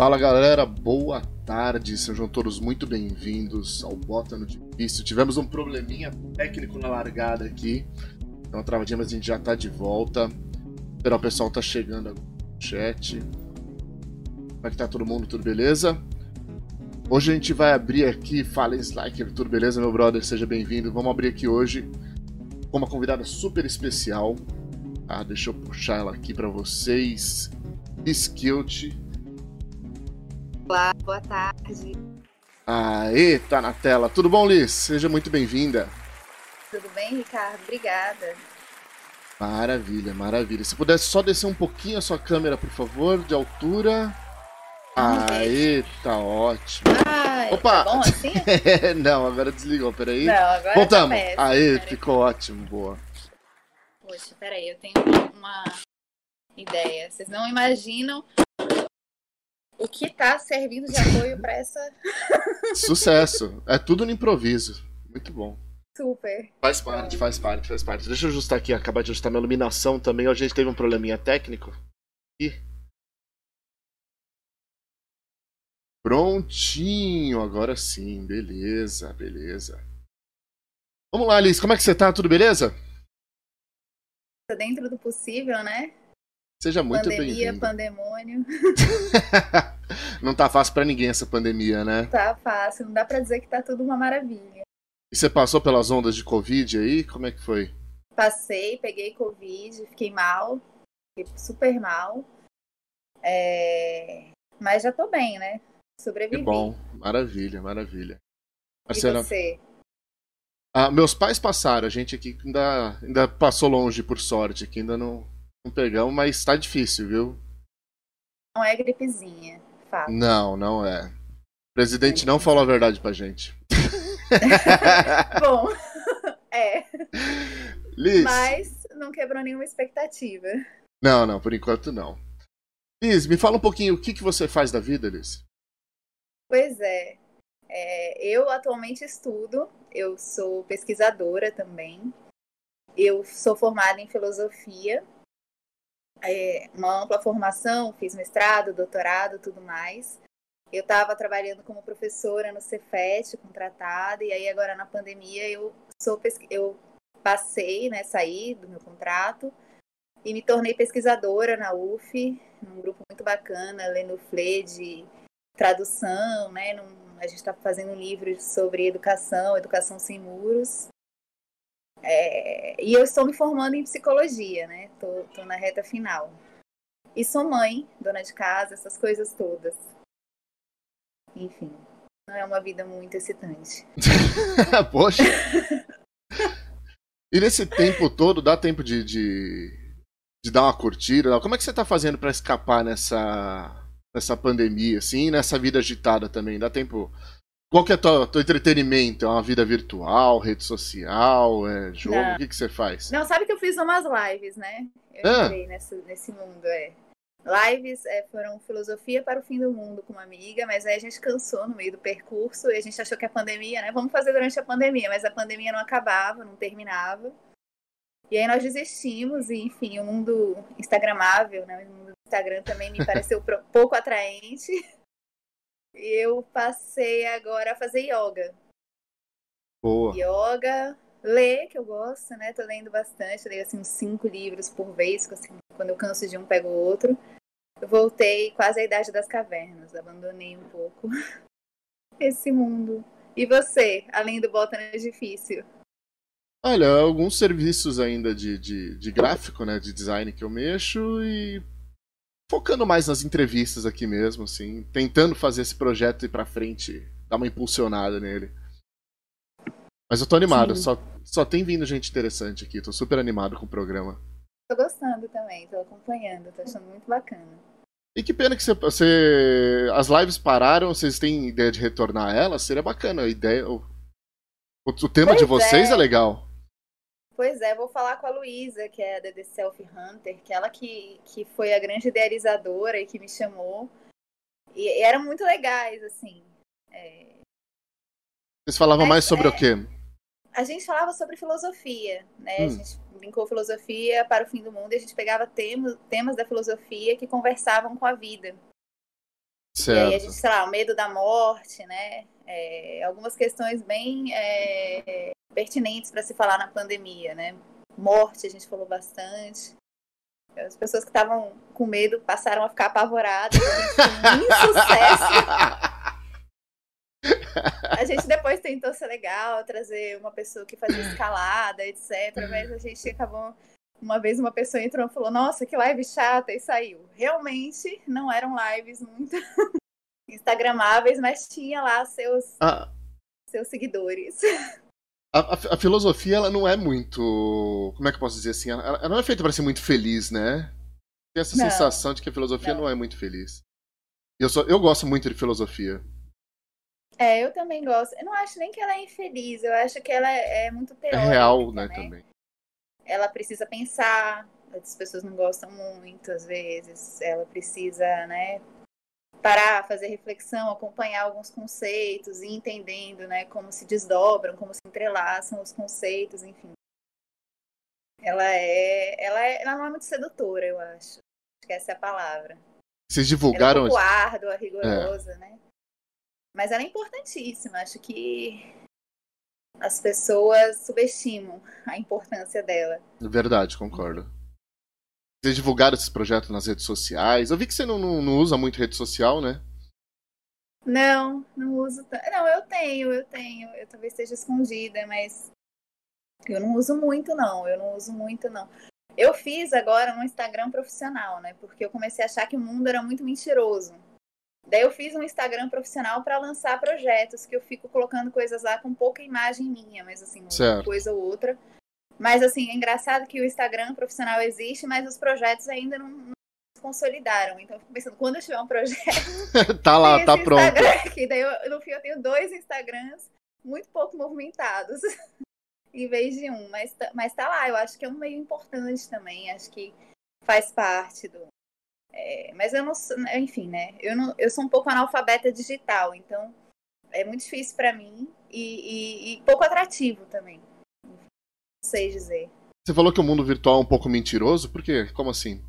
Fala galera, boa tarde, sejam todos muito bem-vindos ao Bota no Difícil. Tivemos um probleminha técnico na largada aqui, então uma travadinha, mas a gente já tá de volta. Esperar o pessoal tá chegando no chat. Como é que tá todo mundo? Tudo beleza? Hoje a gente vai abrir aqui, fala Slacker, tudo beleza, meu brother? Seja bem-vindo. Vamos abrir aqui hoje com uma convidada super especial. Ah, deixa eu puxar ela aqui para vocês. Skilt. Olá, boa tarde. Aê, tá na tela. Tudo bom, Liz? Seja muito bem-vinda. Tudo bem, Ricardo? Obrigada. Maravilha, maravilha. Se pudesse só descer um pouquinho a sua câmera, por favor, de altura. Aê, tá ótimo. Ai, Opa! Tá bom assim? Não, agora desligou, peraí. Não, agora Voltamos. tá péssimo, Aê, peraí. ficou ótimo, boa. Poxa, peraí, eu tenho uma ideia. Vocês não imaginam o que tá servindo de apoio pra essa Sucesso. É tudo no improviso. Muito bom. super. Faz parte, faz parte, faz parte. Deixa eu ajustar aqui, acabar de ajustar minha iluminação também. A gente teve um probleminha técnico. E. Prontinho, agora sim, beleza, beleza. Vamos lá, Liz, como é que você tá? Tudo beleza? Dentro do possível, né? Seja muito Pandemia, bem-vindo. pandemônio. Não tá fácil pra ninguém essa pandemia, né? Tá fácil, não dá pra dizer que tá tudo uma maravilha. E você passou pelas ondas de Covid aí? Como é que foi? Passei, peguei Covid, fiquei mal, fiquei super mal. É, Mas já tô bem, né? Que Sobrevivi. bom, maravilha, maravilha. E Marcela, você? Ah, meus pais passaram, a gente aqui ainda, ainda passou longe, por sorte, aqui ainda não, não pegamos, mas tá difícil, viu? Não é gripezinha, fato. Não, não é. O presidente não falou a verdade pra gente. Bom, é, Liz. mas não quebrou nenhuma expectativa. Não, não, por enquanto não. Liz, me fala um pouquinho o que, que você faz da vida, Liz. Pois é, é, eu atualmente estudo, eu sou pesquisadora também, eu sou formada em filosofia, é, uma ampla formação, fiz mestrado, doutorado, tudo mais. Eu estava trabalhando como professora no Cefet, contratada, e aí agora na pandemia eu sou eu passei, né, saí do meu contrato e me tornei pesquisadora na UF, num grupo muito bacana, lendo Flê de tradução, né? num- a gente está fazendo um livro sobre educação, educação sem muros. É, e eu estou me formando em psicologia, né? Tô, tô na reta final. E sou mãe, dona de casa, essas coisas todas. Enfim, não é uma vida muito excitante. Poxa. E nesse tempo todo, dá tempo de, de, de dar uma curtida? Como é que você tá fazendo pra escapar nessa, nessa pandemia, assim, nessa vida agitada também? Dá tempo. Qual que é o teu, entretenimento? É uma vida virtual, rede social, é jogo? Não. O que, que você faz? Não, sabe que eu fiz umas lives, né? Eu Ah. entrei nesse, nesse mundo, é. Lives é, foram filosofia para o fim do mundo com uma amiga, mas aí a gente cansou no meio do percurso e a gente achou que a pandemia, né? Vamos fazer durante a pandemia, mas a pandemia não acabava, não terminava. E aí nós desistimos e, enfim, o mundo instagramável, né? O mundo do Instagram também me pareceu pouco atraente. Eu passei agora a fazer yoga Boa. yoga, ler, que eu gosto, né? Tô lendo bastante, leio assim uns cinco livros por vez, assim, quando eu canso de um, pego o outro. Eu voltei quase à idade das cavernas, abandonei um pouco esse mundo. E você, além do Bota no Edifício? Olha, alguns serviços ainda de, de, de gráfico, né? De design que eu mexo e focando mais nas entrevistas aqui mesmo, assim, tentando fazer esse projeto ir pra frente, dar uma impulsionada nele. Mas eu tô animado, Sim. só, só tem vindo gente interessante aqui, tô super animado com o programa. Tô gostando também, tô acompanhando, tô achando muito bacana. E que pena que você, você- as lives pararam, vocês têm ideia de retornar a elas? Seria bacana a ideia. O, o, tema de Pois vocês é é. legal. Pois é, vou falar com a Luísa, que é da The Self Hunter, que ela que, que foi a grande idealizadora e que me chamou. E, e eram muito legais, assim. É, Vocês falavam Mas mais sobre é- o quê? a gente falava sobre filosofia, né? A Hum. gente brincou filosofia para o fim do mundo e a gente pegava temas, temas da filosofia que conversavam com a vida. Certo. E aí a gente, sei lá, o medo da morte, né? É, algumas questões bem é, pertinentes para se falar na pandemia, né? Morte, a gente falou bastante. As pessoas que estavam com medo passaram a ficar apavoradas. A gente sucesso. A gente depois tentou ser legal, trazer uma pessoa que fazia escalada, etc. Mas a gente acabou. Uma vez uma pessoa entrou e falou: Nossa, que live chata, e saiu. Realmente não eram lives muito instagramáveis, mas tinha lá seus, ah. seus seguidores. A, a, a, filosofia, ela não é muito. Como é que eu posso dizer assim? Ela, ela não é feita para ser muito feliz, né? Tem essa não, sensação de que a filosofia não. não. é muito feliz. Eu, eu gosto muito de filosofia. É, eu também gosto. Eu não acho nem que ela é infeliz, eu acho que ela é, é muito teórica. É real, né, né, também. Ela precisa pensar, as pessoas não gostam muito, às vezes. Ela precisa, né, parar, fazer reflexão, acompanhar alguns conceitos e entendendo, né, como se desdobram, como se entrelaçam os conceitos, enfim. Ela é, ela é, ela não é muito sedutora, eu acho. Acho que essa é a palavra. Vocês divulgaram? Ela é um pouco árdua, rigorosa, é. né? Mas ela é importantíssima. Acho que as pessoas subestimam a importância dela. Verdade, concordo. Vocês divulgaram esse projeto nas redes sociais? Eu vi que você não, não, não usa muito rede social, né? Não, não uso. Não, eu tenho, eu tenho. Eu talvez esteja escondida, mas eu não uso muito, não. Eu não uso muito, não. Eu fiz agora um Instagram profissional, né? Porque eu comecei a achar que o mundo era muito mentiroso. Daí eu fiz um Instagram profissional para lançar projetos, que eu fico colocando coisas lá com pouca imagem minha, mas assim, uma coisa ou outra. Mas assim, é engraçado que o Instagram profissional existe, mas os projetos ainda não, não se consolidaram. Então eu fico pensando, quando eu tiver um projeto. tá lá, tá pronto. Aqui, daí eu, no fim eu tenho dois Instagrams muito pouco movimentados. em vez de um, mas, mas tá lá, eu acho que é um meio importante também, acho que faz parte do, é, mas eu não, enfim, né? Eu, não, eu sou um pouco analfabeta digital, então é muito difícil para mim e, e, e, pouco atrativo também. Sei dizer. Você falou que o mundo virtual é um pouco mentiroso, por quê? Como assim?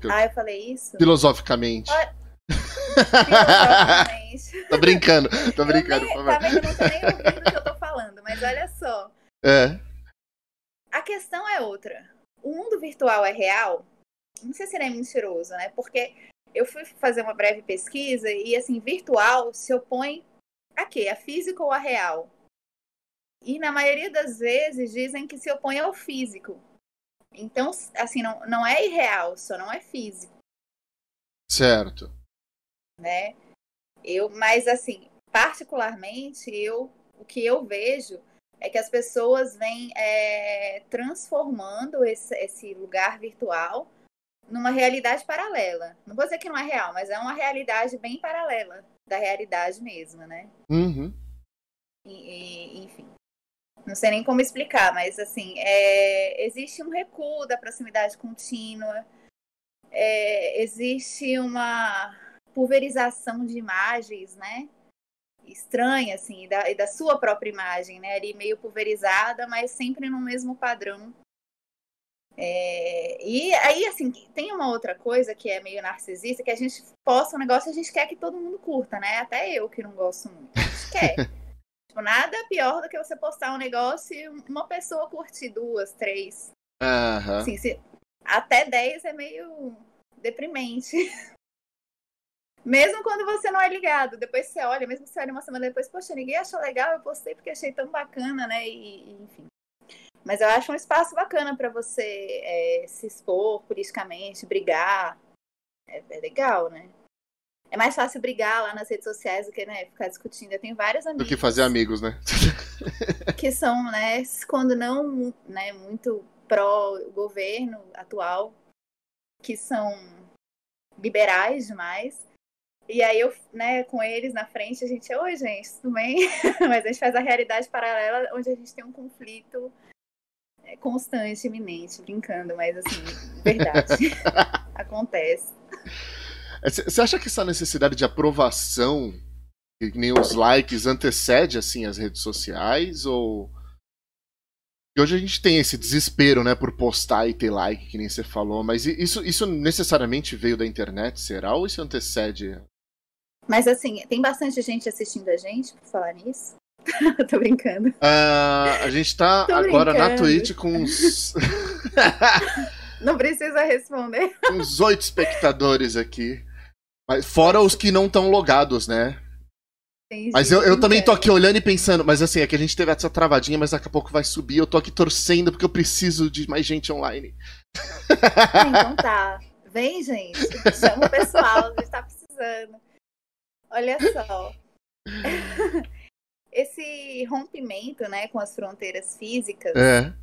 Que... Ah, eu falei isso? Filosoficamente. Filosoficamente. tô brincando, tô brincando. Eu nem, tá vendo? Não tô nem ouvindo o que eu tô falando, mas olha só. É. A questão é outra. O mundo virtual é real? não sei se ele é mentiroso, né? Porque eu fui fazer uma breve pesquisa e, assim, virtual se opõe a quê? A físico ou a real? E na maioria das vezes dizem que se opõe ao físico. Então, assim, não, não é irreal, só não é físico. Certo. Né? Eu, mas assim, particularmente, eu, o que eu vejo é que as pessoas vêm é, transformando esse, esse lugar virtual numa realidade paralela. Não vou dizer que não é real, mas é uma realidade bem paralela da realidade mesmo, né? Uhum. E, e, enfim. Não sei nem como explicar, mas assim, é, existe um recuo da proximidade contínua, é, existe uma pulverização de imagens, né? Estranha, assim, e da, e da sua própria imagem, né? Ali meio pulverizada, mas sempre no mesmo padrão é, e aí, assim, tem uma outra coisa que é meio narcisista, que a gente posta um negócio e a gente quer que todo mundo curta, né? Até eu que não gosto muito. A gente quer. tipo, nada pior do que você postar um negócio e uma pessoa curtir duas, três. Uhum. Assim, se, até dez é meio deprimente. mesmo quando você não é ligado. Depois você olha, mesmo que você olha uma semana depois, poxa, ninguém achou legal, eu postei porque achei tão bacana, né? E, e enfim. Mas eu acho um espaço bacana para você é, se expor politicamente, brigar. É, é, legal, né? É mais fácil brigar lá nas redes sociais do que né, ficar discutindo. Eu tenho vários amigos. Do que fazer amigos, né? que são, né, quando não né, muito pró-governo atual, que são liberais demais. E aí eu, né, com eles na frente, a gente, oi gente, tudo bem? Mas a gente faz a realidade paralela onde a gente tem um conflito é constante, iminente, brincando, mas assim, verdade. Acontece. Você acha que essa necessidade de aprovação, que nem os likes, antecede assim as redes sociais ou E hoje a gente tem esse desespero, né, por postar e ter like, que nem você falou, mas isso, isso necessariamente veio da internet, será? Ou isso antecede? Mas assim, tem bastante gente assistindo a gente por falar nisso? Tô brincando. Uh, a gente tá Tô agora brincando. na Twitch com uns. não precisa responder. uns oito espectadores aqui. Mas fora os que não estão logados, né? mas eu, eu também tô aqui olhando e pensando, mas assim, é que a gente teve essa travadinha, mas daqui a pouco vai subir. Eu tô aqui torcendo porque eu preciso de mais gente online. Ah, então tá. Vem, gente. Chama o pessoal, a gente tá precisando. Olha só. Esse rompimento, né, com as fronteiras físicas, é.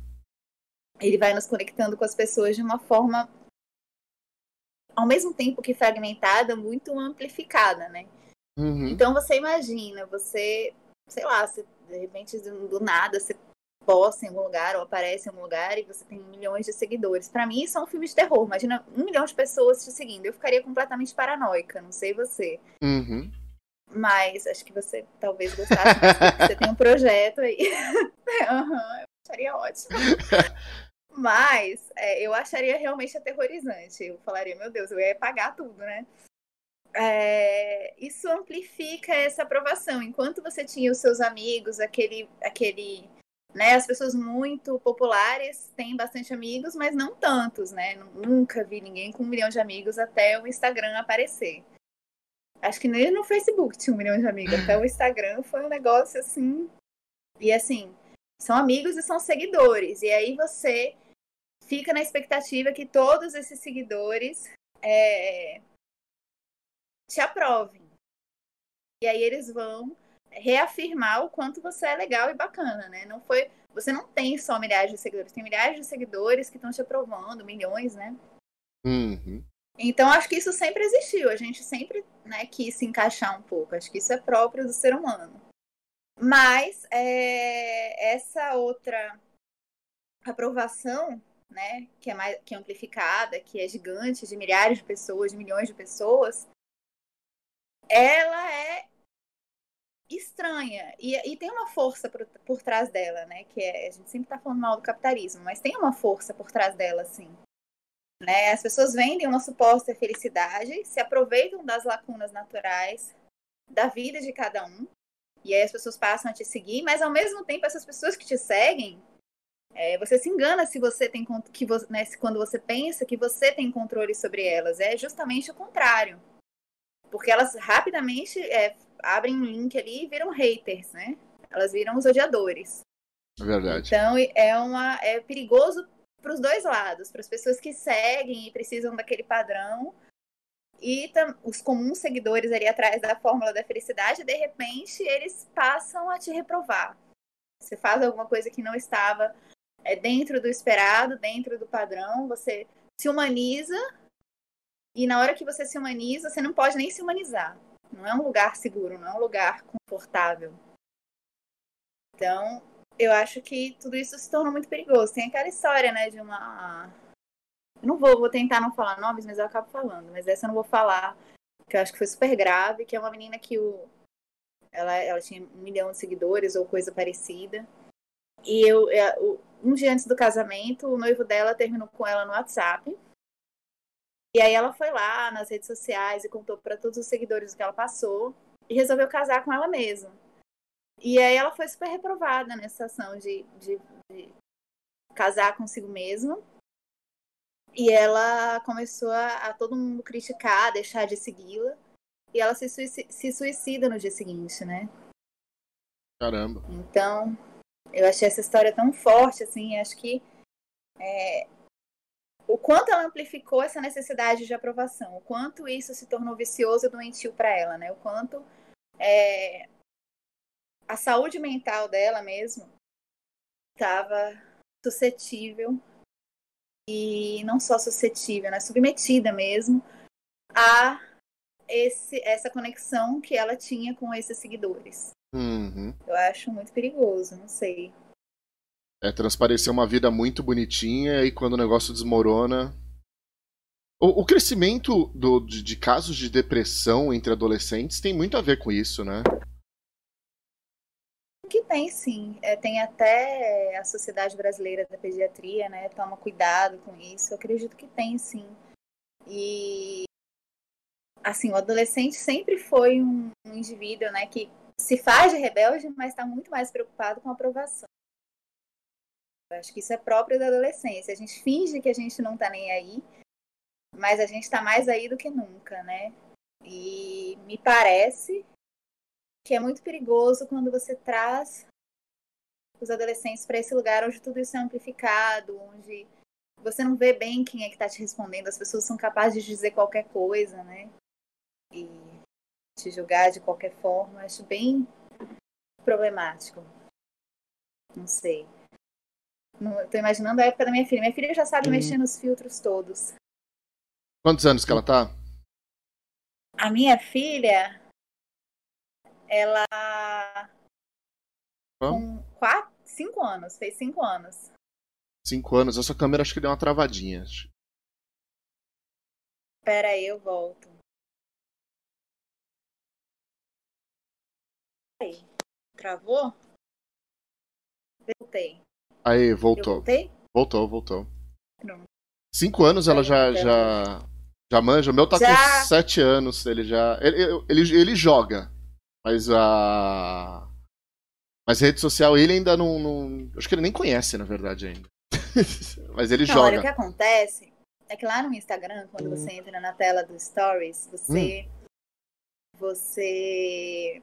ele vai nos conectando com as pessoas de uma forma, ao mesmo tempo que fragmentada, muito amplificada, né? Uhum. Então você imagina, você, sei lá, você, de repente do nada você posta em algum lugar ou aparece em algum lugar e você tem milhões de seguidores. Para mim isso é um filme de terror. Imagina um milhão de pessoas te seguindo. Eu ficaria completamente paranoica, não sei você. Uhum. Mas acho que você talvez gostasse. você tem um projeto aí. uhum, eu acharia ótimo. Mas é, eu acharia realmente aterrorizante. Eu falaria, meu Deus, eu ia pagar tudo, né? é, isso amplifica essa aprovação. Enquanto você tinha os seus amigos, aquele, aquele, né, as pessoas muito populares têm bastante amigos, mas não tantos, né? Nunca vi ninguém com um milhão de amigos até o Instagram aparecer. Acho que nem no Facebook tinha um milhão de amigos, até o Instagram foi um negócio assim. E assim, são amigos e são seguidores. E aí você fica na expectativa que todos esses seguidores é, te aprovem. E aí eles vão reafirmar o quanto você é legal e bacana, né? Não foi, você não tem só milhares de seguidores, tem milhares de seguidores que estão te aprovando, milhões, né? Uhum. Então acho que isso sempre existiu, a gente sempre né, quis se encaixar um pouco, acho que isso é próprio do ser humano. Mas é, essa outra aprovação, né, que é mais que é amplificada, que é gigante, de milhares de pessoas, de milhões de pessoas, ela é estranha e, e tem uma força por, por trás dela, né? Que é, a gente sempre está falando mal do capitalismo, mas tem uma força por trás dela, sim. Né? As pessoas vendem uma suposta felicidade, se aproveitam das lacunas naturais da vida de cada um, e aí as pessoas passam a te seguir, mas ao mesmo tempo essas pessoas que te seguem, é, você se engana se você tem que né, quando você pensa que você tem controle sobre elas, é justamente o contrário porque elas rapidamente é, abrem um link ali e viram haters, né? Elas viram os odiadores. É verdade. Então é, uma, é perigoso para os dois lados, para as pessoas que seguem e precisam daquele padrão e os comuns seguidores ali atrás da fórmula da felicidade, de repente eles passam a te reprovar. Você faz alguma coisa que não estava é, dentro do esperado, dentro do padrão, você se humaniza e na hora que você se humaniza, você não pode nem se humanizar. Não é um lugar seguro, não é um lugar confortável. Então, eu acho que tudo isso se torna muito perigoso. Tem aquela história, né, de uma. Eu não vou, vou tentar não falar nomes, mas eu acabo falando. Mas essa eu não vou falar, que eu acho que foi super grave, que é uma menina que o. Ela, ela tinha um milhão de seguidores ou coisa parecida. E eu, eu, um dia antes do casamento, o noivo dela terminou com ela no WhatsApp e aí ela foi lá nas redes sociais e contou para todos os seguidores o que ela passou e resolveu casar com ela mesma. E aí ela foi super reprovada nessa ação de, de, de casar consigo mesma. E ela começou a, a, todo mundo criticar, deixar de segui-la. E ela se, suicida, se suicida no dia seguinte, né? Caramba. Então, eu achei essa história tão forte, assim, acho que é, o quanto ela amplificou essa necessidade de aprovação, o quanto isso se tornou vicioso e doentio para ela, né? O quanto é, a saúde mental dela mesmo estava suscetível e não só suscetível, né? Submetida mesmo a esse, essa conexão que ela tinha com esses seguidores. Uhum. Eu acho muito perigoso, não sei. É transparecer uma vida muito bonitinha e quando o negócio desmorona. O, o crescimento do, de, de, casos de depressão entre adolescentes tem muito a ver com isso, né? que tem, sim. É, tem até a Sociedade Brasileira da Pediatria, né? Toma cuidado com isso. Eu acredito que tem, sim. E assim, o adolescente sempre foi um, um indivíduo, né, que se faz de rebelde, mas está muito mais preocupado com a aprovação. Eu acho que isso é próprio da adolescência. A gente finge que a gente não está nem aí, mas a gente está mais aí do que nunca, né? E me parece que é muito perigoso quando você traz os adolescentes para esse lugar onde tudo isso é amplificado, onde você não vê bem quem é que está te respondendo, as pessoas são capazes de dizer qualquer coisa, né? E te julgar de qualquer forma, acho bem problemático. Não sei. Não, tô imaginando a época da minha filha. Minha filha já sabe hum. mexer nos filtros todos. Quantos anos que ela tá? A minha filha, ela. Com quatro, cinco anos, fez cinco anos. Cinco anos, a sua câmera acho que deu uma travadinha. Pera aí, eu volto. Travou? Voltei. Aí, voltou. voltei? Voltou, voltou. Pronto. Cinco anos ela já, já, já manja. O meu tá já... com sete anos. Ele já. Ele, ele, ele joga. Mas a. Mas rede social ele ainda não, não, Acho que ele nem conhece, na verdade, ainda. Mas ele não, joga. Olha, o que acontece é que lá no Instagram, quando você entra na tela dos stories, você. Hum. Você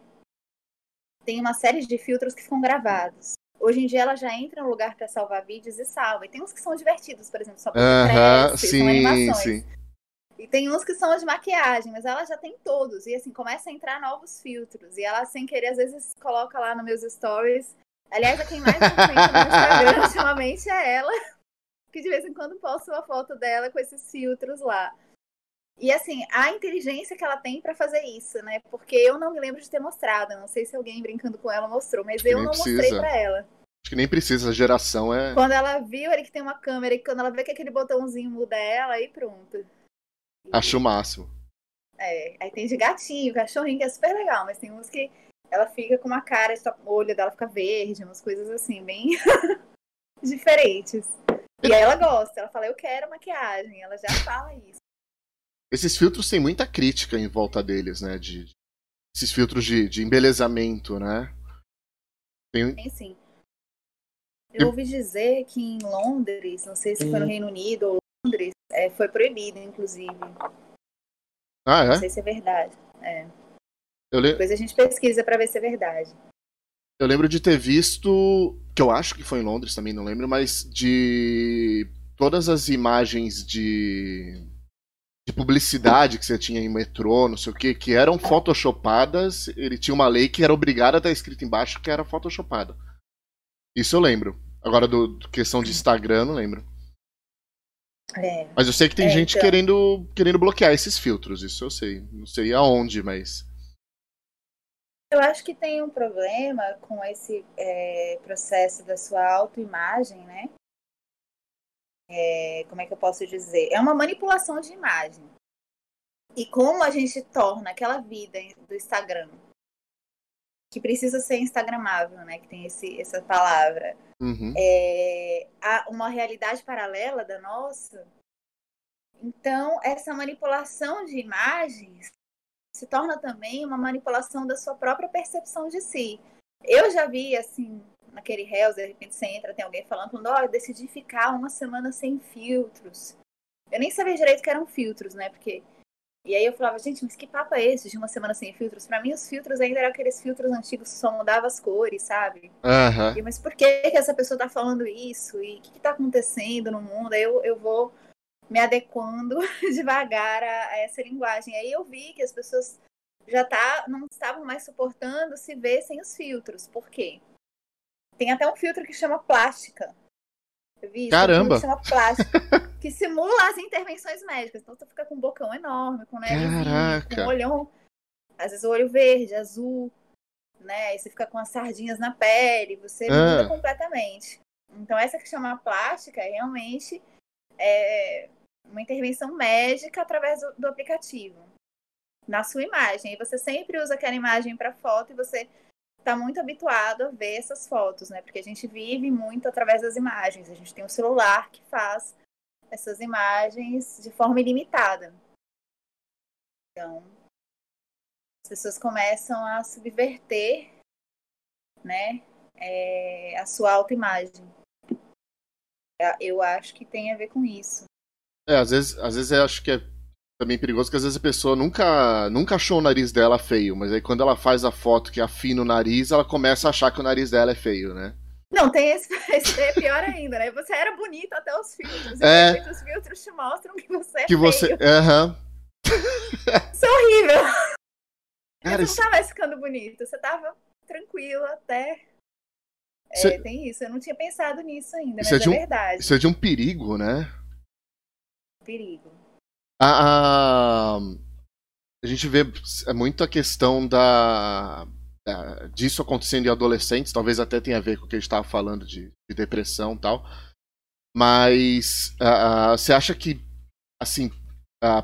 tem uma série de filtros que ficam gravados. Hoje em dia ela já entra no lugar para salvar vídeos e salva. E tem uns que são divertidos, por exemplo, só para uh -huh, sim, são animações. Sim. E tem uns que são de maquiagem, mas ela já tem todos. E assim, começa a entrar novos filtros. E ela, sem querer, às vezes coloca lá nos meus stories. Aliás, a quem mais me no Instagram ultimamente é ela. Que de vez em quando posto uma foto dela com esses filtros lá. E assim, a inteligência que ela tem para fazer isso, né? Porque eu não me lembro de ter mostrado. Não sei se alguém brincando com ela mostrou, mas eu não precisa. mostrei para ela. Acho que nem precisa, a geração é. Quando ela viu ele que tem uma câmera e quando ela vê que aquele botãozinho muda ela, aí pronto. Acho o máximo. É, aí tem de gatinho, cachorrinho, que é super legal, mas tem uns que ela fica com uma cara, o olho dela fica verde, umas coisas assim, bem diferentes. E aí ela gosta, ela fala, eu quero maquiagem, ela já fala isso. Esses filtros têm muita crítica em volta deles, né? De, esses filtros de, de embelezamento, né? Tem... Tem sim. Eu ouvi dizer que em Londres, não sei se foi no. Reino Unido ou Londres, é, foi proibido, inclusive. Ah, é? Não sei se é verdade. É. Le... Depois a gente pesquisa para ver se é verdade. Eu lembro de ter visto, que eu acho que foi em Londres também, não lembro, mas de todas as imagens de de publicidade que você tinha em metrô, não sei o que, que eram photoshopadas, ele tinha uma lei que era obrigada a estar escrito embaixo que era photoshopada. Isso eu lembro. Agora, do, do questão de Instagram, não lembro. É. Mas eu sei que tem é, gente então... querendo, querendo bloquear esses filtros, isso eu sei. Não sei aonde, mas. Eu acho que tem um problema com esse é, processo da sua autoimagem, né? É, como é que eu posso dizer? É uma manipulação de imagem. E como a gente torna aquela vida do Instagram, que precisa ser instagramável, né? Que tem esse, essa palavra, uhum. é, uma realidade paralela da nossa. Então, essa manipulação de imagens se torna também uma manipulação da sua própria percepção de si. Eu já vi, assim, naquele Hells, de repente você entra, tem alguém falando, falando, ó, oh, eu decidi ficar uma semana sem filtros. Eu nem sabia direito que eram filtros, né? Porque. E aí eu falava, gente, mas que papo é esse de uma semana sem filtros? Para mim, os filtros ainda eram aqueles filtros antigos que só mudavam as cores, sabe? Uhum. E, mas por que, que essa pessoa tá falando isso? E o que, que tá acontecendo no mundo? Aí eu, eu vou me adequando devagar a, a essa linguagem. Aí eu vi que as pessoas já tá, não estavam mais suportando se ver sem os filtros. Por quê? Tem até um filtro que chama plástica. Vi Caramba! Que chama plástica. que simula as intervenções médicas. Então você fica com um bocão enorme, com com um olhão. Às vezes o olho verde, azul, né? E você fica com as sardinhas na pele, você ah. muda completamente. Então essa que chama plástica é realmente é uma intervenção médica através do, do aplicativo. Na sua imagem. E você sempre usa aquela imagem para foto e você está muito habituado a ver essas fotos, né? Porque a gente vive muito através das imagens. A gente tem um celular que faz essas imagens de forma ilimitada. Então, as pessoas começam a subverter, né, é, a sua autoimagem. Eu acho que tem a ver com isso. É, às vezes, às vezes eu acho que é também perigoso, porque às vezes a pessoa nunca, nunca achou o nariz dela feio, mas aí quando ela faz a foto que afina o nariz, ela começa a achar que o nariz dela é feio, né? Não, tem esse, esse é pior ainda, né? Você era bonita até os filtros. É. E os filtros te mostram que você é que feio. você. Aham. Isso é horrível. Cara, você não tava ficando bonito, você tava tranquilo até. É, tem isso. Eu não tinha pensado nisso ainda, Isso mas é de é um- verdade. Isso é de um perigo, né? Perigo. A, a, a gente vê é muito a questão da, da- disso acontecendo em adolescentes, talvez até tenha a ver com o que a gente estava falando de, de depressão e tal. Mas você acha que, assim,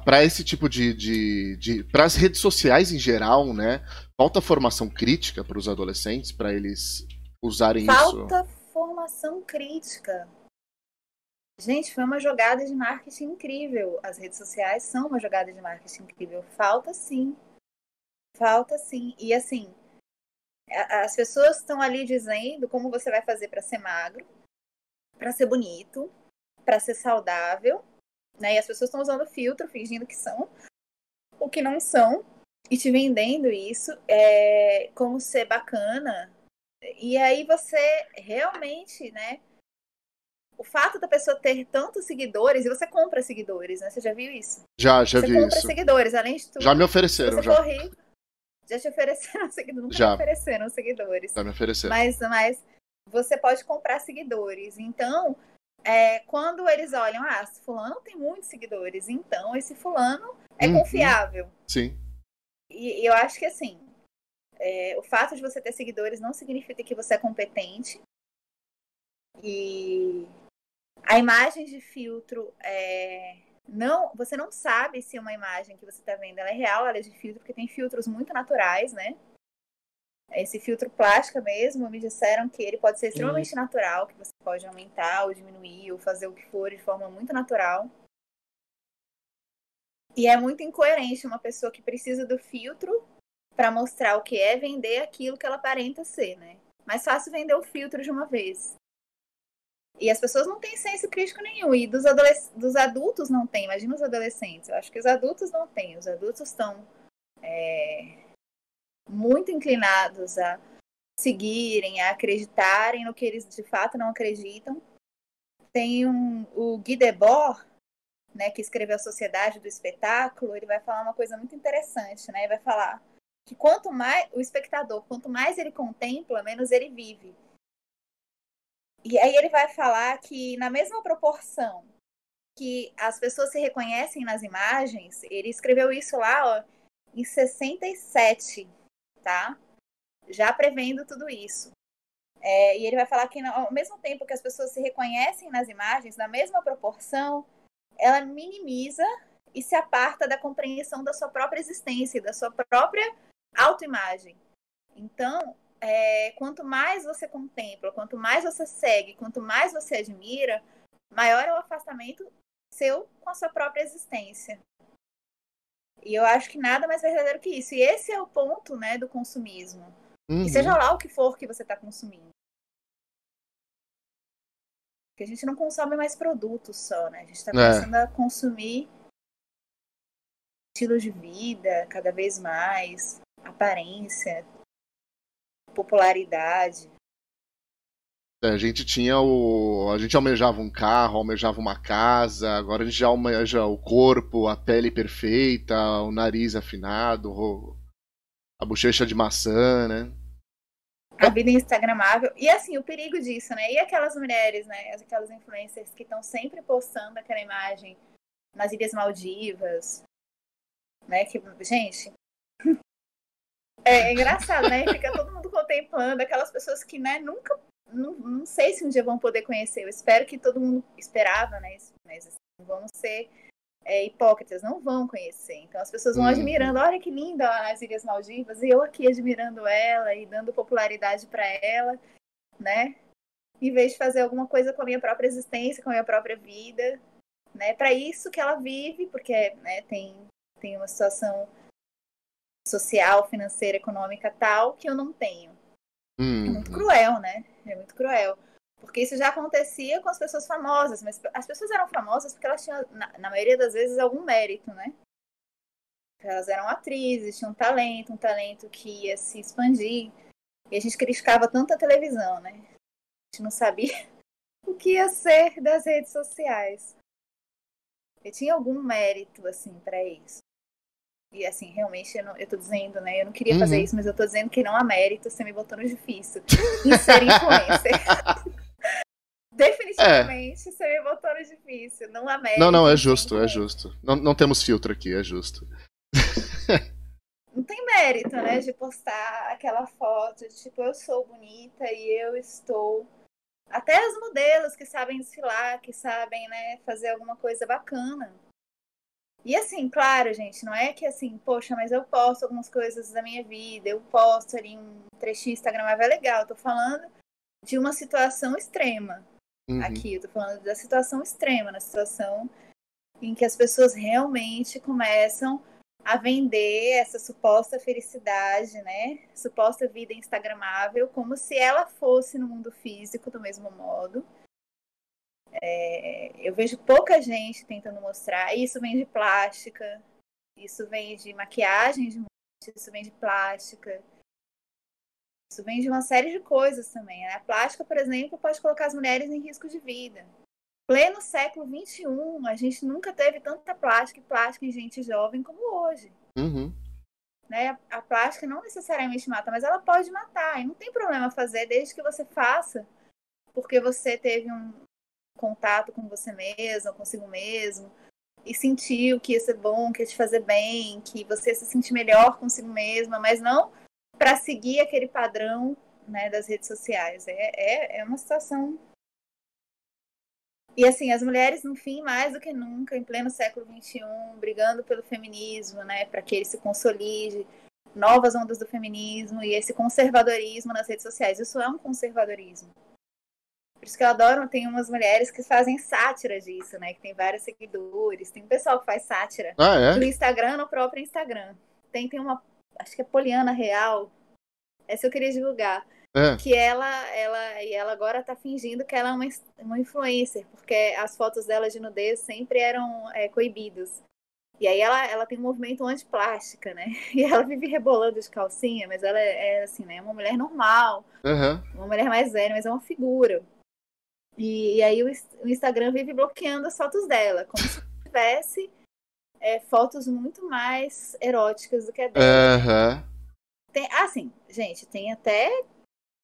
para esse tipo de. de, de para as redes sociais em geral, né? Falta formação crítica para os adolescentes, para eles usarem isso. Falta formação crítica. Gente, foi uma jogada de marketing incrível. As redes sociais são uma jogada de marketing incrível. Falta sim. Falta sim. E assim, as pessoas estão ali dizendo como você vai fazer para ser magro, para ser bonito, para ser saudável, né? E as pessoas estão usando filtro, fingindo que são o que não são e te vendendo isso é, como ser bacana. E aí você realmente, né? O fato da pessoa ter tantos seguidores, e você compra seguidores, né? Você já viu isso? Já, já você vi compra isso. seguidores, além de tudo. Já me ofereceram, você já. rico, já te ofereceram seguidores. Nunca Já. me ofereceram seguidores. Já me ofereceram. Mas, mas você pode comprar seguidores. Então, é, quando eles olham, ah, fulano tem muitos seguidores, então esse fulano é Uhum. confiável. Sim. E, e eu acho que assim, é, o fato de você ter seguidores não significa que você é competente. E a imagem de filtro é, não, você não sabe se uma imagem que você está vendo é real, ela é de filtro, porque tem filtros muito naturais, né? Esse filtro plástica mesmo, me disseram que ele pode ser extremamente natural, que você pode aumentar ou diminuir ou fazer o que for de forma muito natural. E é muito incoerente uma pessoa que precisa do filtro para mostrar o que é vender aquilo que ela aparenta ser, né? Mais fácil vender o filtro de uma vez. E as pessoas não têm senso crítico nenhum. E dos, dos adultos não tem. Imagina os adolescentes. Eu acho que os adultos não têm. Os adultos estão é, muito inclinados a seguirem, a acreditarem no que eles de fato não acreditam. Tem um, o Guy Debord, né, que escreveu A Sociedade do Espetáculo, ele vai falar uma coisa muito interessante, né? Ele vai falar que quanto mais o espectador, quanto mais ele contempla, menos ele vive. E aí ele vai falar que na mesma proporção que as pessoas se reconhecem nas imagens, ele escreveu isso lá, ó, em 67, tá? Já prevendo tudo isso. É, e ele vai falar que ao mesmo tempo que as pessoas se reconhecem nas imagens, na mesma proporção, ela minimiza e se aparta da compreensão da sua própria existência, da sua própria autoimagem. Então, é, quanto mais você contempla, quanto mais você segue, quanto mais você admira, maior é o afastamento seu com a sua própria existência. E eu acho que nada mais verdadeiro que isso. E esse é o ponto né, do consumismo. Uhum. E seja lá o que for que você está consumindo. Porque a gente não consome mais produtos só, né? A gente está É. começando a consumir estilos de vida cada vez mais, aparência, popularidade. É, A gente tinha o. A gente almejava um carro, almejava uma casa, agora a gente já almeja o corpo, a pele perfeita, o nariz afinado, o- a bochecha de maçã, né? A vida instagramável. E assim, o perigo disso, né? E aquelas mulheres, né? Aquelas influencers que estão sempre postando aquela imagem nas Ilhas Maldivas, né? Que, gente. É engraçado, né? Fica todo mundo contemplando aquelas pessoas que, né, nunca. Não, não sei se um dia vão poder conhecer. Eu espero que todo mundo esperava, né? isso, Mas assim, vão ser é, hipócritas, não vão conhecer. Então as pessoas vão uhum. admirando, olha que linda as Ilhas Maldivas, e eu aqui admirando ela e dando popularidade para ela, né? Em vez de fazer alguma coisa com a minha própria existência, com a minha própria vida, né? Para isso que ela vive, porque né, tem, tem uma situação social, financeira, econômica tal que eu não tenho. Uhum. É muito uhum. cruel, né? É muito cruel. Porque isso já acontecia com as pessoas famosas, mas as pessoas eram famosas porque elas tinham, na, na maioria das vezes, algum mérito, né? Elas eram atrizes, tinham um talento, um talento que ia se expandir. E a gente criticava tanto a televisão, né? A gente não sabia o que ia ser das redes sociais. E tinha algum mérito, assim, para isso. E assim, realmente, eu, não, eu tô dizendo, né? Eu não queria uhum. fazer isso, mas eu tô dizendo que não há mérito, você me botou no difícil. Em ser influencer. Definitivamente, é. você me botou no difícil. Não há mérito. Não, não, é justo, é justo. Não, não temos filtro aqui, é justo. não tem mérito, né, de postar aquela foto, de, tipo, eu sou bonita e eu estou. Até os modelos que sabem desfilar, que sabem, né, fazer alguma coisa bacana. E assim, claro, gente, não é que assim, poxa, mas eu posto algumas coisas da minha vida, eu posto ali um trechinho Instagram, é legal. Eu tô falando de uma situação extrema. Uhum. Aqui, eu tô falando da situação extrema, na situação em que as pessoas realmente começam a vender essa suposta felicidade, né? Suposta vida instagramável, como se ela fosse no mundo físico do mesmo modo. É, eu vejo pouca gente tentando mostrar. Isso vem de plástica, isso vem de maquiagem de isso vem de plástica. Isso vem de uma série de coisas também. Né? A plástica, por exemplo, pode colocar as mulheres em risco de vida. Pleno século XXI, a gente nunca teve tanta plástica e plástica em gente jovem como hoje. Uhum. Né? A plástica não necessariamente mata, mas ela pode matar. E não tem problema fazer desde que você faça, porque você teve um, contato com você mesmo, consigo mesmo, e sentiu que ia ser bom, que ia te fazer bem, que você ia se sentir melhor consigo mesma, mas não para seguir aquele padrão né, das redes sociais. É, é, é uma situação. E assim, as mulheres, no fim, mais do que nunca, em pleno século XXI, brigando pelo feminismo, né, para que ele se consolide, novas ondas do feminismo e esse conservadorismo nas redes sociais. Isso é um conservadorismo. Por isso que eu adoro, tem umas mulheres que fazem sátira disso, né? Que tem vários seguidores. Tem um pessoal que faz sátira ah, é? no Instagram, no próprio Instagram. Tem, tem uma, acho que é Poliana Real. Essa eu queria divulgar. É. Que ela, ela, e ela agora tá fingindo que ela é uma, uma influencer, porque as fotos dela de nudez sempre eram é, coibidas. E aí ela, ela tem um movimento anti-plástica, né? E ela vive rebolando de calcinha, mas ela é, é assim, né? Uma mulher normal, uhum. uma mulher mais velha, mas é uma figura. E, e aí o, o, Instagram vive bloqueando as fotos dela, como se tivesse é, fotos muito mais eróticas do que a dela. Uhum. Tem, assim, gente, tem até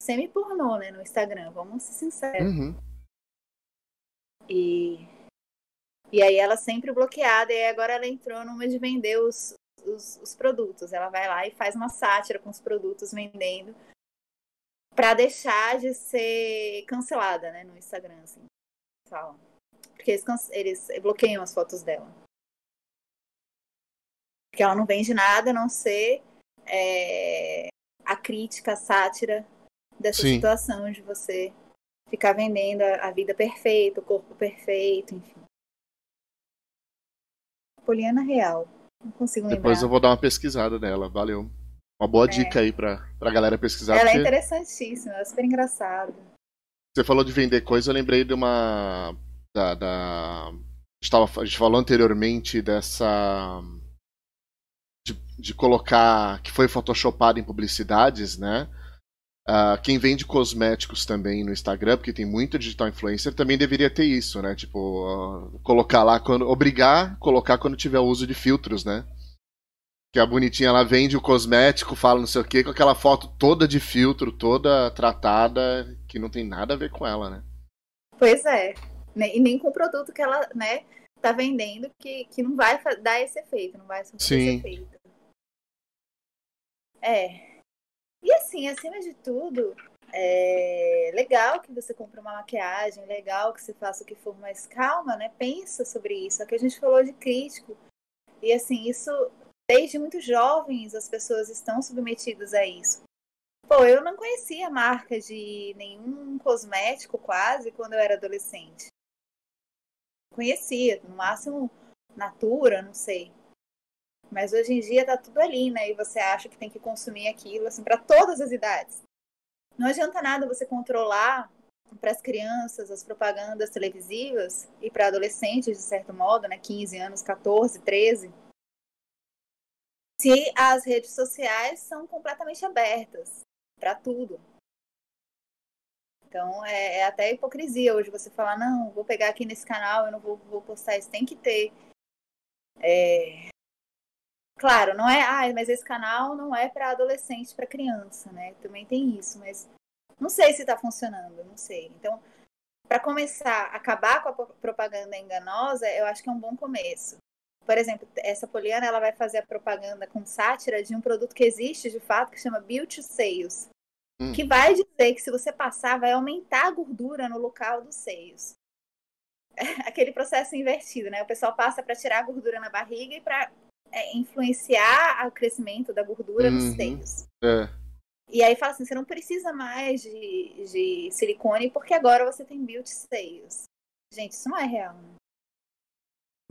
semi-pornô né, no Instagram, vamos ser sinceros. Uhum. E, e aí ela sempre bloqueada, e agora ela entrou numa de vender os, os, os produtos. Ela vai lá e faz uma sátira com os produtos vendendo para deixar de ser cancelada, né, no Instagram, assim, falam. Porque eles, eles bloqueiam as fotos dela. Porque ela não vende nada a não ser é, a crítica, a sátira dessa Sim. situação de você ficar vendendo a, vida perfeita, o corpo perfeito, enfim. Poliana Real. Não consigo lembrar. Depois eu vou dar uma pesquisada nela, valeu. Uma boa é. dica aí pra, pra galera pesquisar. Ela é porque... é interessantíssima, é super engraçada. Você falou de vender coisa, eu lembrei de uma. Da, da... A, gente tava, a gente falou anteriormente dessa. De, de colocar. Que foi photoshopado em publicidades, né? Uh, quem vende cosméticos também no Instagram, porque tem muito digital influencer, também deveria ter isso, né? Tipo, uh, colocar lá quando. Obrigar colocar quando tiver o uso de filtros, né? Que a bonitinha ela vende o cosmético, fala não sei o que, com aquela foto toda de filtro, toda tratada, que não tem nada a ver com ela, né? Pois é. E nem com o produto que ela, né, tá vendendo, que, que não vai dar esse efeito, não vai surtir esse efeito. É. E assim, acima de tudo, É legal que você compre uma maquiagem, legal que você faça o que for, mais calma, né? Pensa sobre isso. Aqui a gente falou de crítico. E assim, isso desde muito jovens as pessoas estão submetidas a isso. Pô, eu não conhecia marca de nenhum cosmético quase quando eu era adolescente. Conhecia, no máximo Natura, não sei. Mas hoje em dia tá tudo ali, né? E você acha que tem que consumir aquilo assim para todas as idades. Não adianta nada você controlar para as crianças as propagandas televisivas e para adolescentes, de certo modo, né, 15 anos, 14, 13, se as redes sociais são completamente abertas para tudo. Então é, é, até hipocrisia hoje você falar, não, vou pegar aqui nesse canal, eu não vou, vou postar isso. Tem que ter. É... Claro, não é, ah, mas esse canal não é para adolescente, para criança, né? Também tem isso, mas não sei se está funcionando, não sei. Então, para começar acabar com a propaganda enganosa, eu acho que é um bom começo. Por exemplo, essa Poliana ela vai fazer a propaganda com sátira de um produto que existe de fato que chama Beauty Seios, hum. que vai dizer que se você passar vai aumentar a gordura no local dos seios. Aquele processo invertido, né? O pessoal passa para tirar a gordura na barriga e para é, influenciar o crescimento da gordura uhum. nos seios. É. E aí fala assim, você não precisa mais de, de silicone porque agora você tem beauty seios. Gente, isso não é real, né?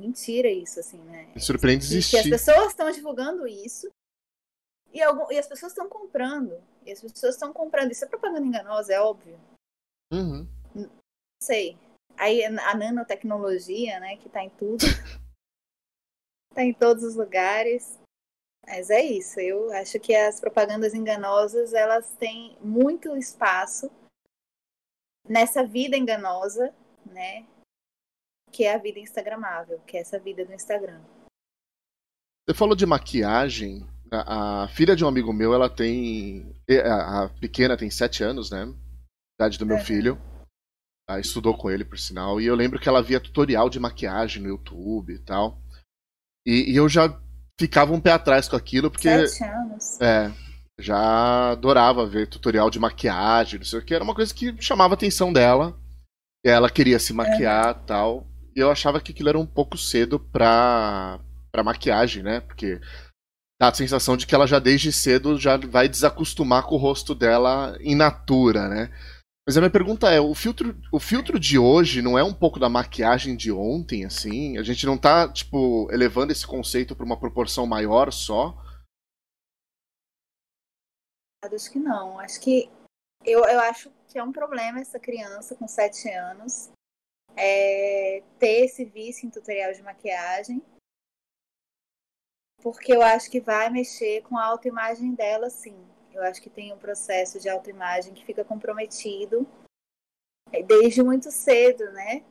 Mentira isso, assim, né? Me surpreende existir. Que as pessoas estão divulgando isso e, algum, e as pessoas estão comprando. E as pessoas estão comprando. Isso é propaganda enganosa, é óbvio. Uhum. Não sei. Aí a nanotecnologia, né, que tá em tudo. tá em todos os lugares. Mas é isso, eu acho que as propagandas enganosas, elas têm muito espaço nessa vida enganosa, né? Que é a vida instagramável, que é essa vida do Instagram. Você falou de maquiagem. A, a filha de um amigo meu, ela tem. A, a pequena tem sete anos, né? Idade do meu uhum. filho. Ela estudou com ele, por sinal. E eu lembro que ela via tutorial de maquiagem no YouTube e tal. E, e eu já ficava um pé atrás com aquilo, porque. Sete anos. É. Já adorava ver tutorial de maquiagem, não sei o que. Era uma coisa que chamava a atenção dela. E ela queria se maquiar e tal. Eu achava que aquilo era um pouco cedo pra, pra maquiagem, né? Porque dá a sensação de que ela já desde cedo já vai desacostumar com o rosto dela in natura, né? Mas a minha pergunta é, o filtro, o filtro de hoje não é um pouco da maquiagem de ontem, assim? A gente não tá, tipo, elevando esse conceito para uma proporção maior só? Acho que não. Acho que eu, eu acho que é um problema essa criança com 7 anos é, ter esse vício em tutorial de maquiagem. Porque eu acho que vai mexer com a autoimagem dela, sim. Eu acho que tem um processo de autoimagem que fica comprometido desde muito cedo, né?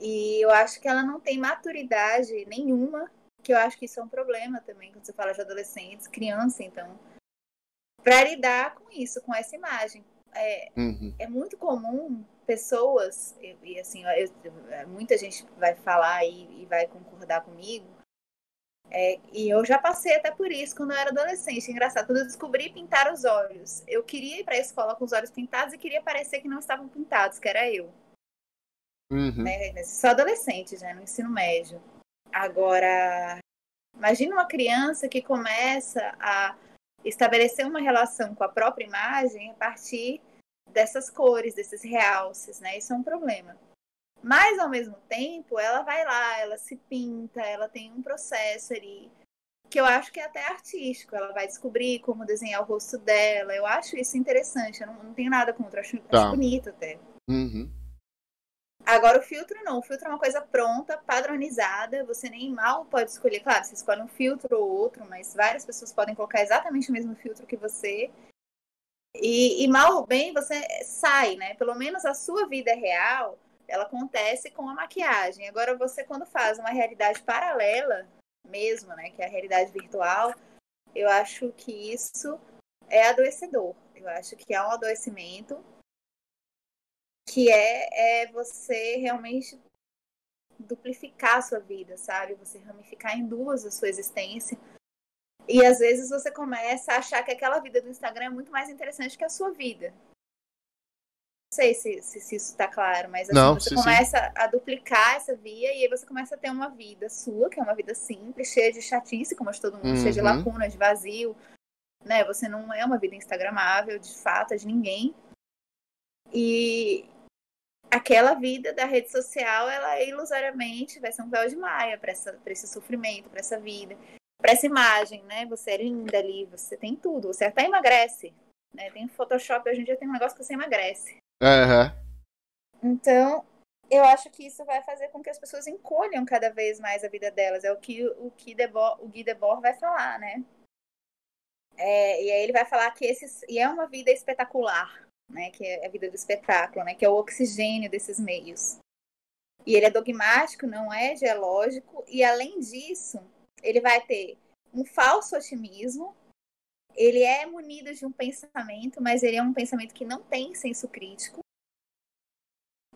E eu acho que ela não tem maturidade nenhuma, que eu acho que isso é um problema também quando você fala de adolescentes, criança, então, para lidar com isso, com essa imagem. É, uhum. é muito comum pessoas, e, e assim, eu, muita gente vai falar e, e vai concordar comigo, é, e eu já passei até por isso quando eu era adolescente. Engraçado, quando eu descobri pintar os olhos, eu queria ir para a escola com os olhos pintados e queria parecer que não estavam pintados, que era eu. Uhum. Né? Só adolescente já, no ensino médio. Agora, imagina uma criança que começa a estabelecer uma relação com a própria imagem a partir dessas cores, desses realces, né? Isso é um problema. Mas, ao mesmo tempo, ela vai lá, ela se pinta, ela tem um processo ali que eu acho que é até artístico. Ela vai descobrir como desenhar o rosto dela. Eu acho isso interessante. Eu não, não tenho nada contra, acho, tá. acho bonito até. Uhum. Agora, o filtro não. O filtro é uma coisa pronta, padronizada. Você nem mal pode escolher. Claro, você escolhe um filtro ou outro, mas várias pessoas podem colocar exatamente o mesmo filtro que você. E, e mal ou bem, você sai, né? Pelo menos a sua vida é real ela acontece com a maquiagem. Agora, você, quando faz uma realidade paralela, mesmo, né, que é a realidade virtual, eu acho que isso é adoecedor. Eu acho que há um adoecimento que é, é você realmente duplicar a sua vida, sabe? Você ramificar em duas a sua existência. E às vezes você começa a achar que aquela vida do Instagram é muito mais interessante que a sua vida. sei se, se, se isso está claro, mas assim, Não, você sim, começa sim. a duplicar essa via e aí você começa a ter uma vida sua, que é uma vida simples, cheia de chatice, como de todo mundo, uhum. cheia de uhum. lacunas, de vazio, né? Você não é uma vida instagramável, de fato, de ninguém. E aquela vida da rede social, ela ilusoriamente vai ser um véu de maia para esse sofrimento, para essa vida, para essa imagem, né? Você é linda ali, você tem tudo, você até emagrece, né? Tem Photoshop, hoje em dia tem um negócio que você emagrece. Uhum. Então, eu acho que isso vai fazer com que as pessoas encolham cada vez mais a vida delas. É o que o, que Debord, o Guy Debord vai falar, né? É, e aí ele vai falar que esse e é uma vida espetacular, né? Que é a vida do espetáculo, né? Que é o oxigênio desses meios. E ele é dogmático, não é geológico, e além disso, ele vai ter um falso otimismo. Ele é munido de um pensamento, mas ele é um pensamento que não tem senso crítico.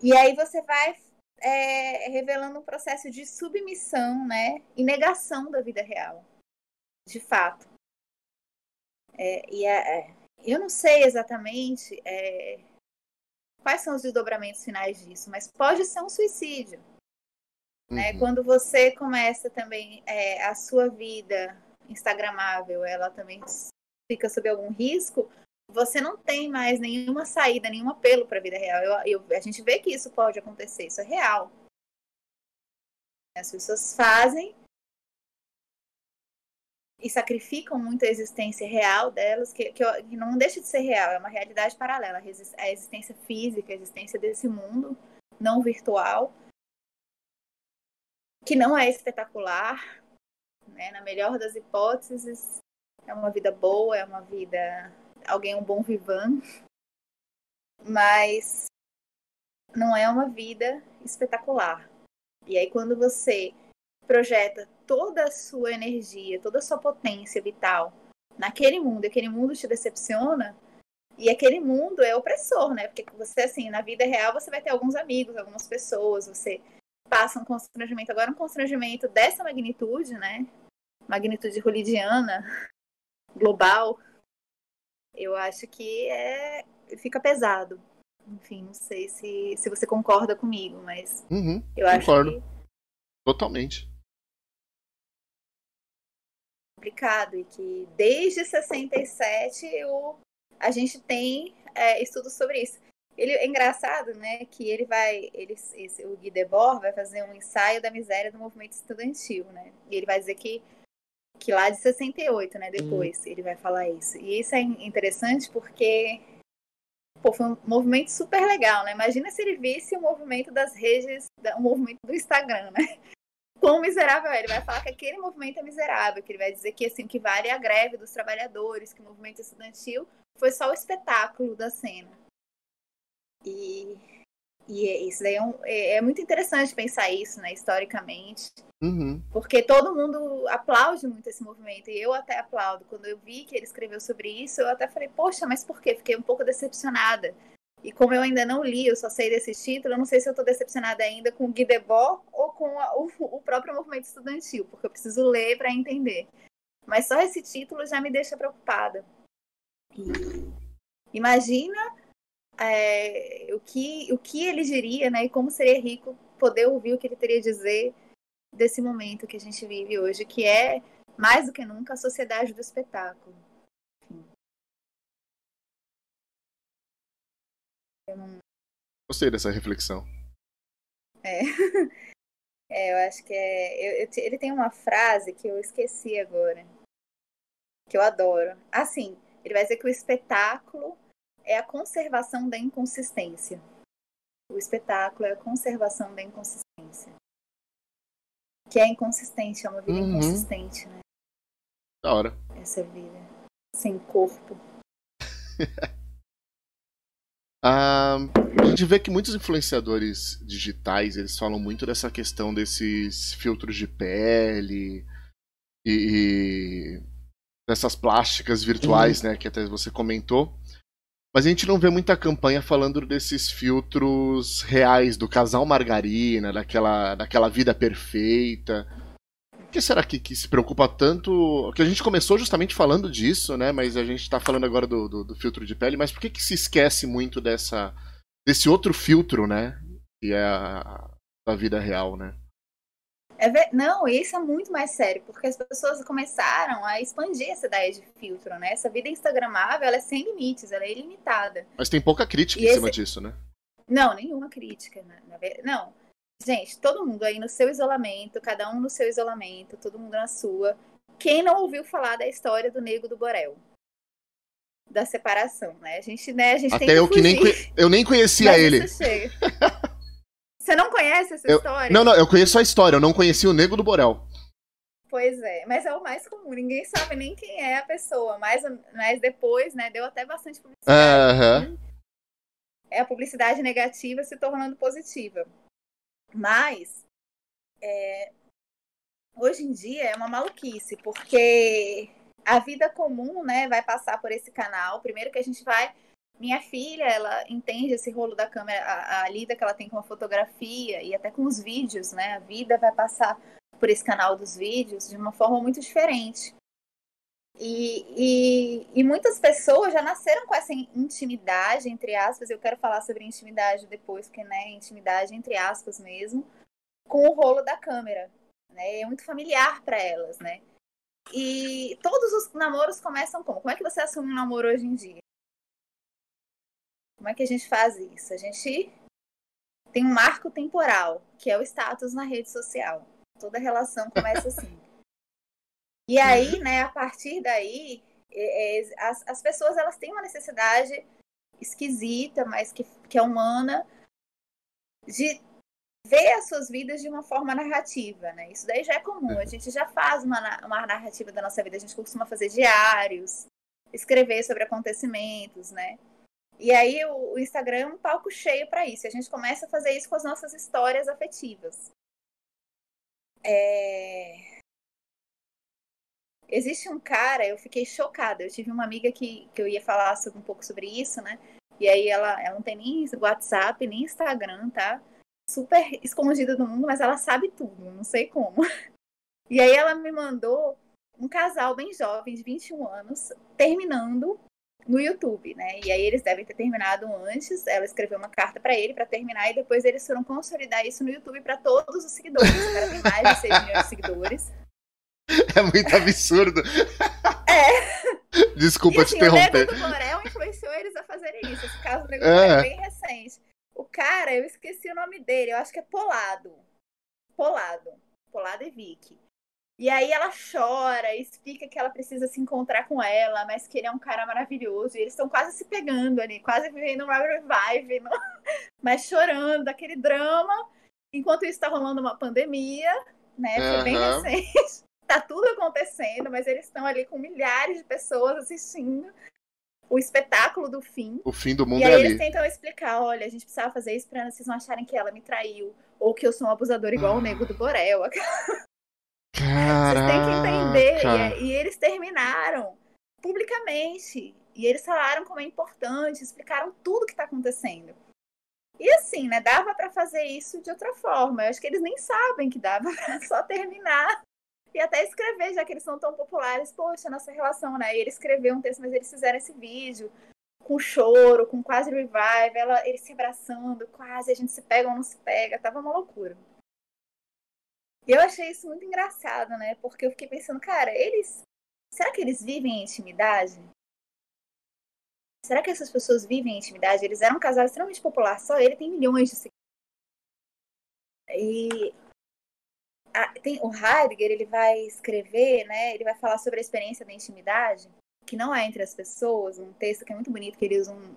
E aí você vai é, revelando um processo de submissão, né, e negação da vida real, de fato. É, e é, é, eu não sei exatamente é, quais são os desdobramentos finais disso, mas pode ser um suicídio. Né? Uhum. Né? Quando você começa também é, a sua vida instagramável, ela também fica sob algum risco, você não tem mais nenhuma saída, nenhum apelo para a vida real. Eu, eu, a gente vê que isso pode acontecer, isso é real. As pessoas fazem e sacrificam muito a existência real delas, que, que, que, não deixa de ser real, é uma realidade paralela. A existência física, a existência desse mundo não virtual, que não é espetacular, né? na melhor das hipóteses, é uma vida boa, é uma vida alguém um bom vivan, mas não é uma vida espetacular. E aí quando você projeta toda a sua energia, toda a sua potência vital naquele mundo, aquele mundo te decepciona, e aquele mundo é opressor, né? Porque você, assim, na vida real, você vai ter alguns amigos, algumas pessoas, você passa um constrangimento. Agora, um constrangimento dessa magnitude, né? Magnitude holidiana, global, eu acho que é fica pesado. Enfim, não sei se, se você concorda comigo, mas uhum, eu acho concordo. que totalmente complicado e que desde 67 o, a gente tem é, estudos sobre isso. Ele é engraçado, né, que ele vai, ele, esse, o Guy Debord vai fazer um ensaio da miséria do movimento estudantil, né? E ele vai dizer que que lá de 68, né? Depois hum. ele vai falar isso. E isso é interessante porque pô, foi um movimento super legal, né? Imagina se ele visse o movimento das redes, o movimento do Instagram, né? Quão miserável é. Ele vai falar que aquele movimento é miserável, que ele vai dizer que assim, que vale a greve dos trabalhadores, que o movimento estudantil foi só o espetáculo da cena. E, e é, isso daí é, um, é, é muito interessante pensar isso, né, historicamente. Uhum. Porque todo mundo aplaude muito esse movimento, e eu até aplaudo. Quando eu vi que ele escreveu sobre isso, eu até falei, poxa, mas por quê? Fiquei um pouco decepcionada. E como eu ainda não li, eu só sei desse título, eu não sei se eu estou decepcionada ainda com o Guy Debord ou com a, o, o, próprio movimento estudantil, porque eu preciso ler para entender. Mas só esse título já me deixa preocupada. E imagina é, o, que, o que ele diria, né? E como seria rico poder ouvir o que ele teria a dizer desse momento que a gente vive hoje, que é, mais do que nunca, a sociedade do espetáculo. Não... Gostei dessa reflexão. É. é, eu acho que é. Eu, eu, ele tem uma frase que eu esqueci agora. Que eu adoro. Assim, ele vai dizer que o espetáculo é a conservação da inconsistência. O espetáculo é a conservação da inconsistência que é inconsistente, é uma vida uhum. inconsistente, né? Da hora. Essa vida. Sem corpo. ah, a gente vê que muitos influenciadores digitais eles falam muito dessa questão desses filtros de pele e, e dessas plásticas virtuais, uhum. né? Que até você comentou. Mas a gente não vê muita campanha falando desses filtros reais do casal margarina, daquela, daquela vida perfeita. Por que será que, que se preocupa tanto? Que a gente começou justamente falando disso, né? Mas a gente está falando agora do, do, do, filtro de pele. Mas por que, que se esquece muito dessa, desse outro filtro, né? Que é a, a vida real, né? É, não, isso é muito mais sério, porque as pessoas começaram a expandir essa ideia de filtro, né? Essa vida instagramável, ela é sem limites, ela é ilimitada. Mas tem pouca crítica e em esse... cima disso, né? Não, nenhuma crítica. Né? Não. Gente, todo mundo aí no seu isolamento, cada um no seu isolamento, todo mundo na sua. Quem não ouviu falar da história do Nego do Borel? Da separação, né? A gente, né, a gente Até eu que, que nem eu nem conhecia ele. Você não conhece essa eu, história? Não, não, eu conheço a história, eu não conhecia o Nego do Borel. Pois é, mas é o mais comum, ninguém sabe nem quem é a pessoa, mas, mas depois, né, deu até bastante publicidade. Uhum. É a publicidade negativa se tornando positiva. Mas, é, hoje em dia é uma maluquice, porque a vida comum, né, vai passar por esse canal. Primeiro que a gente vai minha filha, ela entende esse rolo da câmera, a, a lida que ela tem com a fotografia e até com os vídeos, né? A vida vai passar por esse canal dos vídeos de uma forma muito diferente. E, e, e, muitas pessoas já nasceram com essa intimidade, entre aspas, eu quero falar sobre intimidade depois, porque né, intimidade entre aspas mesmo, com o rolo da câmera. Né? É muito familiar para elas, né? E todos os namoros começam como? Como é que você assume um namoro hoje em dia? Como é que a gente faz isso? A gente tem um marco temporal, que é o status na rede social. Toda relação começa assim. E aí, né, a partir daí, as, as pessoas elas têm uma necessidade esquisita, mas que, que é humana, de ver as suas vidas de uma forma narrativa, né? Isso daí já é comum. A gente já faz uma, uma narrativa da nossa vida. A gente costuma fazer diários, escrever sobre acontecimentos, né? E aí o, o Instagram é um palco cheio para isso. A gente começa a fazer isso com as nossas histórias afetivas. É... Existe um cara, eu fiquei chocada. Eu tive uma amiga que, que eu ia falar sobre, um pouco sobre isso, né? E aí ela, ela não tem nem WhatsApp, nem Instagram, tá? Super escondida do mundo, mas ela sabe tudo, não sei como. E aí ela me mandou um casal bem jovem, de 21 anos, terminando no YouTube, né? E aí eles devem ter terminado antes. Ela escreveu uma carta para ele para terminar e depois eles foram consolidar isso no YouTube para todos os seguidores. O cara tem mais de 6 milhões de seguidores. É muito absurdo. É. Desculpa e, assim, te interromper. O Nego do Borel influenciou eles a fazerem isso. Esse caso do Nego é. é bem recente. O cara, eu esqueci o nome dele, eu acho que é Polado. Polado. Polado e Vicky. E aí ela chora, explica que ela precisa se encontrar com ela, mas que ele é um cara maravilhoso. E eles estão quase se pegando ali, quase vivendo uma revive, não? mas chorando, aquele drama. Enquanto isso está rolando uma pandemia, né? Foi uhum. bem recente. tá tudo acontecendo, mas eles estão ali com milhares de pessoas assistindo o espetáculo do fim. O fim do mundo e aí é eles tentam explicar, olha, a gente precisava fazer isso para vocês não acharem que ela me traiu ou que eu sou um abusador igual o nego do Borel. Caraca. Vocês têm que entender. E, é, e, eles terminaram publicamente. E eles falaram como é importante, explicaram tudo que está acontecendo. E assim, né? Dava para fazer isso de outra forma. Eu acho que eles nem sabem que dava para só terminar e até escrever, já que eles são tão populares. Poxa, nossa relação, né? E ele escreveu um texto, mas eles fizeram esse vídeo com choro, com quase revive, ela, eles se abraçando, quase, a gente se pega ou não se pega. Tava uma loucura. E eu achei isso muito engraçado, né? Porque eu fiquei pensando, cara, eles. Será que eles vivem em intimidade? Será que essas pessoas vivem em intimidade? Eles eram um casal extremamente popular, só ele tem milhões de seguidores. E a, tem, o Heidegger ele vai escrever, né? Ele vai falar sobre a experiência da intimidade, que não é entre as pessoas, um texto que é muito bonito, que ele usa um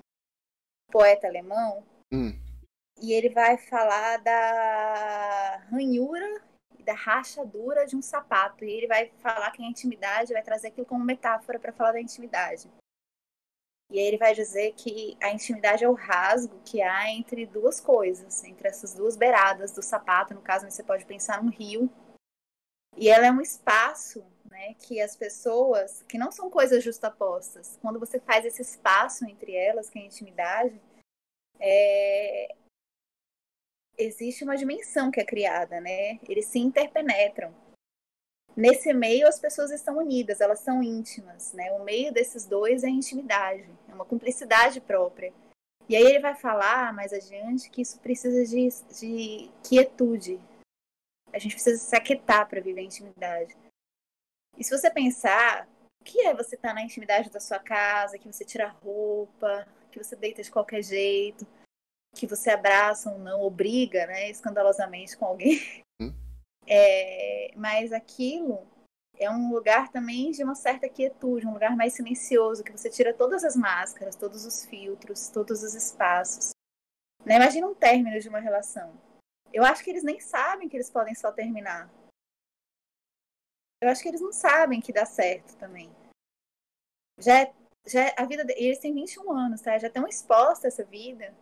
poeta alemão. Hum. E ele vai falar da ranhura da rachadura de um sapato. E ele vai falar que a intimidade vai trazer aquilo como metáfora para falar da intimidade. E aí ele vai dizer que a intimidade é o rasgo que há entre duas coisas, entre essas duas beiradas do sapato. No caso, você pode pensar num rio. E ela é um espaço né, que as pessoas, que não são coisas justapostas, quando você faz esse espaço entre elas, que é a intimidade, é, existe uma dimensão que é criada, né? Eles se interpenetram. Nesse meio, as pessoas estão unidas, elas são íntimas, né? O meio desses dois é a intimidade, é uma cumplicidade própria. E aí ele vai falar mais adiante que isso precisa de, de quietude. A gente precisa se aquietar para viver a intimidade. E se você pensar, o que é você estar tá na intimidade da sua casa, que você tira a roupa, que você deita de qualquer jeito, que você abraça ou não, ou briga, né, escandalosamente com alguém. Hum. É, mas aquilo é um lugar também de uma certa quietude, um lugar mais silencioso, que você tira todas as máscaras, todos os filtros, todos os espaços. Né? Imagina um término de uma relação. Eu acho que eles nem sabem que eles podem só terminar. Eu acho que eles não sabem que dá certo também. Já, é, já é, a vida eles têm 21 anos, tá? Já estão expostos a essa vida.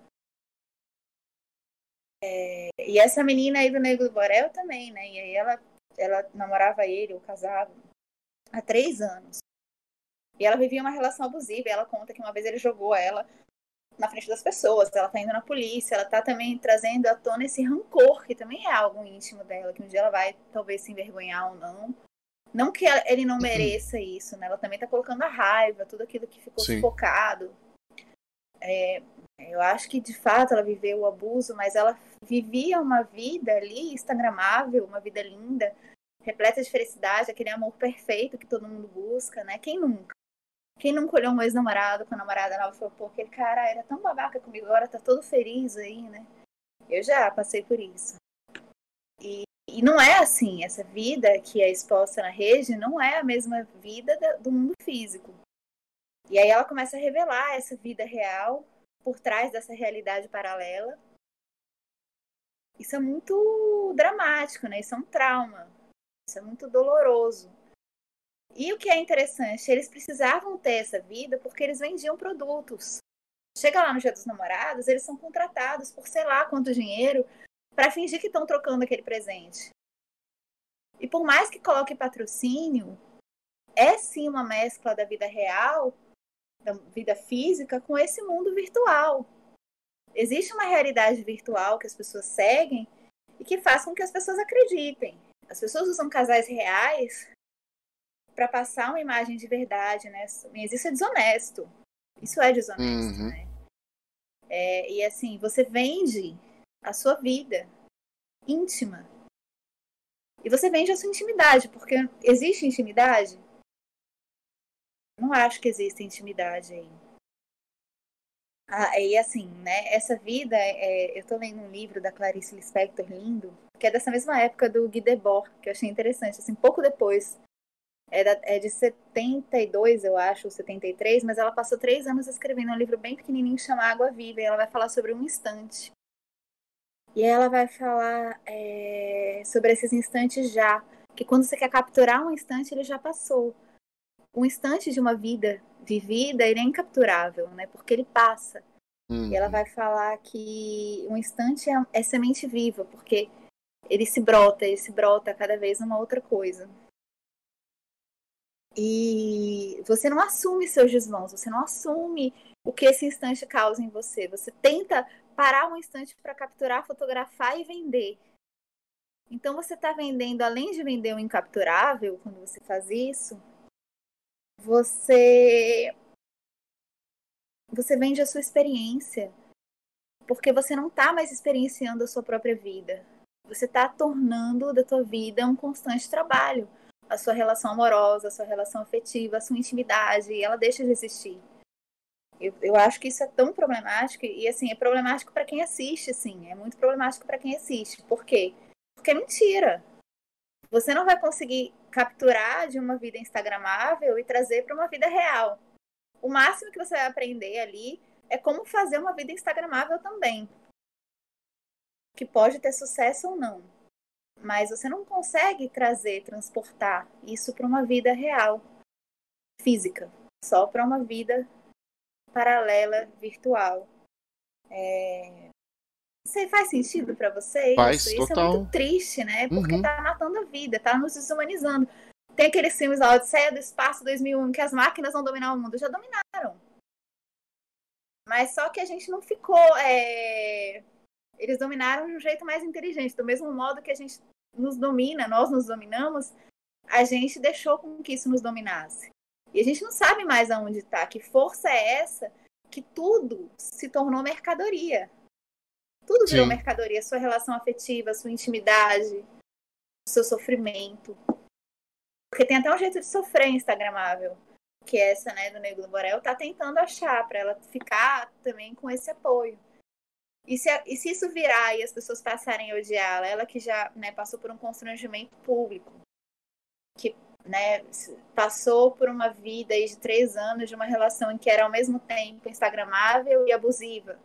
É, e essa menina aí do Negro do Borel também, né? E aí ela ela namorava ele, ou casava, há três anos. E ela vivia uma relação abusiva. E ela conta que uma vez ele jogou ela na frente das pessoas. Ela tá indo na polícia. Ela tá também trazendo à tona esse rancor, que também é algo íntimo dela, que um dia ela vai talvez se envergonhar ou não. Não que ele não uhum. mereça isso, né? Ela também tá colocando a raiva, tudo aquilo que ficou Sim. sufocado. É, eu acho que de fato ela viveu o abuso, mas ela vivia uma vida ali instagramável, uma vida linda, repleta de felicidade, aquele amor perfeito que todo mundo busca, né? Quem nunca? Quem nunca olhou um ex-namorado com a namorada nova e falou, pô, aquele cara era tão babaca comigo, agora tá todo feliz aí, né? Eu já passei por isso. E, e não é assim, essa vida que é exposta na rede não é a mesma vida do mundo físico. E aí ela começa a revelar essa vida real por trás dessa realidade paralela. Isso é muito dramático, né? Isso é um trauma. Isso é muito doloroso. E o que é interessante, eles precisavam ter essa vida porque eles vendiam produtos. Chega lá no Dia dos Namorados, eles são contratados por sei lá quanto dinheiro para fingir que estão trocando aquele presente. E por mais que coloque patrocínio, é sim uma mescla da vida real da vida física com esse mundo virtual. Existe uma realidade virtual que as pessoas seguem e que faz com que as pessoas acreditem. As pessoas usam casais reais para passar uma imagem de verdade, né? Mas isso é desonesto. Isso é desonesto, uhum. né? É, e assim, você vende a sua vida íntima. E você vende a sua intimidade, porque existe intimidade não acho que exista intimidade aí. Ah, e assim, né, essa vida, é, eu tô lendo um livro da Clarice Lispector, lindo, que é dessa mesma época do Guy Debord, que eu achei interessante, assim, pouco depois, é, da, é de 72, eu acho, 73, mas ela passou três anos escrevendo um livro bem pequenininho chamado Água Viva, e ela vai falar sobre um instante. E ela vai falar é, sobre esses instantes já, que quando você quer capturar um instante, ele já passou um instante de uma vida vivida, ele é incapturável, né? Porque ele passa. Uhum. E ela uhum. vai falar que um instante é, é, semente viva, porque ele se brota, ele se brota cada vez uma outra coisa. E você não assume seus desvãos, você não assume o que esse instante causa em você. Você tenta parar um instante para capturar, fotografar e vender. Então você está vendendo, além de vender o incapturável, quando você faz isso, você você vende a sua experiência, porque você não está mais experienciando a sua própria vida. Você está tornando da tua vida um constante trabalho. A sua relação amorosa, a sua relação afetiva, a sua intimidade, ela deixa de existir. Eu, eu acho que isso é tão problemático e assim é problemático para quem assiste, sim, é muito problemático para quem assiste. Por quê? Porque é mentira. Você não vai conseguir capturar de uma vida instagramável e trazer para uma vida real. O máximo que você vai aprender ali é como fazer uma vida instagramável também. Que pode ter sucesso ou não. Mas você não consegue trazer, transportar isso para uma vida real, física, só para uma vida paralela, virtual. É... Isso faz sentido para vocês? Faz, isso total. é muito triste, né? Porque uhum. tá matando a vida, tá nos desumanizando. Tem aqueles filmes lá, Odisseia do Espaço 2001, que as máquinas vão dominar o mundo. Já dominaram. Mas só que a gente não ficou. É... Eles dominaram de um jeito mais inteligente. Do mesmo modo que a gente nos domina, nós nos dominamos, a gente deixou com que isso nos dominasse. E a gente não sabe mais aonde está. Que força é essa que tudo se tornou mercadoria. Tudo virou Sim. mercadoria, sua relação afetiva, sua intimidade, seu sofrimento. Porque tem até um jeito de sofrer instagramável, que é essa, né, do Negro do Borel, tá tentando achar para ela ficar também com esse apoio. E se, e se isso virar e as pessoas passarem a odiá-la, ela que já né, passou por um constrangimento público, que né, passou por uma vida de três anos de uma relação em que era ao mesmo tempo instagramável e abusiva.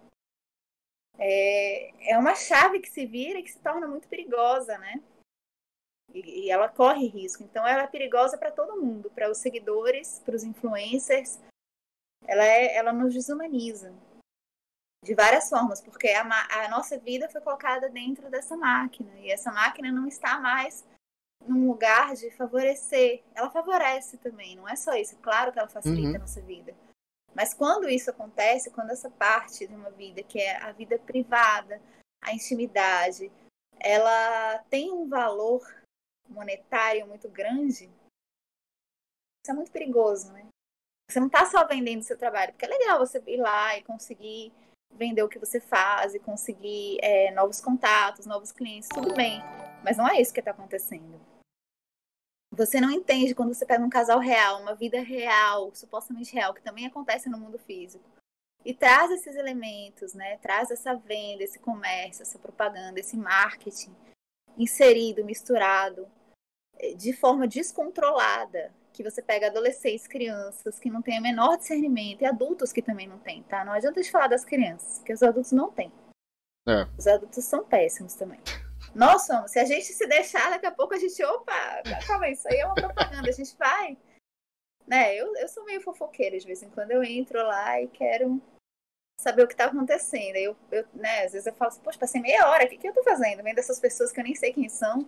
É, é uma chave que se vira e que se torna muito perigosa, né? E, e ela corre risco. Então ela é perigosa para todo mundo, para os seguidores, para os influencers. Ela, é, ela nos desumaniza de várias formas, porque a, a, nossa vida foi colocada dentro dessa máquina e essa máquina não está mais num lugar de favorecer. Ela favorece também, não é só isso. Claro que ela facilita uhum. a nossa vida. Mas quando isso acontece, quando essa parte de uma vida, que é a vida privada, a intimidade, ela tem um valor monetário muito grande, isso é muito perigoso, né? Você não está só vendendo seu trabalho, porque é legal você ir lá e conseguir vender o que você faz e conseguir é, novos contatos, novos clientes, tudo bem. Mas não é isso que está acontecendo. Você não entende quando você pega um casal real, uma vida real, supostamente real, que também acontece no mundo físico, e traz esses elementos, né? Traz essa venda, esse comércio, essa propaganda, esse marketing inserido, misturado, eh, de forma descontrolada, que você pega adolescentes, crianças que não têm o menor discernimento e adultos que também não têm, tá? Não adianta de falar das crianças, porque os adultos não têm. É. Os adultos são péssimos também. Nós somos. Se a gente se deixar, daqui a pouco a gente, opa, calma, isso aí é uma propaganda, a gente vai. Né? Eu, eu sou meio fofoqueira, de vez em quando eu entro lá e quero saber o que está acontecendo. Eu, eu, né, às vezes eu falo assim, poxa, passei meia hora, o que, que eu estou fazendo? Vendo essas pessoas que eu nem sei quem são.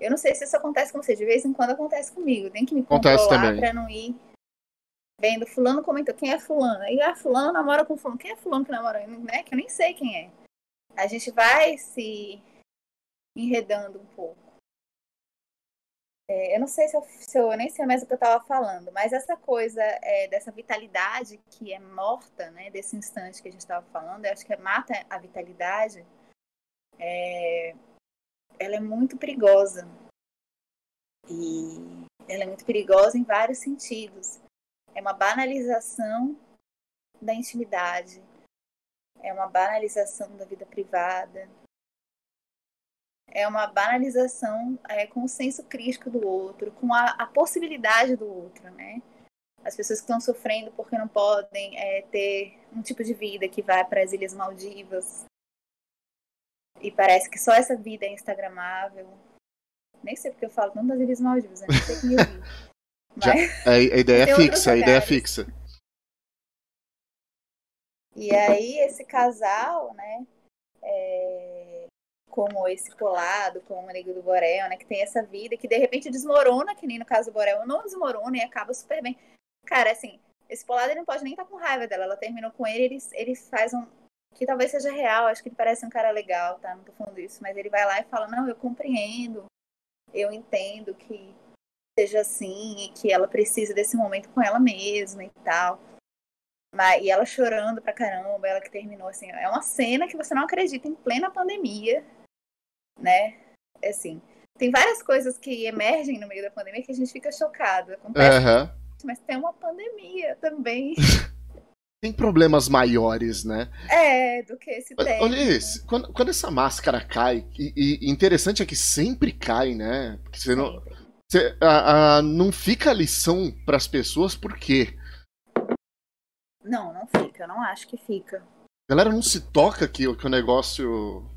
Eu não sei se isso acontece com você, de vez em quando acontece comigo. Tem que me controlar para não ir vendo. Fulano comentou, quem é fulano? E a ah, fulano namora com fulano. Quem é fulano que namora? Né? Que eu nem sei quem é. A gente vai se enredando um pouco. É, eu não sei se eu, se eu, nem sei mais o que eu estava falando, mas essa coisa é, dessa vitalidade que é morta, né, desse instante que a gente estava falando, eu acho que mata a vitalidade. É, ela é muito perigosa. E ela é muito perigosa em vários sentidos. É uma banalização da intimidade, é uma banalização da vida privada, é uma banalização é, com o senso crítico do outro, com a, a, possibilidade do outro, né? As pessoas que estão sofrendo porque não podem é, ter um tipo de vida que vai para as Ilhas Maldivas, e parece que só essa vida é instagramável. Nem sei porque eu falo tanto das Ilhas Maldivas, né? não sei quem eu vi. Mas... Já, a, ideia é fixa, a ideia é fixa. E aí esse casal, né, é, como esse colado, como o Nego do Borel, né, que tem essa vida que de repente desmorona, que nem no caso do Borel, não desmorona e acaba super bem. Cara, assim, esse polado ele não pode nem estar tá com raiva dela, ela terminou com ele, ele, ele faz um, que talvez seja real, acho que ele parece um cara legal, tá? Não tô falando isso, mas ele vai lá e fala: Não, eu compreendo, eu entendo que seja assim e que ela precisa desse momento com ela mesma e tal. Mas, e ela chorando pra caramba, ela que terminou assim. É uma cena que você não acredita em plena pandemia, né? É assim, tem várias coisas que emergem no meio da pandemia que a gente fica chocado. Acontece, uhum. mas tem uma pandemia também. tem problemas maiores, né? É, do que esse tema. Olha isso, quando, quando, essa máscara cai, e, e, interessante é que sempre cai, né? Porque você não, você, a, a, não fica lição para as pessoas, por quê? Não, não fica, eu não acho que fica. A galera não se toca que, que o negócio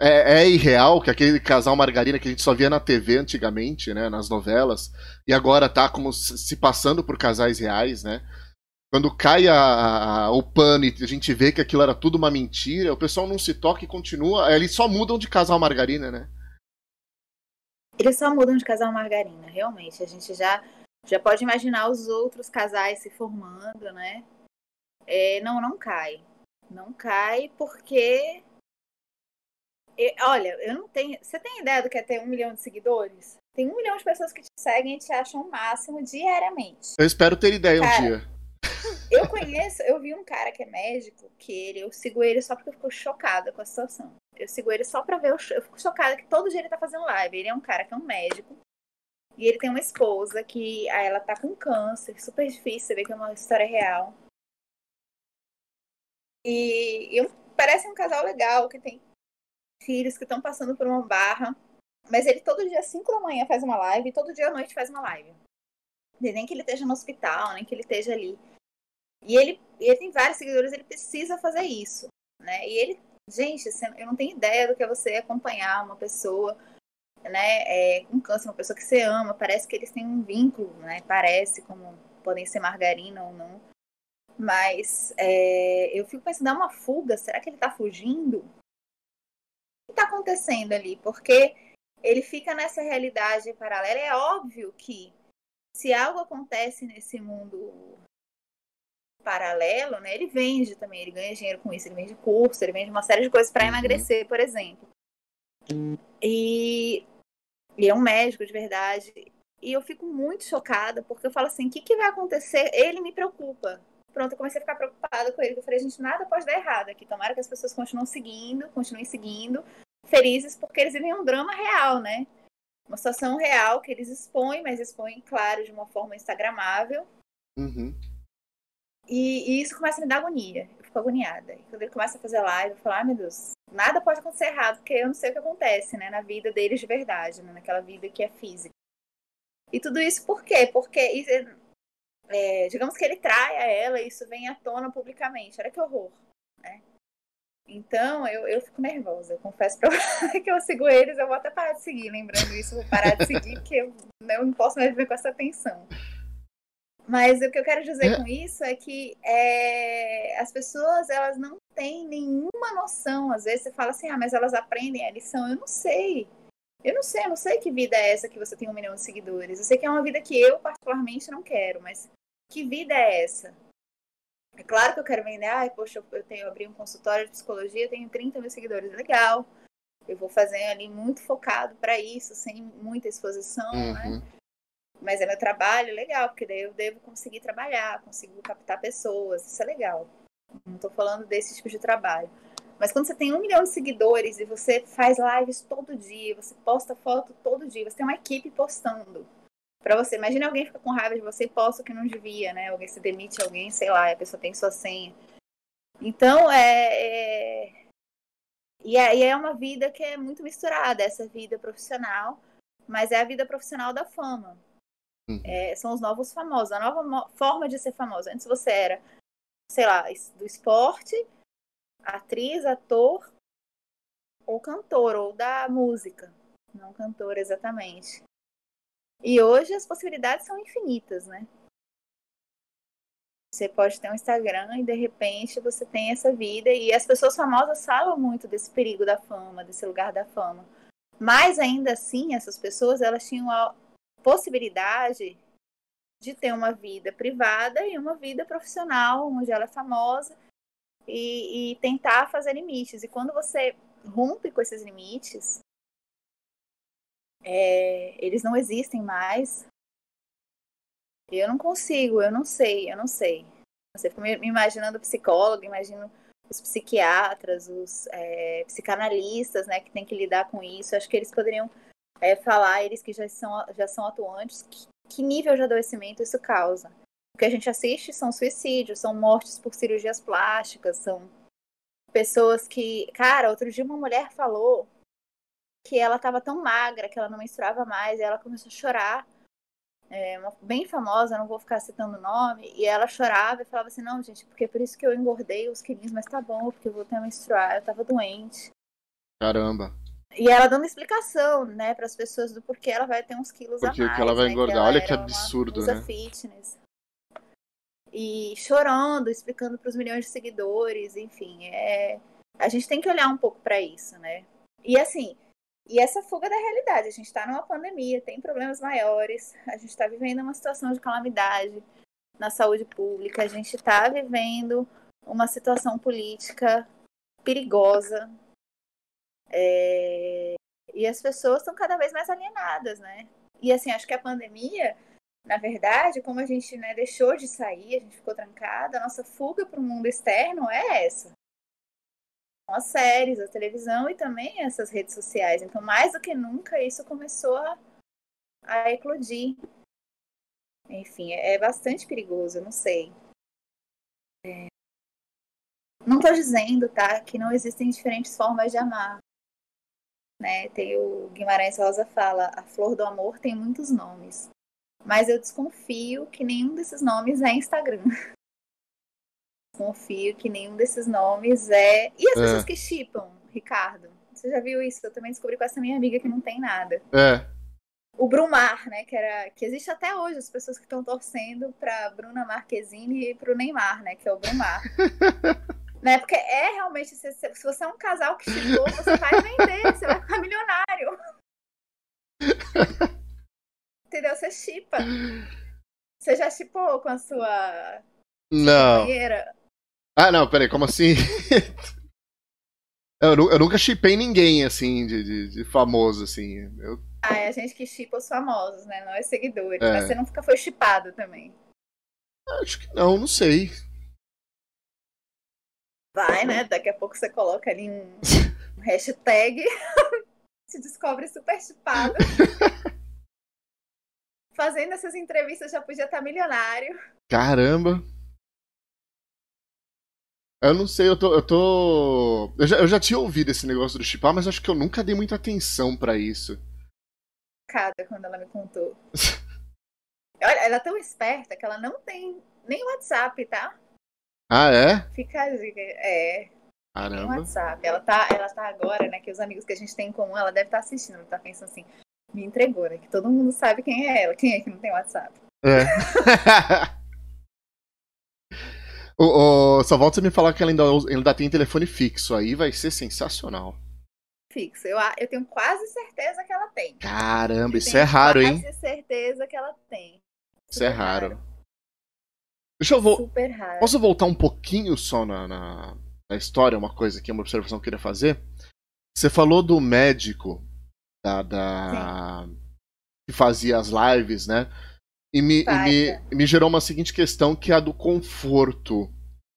é, é, irreal, que aquele casal margarina que a gente só via na TV antigamente, né, nas novelas, e agora tá como se passando por casais reais, né? quando cai a, a, o pano e a gente vê que aquilo era tudo uma mentira, o pessoal não se toca e continua. Eles só mudam de casal margarina, né? Eles só mudam de casal margarina, realmente. A gente já, já pode imaginar os outros casais se formando, né? É, não, não cai. Não cai porque. Olha, eu não tenho. Você tem ideia do que é ter um milhão de seguidores? Tem um milhão de pessoas que te seguem e te acham o máximo diariamente. Eu espero ter ideia Cara, um dia. Eu conheço, eu vi um cara que é médico, que ele, eu sigo ele só porque eu fico chocada com a situação. Eu sigo ele só pra ver, eu, eu fico chocada que todo dia ele tá fazendo live. Ele é um cara que é um médico, e ele tem uma esposa que ah, ela tá com câncer, super difícil, você vê que é uma história real. E, e parece um casal legal, que tem filhos que estão passando por uma barra. Mas ele todo dia, às 5 da manhã, faz uma live e todo dia à noite faz uma live. Nem que ele esteja no hospital, nem que ele esteja ali. E ele, ele tem vários seguidores, ele precisa fazer isso. Né? E ele, gente, eu não tenho ideia do que é você acompanhar uma pessoa né, é, com câncer, uma pessoa que você ama, parece que eles têm um vínculo, né? Parece como podem ser margarina ou não. Mas é, eu fico pensando, dá uma fuga? Será que ele tá fugindo? O que tá acontecendo ali? Porque ele fica nessa realidade paralela. É óbvio que se algo acontece nesse mundo paralelo, né, ele vende também, ele ganha dinheiro com isso, ele vende curso, ele vende uma série de coisas para uhum. emagrecer, por exemplo. E ele é um médico de verdade. E eu fico muito chocada, porque eu falo assim: o que, que vai acontecer? Ele me preocupa. Pronto, eu comecei a ficar preocupada com ele. Eu falei: gente, nada pode dar errado aqui. Tomara que as pessoas continuem seguindo, continuem seguindo, felizes, porque eles vivem um drama real, né? Uma situação real que eles expõem, mas expõem, claro, de uma forma instagramável. Uhum. E, e, isso começa a me dar agonia. Eu fico agoniada. E quando ele começa a fazer live, eu falo, ai meu Deus, nada pode acontecer errado, porque eu não sei o que acontece, né, na vida deles de verdade, né, naquela vida que é física. E tudo isso por quê? Porque, é, digamos que ele traia ela e isso vem à tona publicamente. Olha que horror, né? Então, eu, eu fico nervosa. Eu confesso pra que eu sigo eles, eu vou até parar de seguir. Lembrando isso, vou parar de seguir, porque eu, eu não posso mais viver com essa tensão. Mas o que eu quero dizer é. com isso é que é, as pessoas elas não têm nenhuma noção. Às vezes você fala assim, ah, mas elas aprendem a lição. Eu não sei. Eu não sei, eu não sei que vida é essa que você tem um milhão de seguidores. Eu sei que é uma vida que eu particularmente não quero, mas que vida é essa? É claro que eu quero vender, ah, poxa, eu tenho abri um consultório de psicologia, tenho 30 mil seguidores, legal. Eu vou fazer ali muito focado para isso, sem muita exposição, né? uhum. né? Mas é meu trabalho, legal, porque daí eu devo conseguir trabalhar, consigo captar pessoas, isso é legal. Não estou falando desse tipo de trabalho. Mas quando você tem um milhão de seguidores e você faz lives todo dia, você posta foto todo dia, você tem uma equipe postando para você. Imagina alguém fica com raiva de você e posta que não devia, né? Alguém se demite alguém, sei lá, a pessoa tem sua senha. Então, é, é... E aí é uma vida que é muito misturada, essa vida profissional, mas é a vida profissional da fama. Uhum. É, são os novos famosos, a nova forma de ser famoso. Antes você era, sei lá, do esporte, atriz, ator ou cantor, ou da música. Não cantor exatamente. E hoje as possibilidades são infinitas, né? Você pode ter um Instagram e de repente você tem essa vida e as pessoas famosas falam muito desse perigo da fama, desse lugar da fama. Mas ainda assim, essas pessoas elas tinham a possibilidade de ter uma vida privada e uma vida profissional, onde ela é famosa e, e tentar fazer limites. E quando você rompe com esses limites, é, eles não existem mais. Eu não consigo, eu não sei, eu não sei. Você fica me imaginando psicólogo, imagino os psiquiatras, os é, psicanalistas, né, que tem que lidar com isso. Acho que eles poderiam é, falar, eles que já são, já são atuantes, que, que nível de adoecimento isso causa. O que a gente assiste são suicídios, são mortes por cirurgias plásticas, são pessoas que. Cara, outro dia uma mulher falou que ela estava tão magra que ela não menstruava mais, e ela começou a chorar. É, uma, bem famosa, não vou ficar citando o nome, e ela chorava e falava assim: Não, gente, porque é por isso que eu engordei os quilinhos, mas tá bom, porque eu voltei a menstruar, eu tava doente. Caramba. E ela dando explicação, né, para as pessoas do porquê ela vai ter uns quilos porque a mais. Porque ela vai né, engordar. Que Olha que absurdo, né? fitness. E chorando, explicando para os milhões de seguidores, enfim, é a gente tem que olhar um pouco para isso, né? E assim, e essa fuga da realidade. A gente está numa pandemia, tem problemas maiores, a gente está vivendo uma situação de calamidade na saúde pública, a gente está vivendo uma situação política perigosa. É... E as pessoas estão cada vez mais alienadas, né? E assim, acho que a pandemia na verdade, como a gente né, deixou de sair, a gente ficou trancada, a nossa fuga para o mundo externo é essa. As séries, a televisão e também essas redes sociais. Então, mais do que nunca, isso começou a, a eclodir. Enfim, é, é bastante perigoso, não sei. É... Não estou dizendo, tá, que não existem diferentes formas de amar. Né? Tem o Guimarães Rosa fala, a flor do amor tem muitos nomes. Mas eu desconfio que nenhum desses nomes é Instagram. Desconfio que nenhum desses nomes é. E as é. pessoas que chipam, Ricardo? Você já viu isso? Eu também descobri com essa minha amiga que não tem nada. É. O Brumar, né? Que, era, que existe até hoje, as pessoas que estão torcendo pra Bruna Marquezine e pro Neymar, né? Que é o Brumar. né? Porque é realmente, se, se você é um casal que chipou, você vai vender, você vai ficar milionário. Entendeu? Você chipa. Você já chipou com a sua não. companheira? Ah, não, peraí, como assim? eu, eu, nunca chipei ninguém, assim, de, de, de, famoso, assim. Eu... Ah, é a gente que chipa os famosos, né? Não é seguidores. É. Mas você nunca foi chipado também. Acho que não, não sei. Vai, né? Daqui a pouco você coloca ali um, um hashtag. se descobre super chipado. fazendo essas entrevistas já podia estar milionário. Caramba! Eu não sei, eu tô. Eu, tô... Eu, já, eu já tinha ouvido esse negócio do chipar, mas acho que eu nunca dei muita atenção para isso. Cada quando ela me contou. Olha, ela é tão esperta que ela não tem nem WhatsApp, tá? Ah, é? Fica a dica. É. Caramba. Tem WhatsApp. Ela tá, ela tá agora, né? Que os amigos que a gente tem em comum, ela deve estar tá assistindo. Ela tá pensando assim: me entregou, né? Que todo mundo sabe quem é ela. Quem é que não tem WhatsApp? É. o, só volta a me falar que ela ainda, ainda tem telefone fixo. Aí vai ser sensacional. Fixo. Eu, eu tenho quase certeza que ela tem. Caramba, isso é raro, hein? Quase certeza que ela tem. Isso é raro. raro. Deixa eu raro. Posso voltar um pouquinho só na, na, na história? Uma coisa aqui, uma observação que eu queria fazer. Você falou do médico da, da que fazia as lives, né? E me, e me, me gerou uma seguinte questão que é a do conforto.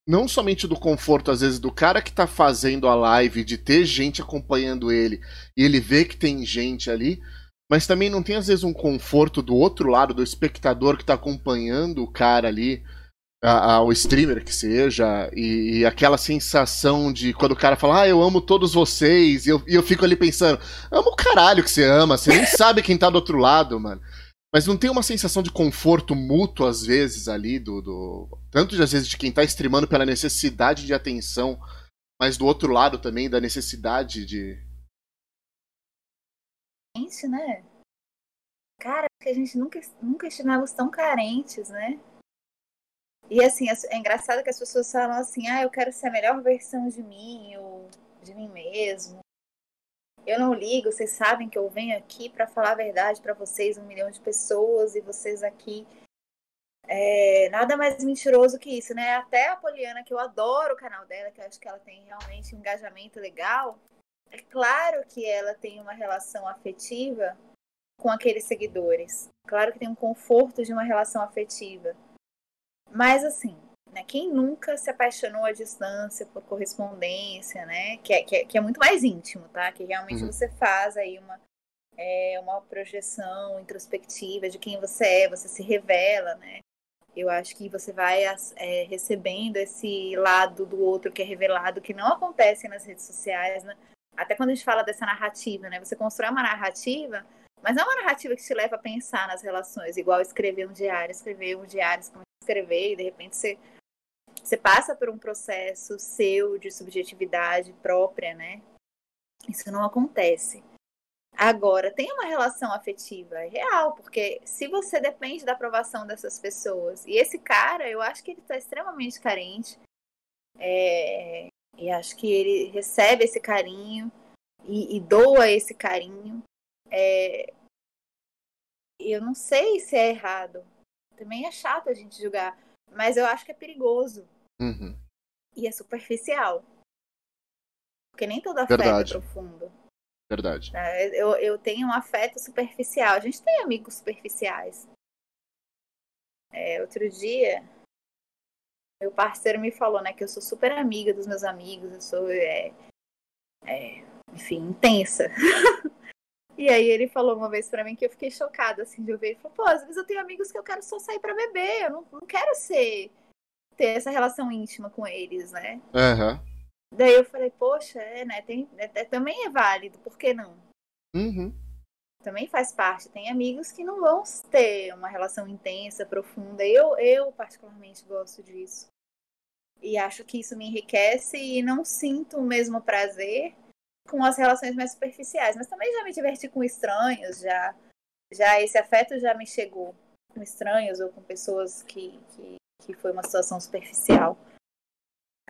Não somente do conforto, às vezes, do cara que tá fazendo a live, de ter gente acompanhando ele, e ele vê que tem gente ali, mas também não tem, às vezes, um conforto do outro lado, do espectador que tá acompanhando o cara ali, ao streamer que seja, e, e, aquela sensação de quando o cara fala, ah, eu amo todos vocês, e eu, e eu fico ali pensando, amo o caralho que você ama, você nem sabe quem tá do outro lado, mano. Mas não tem uma sensação de conforto mútuo, às vezes, ali, do. do tanto às vezes de quem tá streamando pela necessidade de atenção, mas do outro lado também da necessidade de. Gente, né? Cara, que a gente nunca, nunca estivemos tão carentes, né? E assim, é engraçado que as pessoas falam assim, ah, eu quero ser a melhor versão de mim, ou de mim mesmo. Eu não ligo, vocês sabem que eu venho aqui para falar a verdade para vocês, um milhão de pessoas, e vocês aqui. É, nada mais mentiroso que isso, né? Até a Poliana, que eu adoro o canal dela, que eu acho que ela tem realmente um engajamento legal. É claro que ela tem uma relação afetiva com aqueles seguidores. Claro que tem um conforto de uma relação afetiva. Mas assim, né, quem nunca se apaixonou à distância por correspondência, né? Que é, que é, que é muito mais íntimo, tá? Que realmente uhum. você faz aí uma, é, uma projeção introspectiva de quem você é, você se revela, né? Eu acho que você vai é, recebendo esse lado do outro que é revelado, que não acontece nas redes sociais, né? Até quando a gente fala dessa narrativa, né? Você constrói uma narrativa, mas não é uma narrativa que te leva a pensar nas relações, igual escrever um diário, escrever um diário, escrever e de repente você, você passa por um processo seu de subjetividade própria, né? Isso não acontece. Agora, tem uma relação afetiva é real, porque se você depende da aprovação dessas pessoas, e esse cara, eu acho que ele está extremamente carente, é, e acho que ele recebe esse carinho e, e doa esse carinho. É, eu não sei se é errado, também é chato a gente julgar. Mas eu acho que é perigoso. Uhum. E é superficial. Porque nem todo afeto é Verdade. é profundo. Verdade. Eu, eu tenho um afeto superficial. A gente tem amigos superficiais. É, outro dia, meu parceiro me falou, né, que eu sou super amiga dos meus amigos, eu sou, é, é, enfim, intensa. e aí ele falou uma vez para mim que eu fiquei chocada, assim, de ouvir. Ele falou, pô, às vezes eu tenho amigos que eu quero só sair para beber, eu não, não quero ser, ter essa relação íntima com eles, né? Uhum. Daí eu falei, poxa, é, né, tem, é, é, também é válido, por que não? Uhum. Também faz parte. Tem amigos que não vão ter uma relação intensa, profunda. Eu, eu particularmente gosto disso. E acho que isso me enriquece e não sinto o mesmo prazer com as relações mais superficiais. Mas também já me diverti com estranhos, já, já esse afeto já me chegou com estranhos ou com pessoas que, que, que foi uma situação superficial.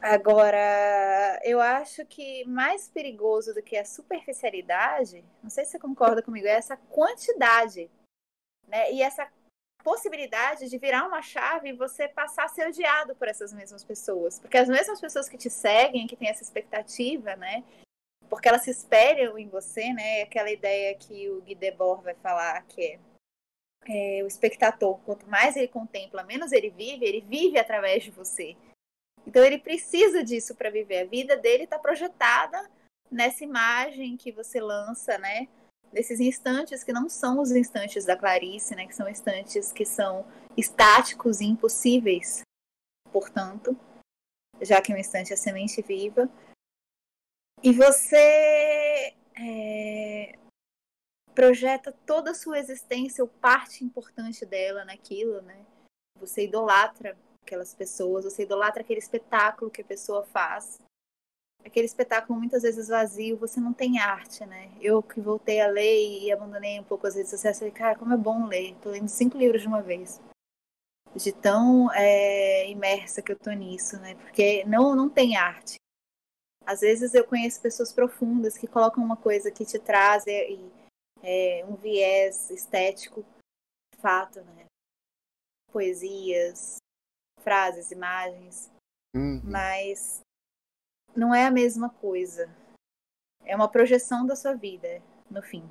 Agora, eu acho que mais perigoso do que a superficialidade, não sei se você concorda comigo, é essa quantidade, né? E essa possibilidade de virar uma chave e você passar a ser odiado por essas mesmas pessoas. Porque as mesmas pessoas que te seguem, que têm essa expectativa, né? Porque elas se em você, né? Aquela ideia que o Guy Debord vai falar, que é, é o espectador, quanto mais ele contempla, menos ele vive, ele vive através de você. Então ele precisa disso para viver. A vida dele está projetada nessa imagem que você lança, né? Nesses instantes que não são os instantes da Clarice, né? Que são instantes que são estáticos e impossíveis, portanto, já que um instante é semente viva. E você é, projeta toda a sua existência, ou parte importante dela naquilo, né? Você idolatra aquelas pessoas, você idolatra aquele espetáculo que a pessoa faz. Aquele espetáculo muitas vezes vazio, você não tem arte, né? Eu que voltei a ler e abandonei um pouco as redes sociais, falei, cara, como é bom ler. Tô lendo cinco livros de uma vez. De tão é, imersa que eu tô nisso, né? Porque não, não tem arte. Às vezes eu conheço pessoas profundas que colocam uma coisa que te traz e, e é, um viés estético, fato, né? Poesias, frases, imagens, uhum. mas não é a mesma coisa. É uma projeção da sua vida, no fim.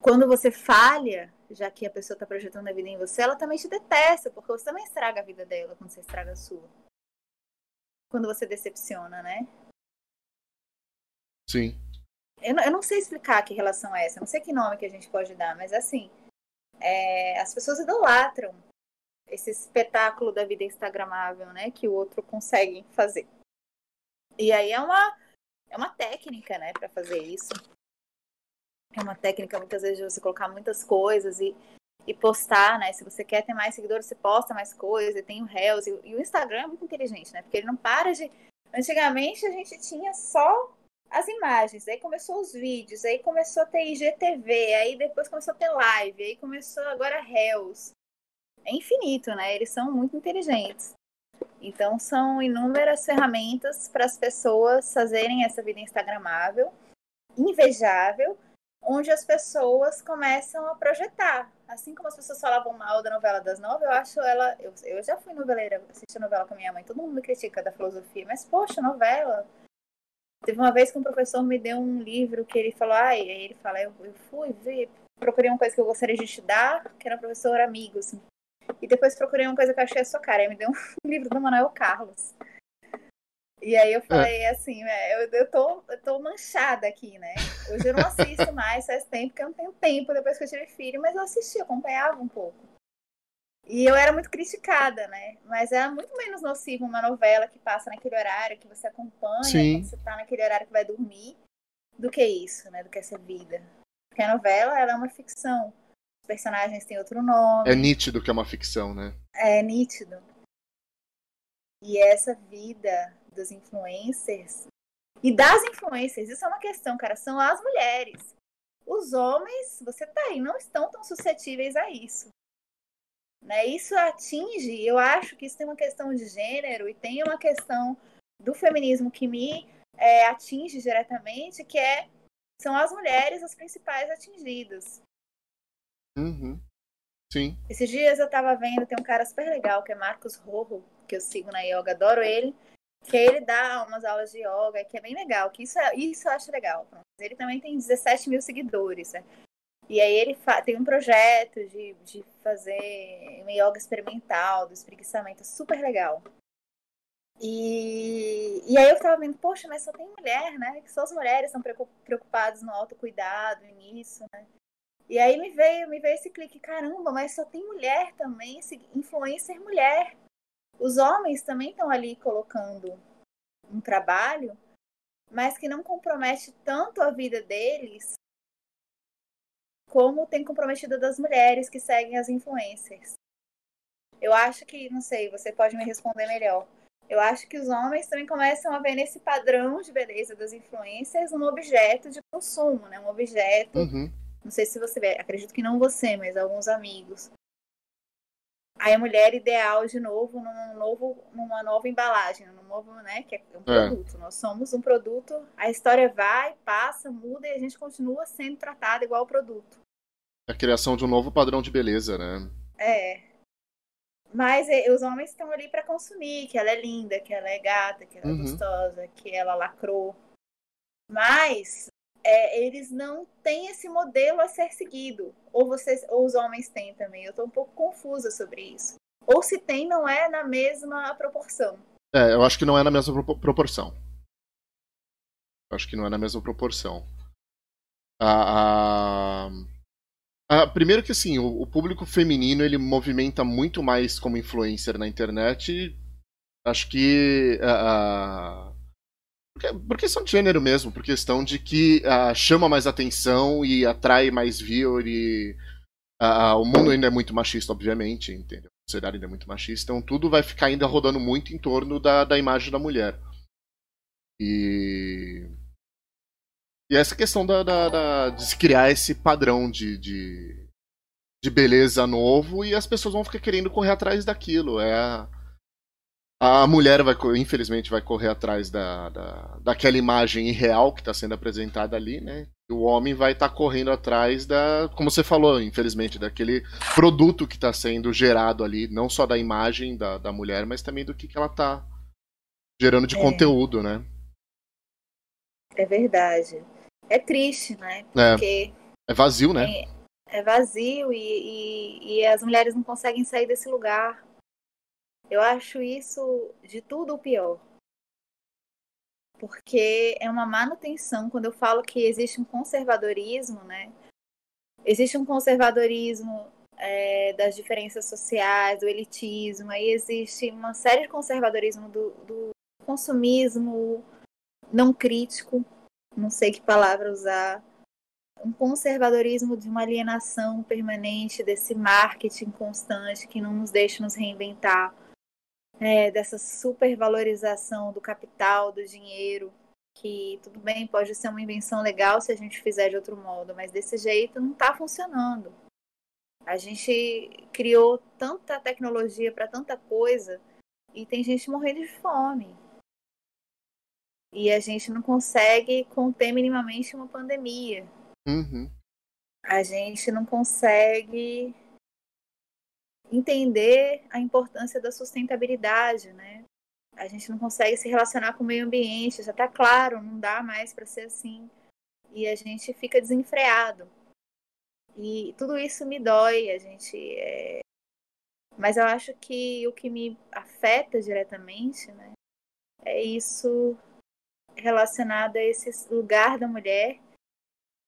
Quando você falha, já que a pessoa está projetando a vida em você, ela também te detesta, porque você também estraga a vida dela quando você estraga a sua. Quando você decepciona, né? Sim. Eu não, eu não sei explicar que relação é essa, não sei que nome que a gente pode dar, mas assim, é, as pessoas idolatram esse espetáculo da vida instagramável, né, que o outro consegue fazer. E aí é uma é uma técnica, né, para fazer isso. É uma técnica muitas vezes de você colocar muitas coisas e, e postar, né? Se você quer ter mais seguidores, você posta mais coisas, e tem o Reels e, e o Instagram é muito inteligente, né? Porque ele não para de Antigamente a gente tinha só as imagens, aí começou os vídeos, aí começou a ter IGTV, aí depois começou a ter live, aí começou agora Reels é infinito, né? Eles são muito inteligentes. Então, são inúmeras ferramentas para as pessoas fazerem essa vida instagramável, invejável, onde as pessoas começam a projetar. Assim como as pessoas falavam mal da novela das nove, eu acho ela. Eu, eu já fui noveleira, assisti novela com minha mãe, todo mundo me critica da filosofia, mas poxa, novela. Teve uma vez que um professor me deu um livro que ele falou, ai, aí ele fala, eu, eu fui ver, procurei uma coisa que eu gostaria de estudar, que era um professor amigo, assim, e depois procurei uma coisa que eu achei a sua cara. Aí me deu um livro do Manuel Carlos. E aí eu falei é. assim, é, eu, eu, tô, eu tô manchada aqui, né? Hoje eu não assisto mais, faz tempo que eu não tenho tempo depois que eu tive filho, mas eu assisti, acompanhava um pouco. E eu era muito criticada, né? Mas era muito menos nocivo uma novela que passa naquele horário que você acompanha, Sim. você tá naquele horário que vai dormir, do que isso, né? Do que essa vida. Porque a novela, ela é uma ficção personagens têm outro nome. É nítido que é uma ficção, né? É nítido. E essa vida dos influencers e das influencers, isso é uma questão, cara, são as mulheres. Os homens, você tá aí, não estão tão suscetíveis a isso. Né? Isso atinge, eu acho que isso tem uma questão de gênero e tem uma questão do feminismo que me é, atinge diretamente, que é são as mulheres as principais atingidas. Uhum. Sim. Esses dias eu tava vendo, tem um cara super legal, que é Marcos Rojo, que eu sigo na yoga, adoro ele. Que ele dá umas aulas de yoga, que é bem legal, que isso, é, isso eu acho legal. Ele também tem 17 mil seguidores. Né? E aí ele tem um projeto de, de fazer uma yoga experimental do espreguiçamento super legal. E, e aí eu ficava vendo, poxa, mas só tem mulher, né? Que só as mulheres estão preocupadas no autocuidado e nisso, né? E aí me veio, me veio esse clique, caramba, mas só tem mulher também, influencer mulher. Os homens também estão ali colocando um trabalho, mas que não compromete tanto a vida deles como tem comprometido das mulheres que seguem as influencers. Eu acho que, não sei, você pode me responder melhor. Eu acho que os homens também começam a ver nesse padrão de beleza das influências um objeto de consumo, né? Um objeto. Uhum. Não sei se você vê, acredito que não você, mas alguns amigos. Aí a mulher ideal de novo num novo, numa nova embalagem, num novo, né? Que é um é. produto. É. Nós somos um produto. A história vai, passa, muda e a gente continua sendo tratado igual o produto. A criação de um novo padrão de beleza, né? É. Mas é, os homens estão ali para consumir, que ela é linda, que ela é gata, que ela é uhum. gostosa, que ela lacrou. Mas é, eles não têm esse modelo a ser seguido. Ou vocês, ou os homens têm também. Eu estou um pouco confusa sobre isso. Ou se tem, não é na mesma proporção. É, eu acho que não é na mesma proporção. Eu acho que não é na mesma proporção. A, a... Ah, primeiro que assim, o, o, público feminino ele movimenta muito mais como influencer na internet. Acho que porque, por questão de gênero mesmo, por questão de que uh, chama mais atenção e atrai mais viewer e uh, o mundo ainda é muito machista, obviamente, entendeu? A sociedade ainda é muito machista, então tudo vai ficar ainda rodando muito em torno da, da imagem da mulher. E e essa questão da, da, da, de se criar esse padrão de, de, de, beleza novo e as pessoas vão ficar querendo correr atrás daquilo. É a, a mulher vai, infelizmente, vai correr atrás da, da, daquela imagem irreal que está sendo apresentada ali, né? E o homem vai estar tá correndo atrás da, como você falou, infelizmente, daquele produto que está sendo gerado ali, não só da imagem da, da mulher, mas também do que, que ela está gerando de é. conteúdo, né? É verdade é triste, né? É. Porque é, é vazio, né? É, é vazio e, e, e, as mulheres não conseguem sair desse lugar. Eu acho isso de tudo o pior. Porque é uma manutenção. Quando eu falo que existe um conservadorismo, né? Existe um conservadorismo é, das diferenças sociais, do elitismo, aí existe uma série de conservadorismo do, do consumismo não crítico, não sei que palavra usar, um conservadorismo de uma alienação permanente, desse marketing constante que não nos deixa nos reinventar, é, dessa supervalorização do capital, do dinheiro, que tudo bem, pode ser uma invenção legal se a gente fizer de outro modo, mas desse jeito não está funcionando. A gente criou tanta tecnologia para tanta coisa e tem gente morrendo de fome e a gente não consegue conter minimamente uma pandemia. Uhum. A gente não consegue entender a importância da sustentabilidade, né? A gente não consegue se relacionar com o meio ambiente, já está claro, não dá mais para ser assim. E a gente fica desenfreado. E tudo isso me dói, a gente é... Mas eu acho que o que me afeta diretamente, né, é isso relacionado a esse lugar da mulher,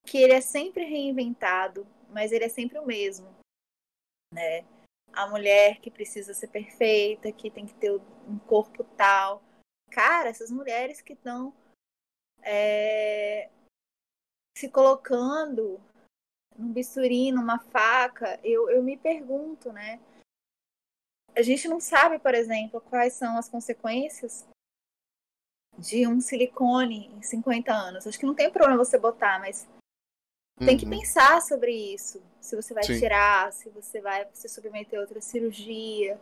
que ele é sempre reinventado, mas ele é sempre o mesmo, né? A mulher que precisa ser perfeita, que tem que ter um corpo tal. Cara, essas mulheres que estão é, se colocando num bisturi, numa faca, eu, eu me pergunto, né? A gente não sabe, por exemplo, quais são as consequências de um silicone em 50 anos. Acho que não tem problema você botar, mas uhum. tem que uhum. pensar sobre isso. Se você vai Sim. tirar, se você vai se submeter a outra cirurgia.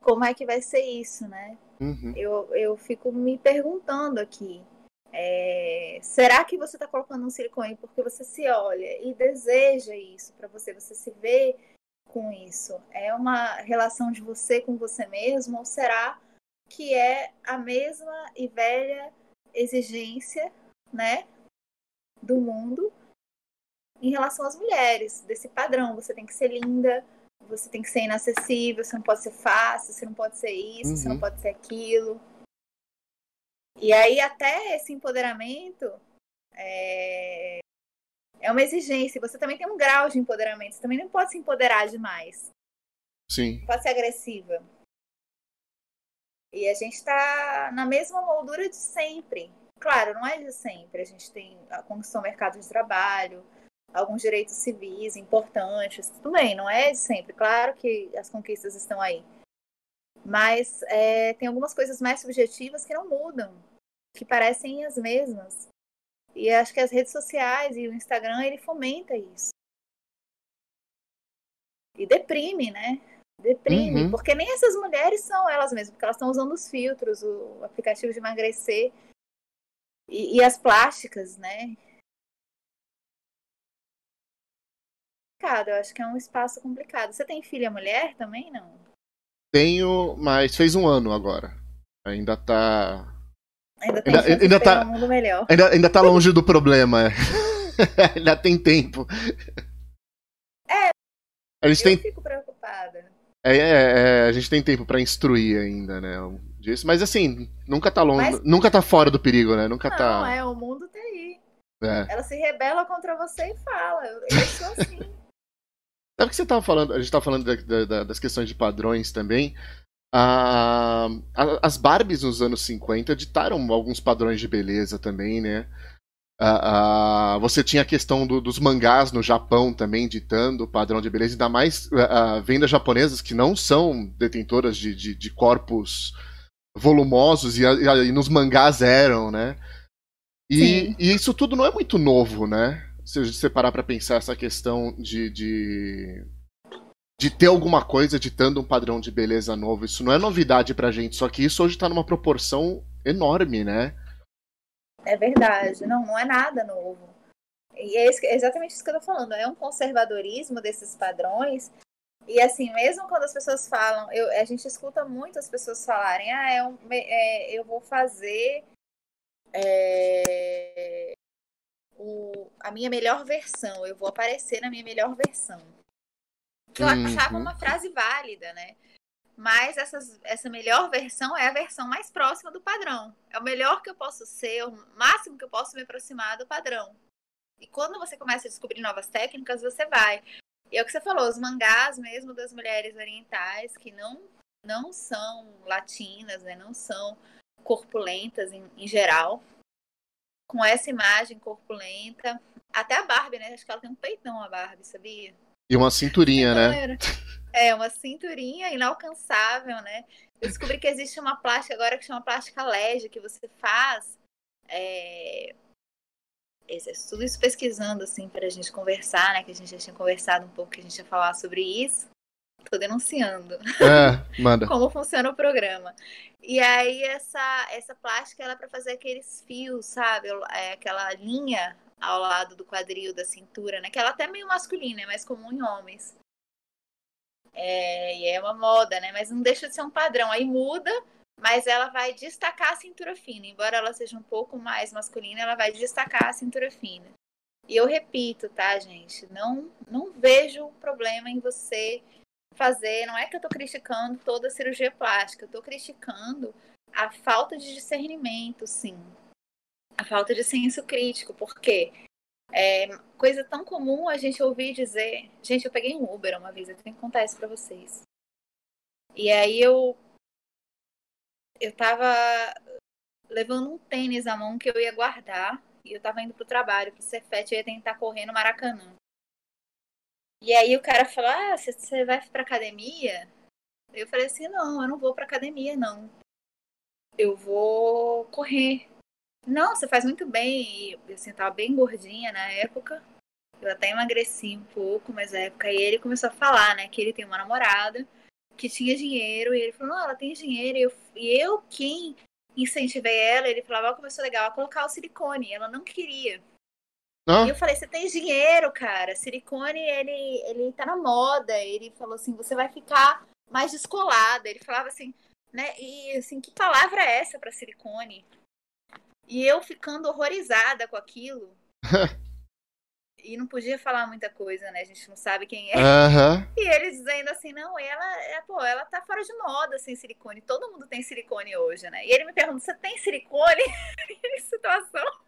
Como é que vai ser isso, né? Uhum. Eu, eu fico me perguntando aqui. É, será que você está colocando um silicone porque você se olha e deseja isso para você? Você se vê com isso? É uma relação de você com você mesmo? Ou será que é a mesma e velha exigência, né, do mundo em relação às mulheres, desse padrão. Você tem que ser linda, você tem que ser inacessível, você não pode ser fácil, você não pode ser isso, uhum. você não uhum. pode ser aquilo. E aí até esse empoderamento é, é uma exigência. Você também tem um grau de empoderamento. Você também não pode se empoderar demais. Sim. Pode ser agressiva. E a gente está na mesma moldura de sempre. Claro, não é de sempre. A gente tem a conquistou o mercado de trabalho, alguns direitos civis importantes. Tudo bem, não é de sempre. Claro que as conquistas estão aí. Mas é, tem algumas coisas mais subjetivas que não mudam, que parecem as mesmas. E acho que as redes sociais e o Instagram, ele fomenta isso. E deprime, né? Deprime, uhum. porque nem essas mulheres são elas mesmas, porque elas estão usando os filtros, o aplicativo de emagrecer e, e as plásticas, né? Eu acho que é um espaço complicado. Você tem filha mulher também, não? Tenho, mas fez um ano agora. Ainda tá. Ainda tem ainda, ainda tá, um mundo melhor. Ainda, ainda tá longe do problema. ainda tem tempo. É. Gente eu tem... fico preocupada. É, é, é, a gente tem tempo para instruir ainda, né? Disso. Mas assim, nunca tá longe, Mas... nunca tá fora do perigo, né? Nunca não, tá. Não, é, o mundo tá aí. É. Ela se rebela contra você e fala. Eu sou assim. Sabe que você tava falando, a gente tava falando da, da, das questões de padrões também. Ah, as Barbies nos anos 50 ditaram alguns padrões de beleza também, né? Uh, uh, você tinha a questão do, dos mangás no Japão também ditando o padrão de beleza, ainda mais uh, vendas japonesas que não são detentoras de, de, de corpos volumosos e, e, e, nos mangás eram, né? E, e, isso tudo não é muito novo, né? Se você parar pra pensar essa questão de, de, de ter alguma coisa ditando um padrão de beleza novo, isso não é novidade pra gente, só que isso hoje tá numa proporção enorme, né? É verdade. Não, não é nada novo. E é exatamente isso que eu tô falando. É um conservadorismo desses padrões. E assim, mesmo quando as pessoas falam, eu, a gente escuta muito as pessoas falarem, ah, é um, é, eu vou fazer é, o, a minha melhor versão, eu vou aparecer na minha melhor versão. Eu uhum. achava uma frase válida, né? mas essas, essa melhor versão é a versão mais próxima do padrão. É o melhor que eu posso ser, o máximo que eu posso me aproximar do padrão. E quando você começa a descobrir novas técnicas, você vai. E é o que você falou, os mangás mesmo das mulheres orientais, que não, não são latinas, né, não são corpulentas em, em geral, com essa imagem corpulenta. Até a Barbie, né? Acho que ela tem um peitão, a Barbie, sabia? E uma cinturinha, né? É, uma cinturinha inalcançável, né? Eu descobri que existe uma plástica agora que chama plástica LED, que você faz. É... Tudo isso pesquisando, assim, para a gente conversar, né? Que a gente já tinha conversado um pouco, que a gente ia falar sobre isso. Tô denunciando. É, manda. Como funciona o programa. E aí, essa, essa plástica, ela é para fazer aqueles fios, sabe? É, aquela linha ao lado do quadril da cintura, né? Que ela é até meio masculina, é mais comum em homens. É, e é uma moda, né? Mas não deixa de ser um padrão. Aí muda, mas ela vai destacar a cintura fina. Embora ela seja um pouco mais masculina, ela vai destacar a cintura fina. E eu repito, tá, gente? Não, não vejo problema em você fazer. Não é que eu tô criticando toda a cirurgia plástica, eu tô criticando a falta de discernimento, sim a falta de senso crítico, porque é coisa tão comum a gente ouvir dizer. Gente, eu peguei um Uber uma vez, eu tenho que contar isso pra vocês. E aí eu. Eu tava levando um tênis à mão que eu ia guardar. E eu tava indo pro trabalho, pro Cefete, eu ia tentar correr no Maracanã. E aí o cara falou: Ah, você vai pra academia? Eu falei assim: Não, eu não vou pra academia, não. Eu vou correr. Não, você faz muito bem. E assim, eu tava bem gordinha na época. Eu até emagreci um pouco, mas na época e ele começou a falar, né, que ele tem uma namorada que tinha dinheiro, e ele falou, não, ela tem dinheiro, e eu, e eu quem incentivei ela, ele falava, começou legal, a colocar o silicone, ela não queria. Ah. E eu falei, você tem dinheiro, cara, silicone, ele, ele tá na moda, ele falou assim, você vai ficar mais descolada, ele falava assim, né, e assim, que palavra é essa para silicone? E eu ficando horrorizada com aquilo. e não podia falar muita coisa, né? A gente não sabe quem é. Aham. E ele dizendo assim, não, ela, é, pô, ela tá fora de moda sem silicone. Todo mundo tem silicone hoje, né? E ele me pergunta, você tem silicone? que situação.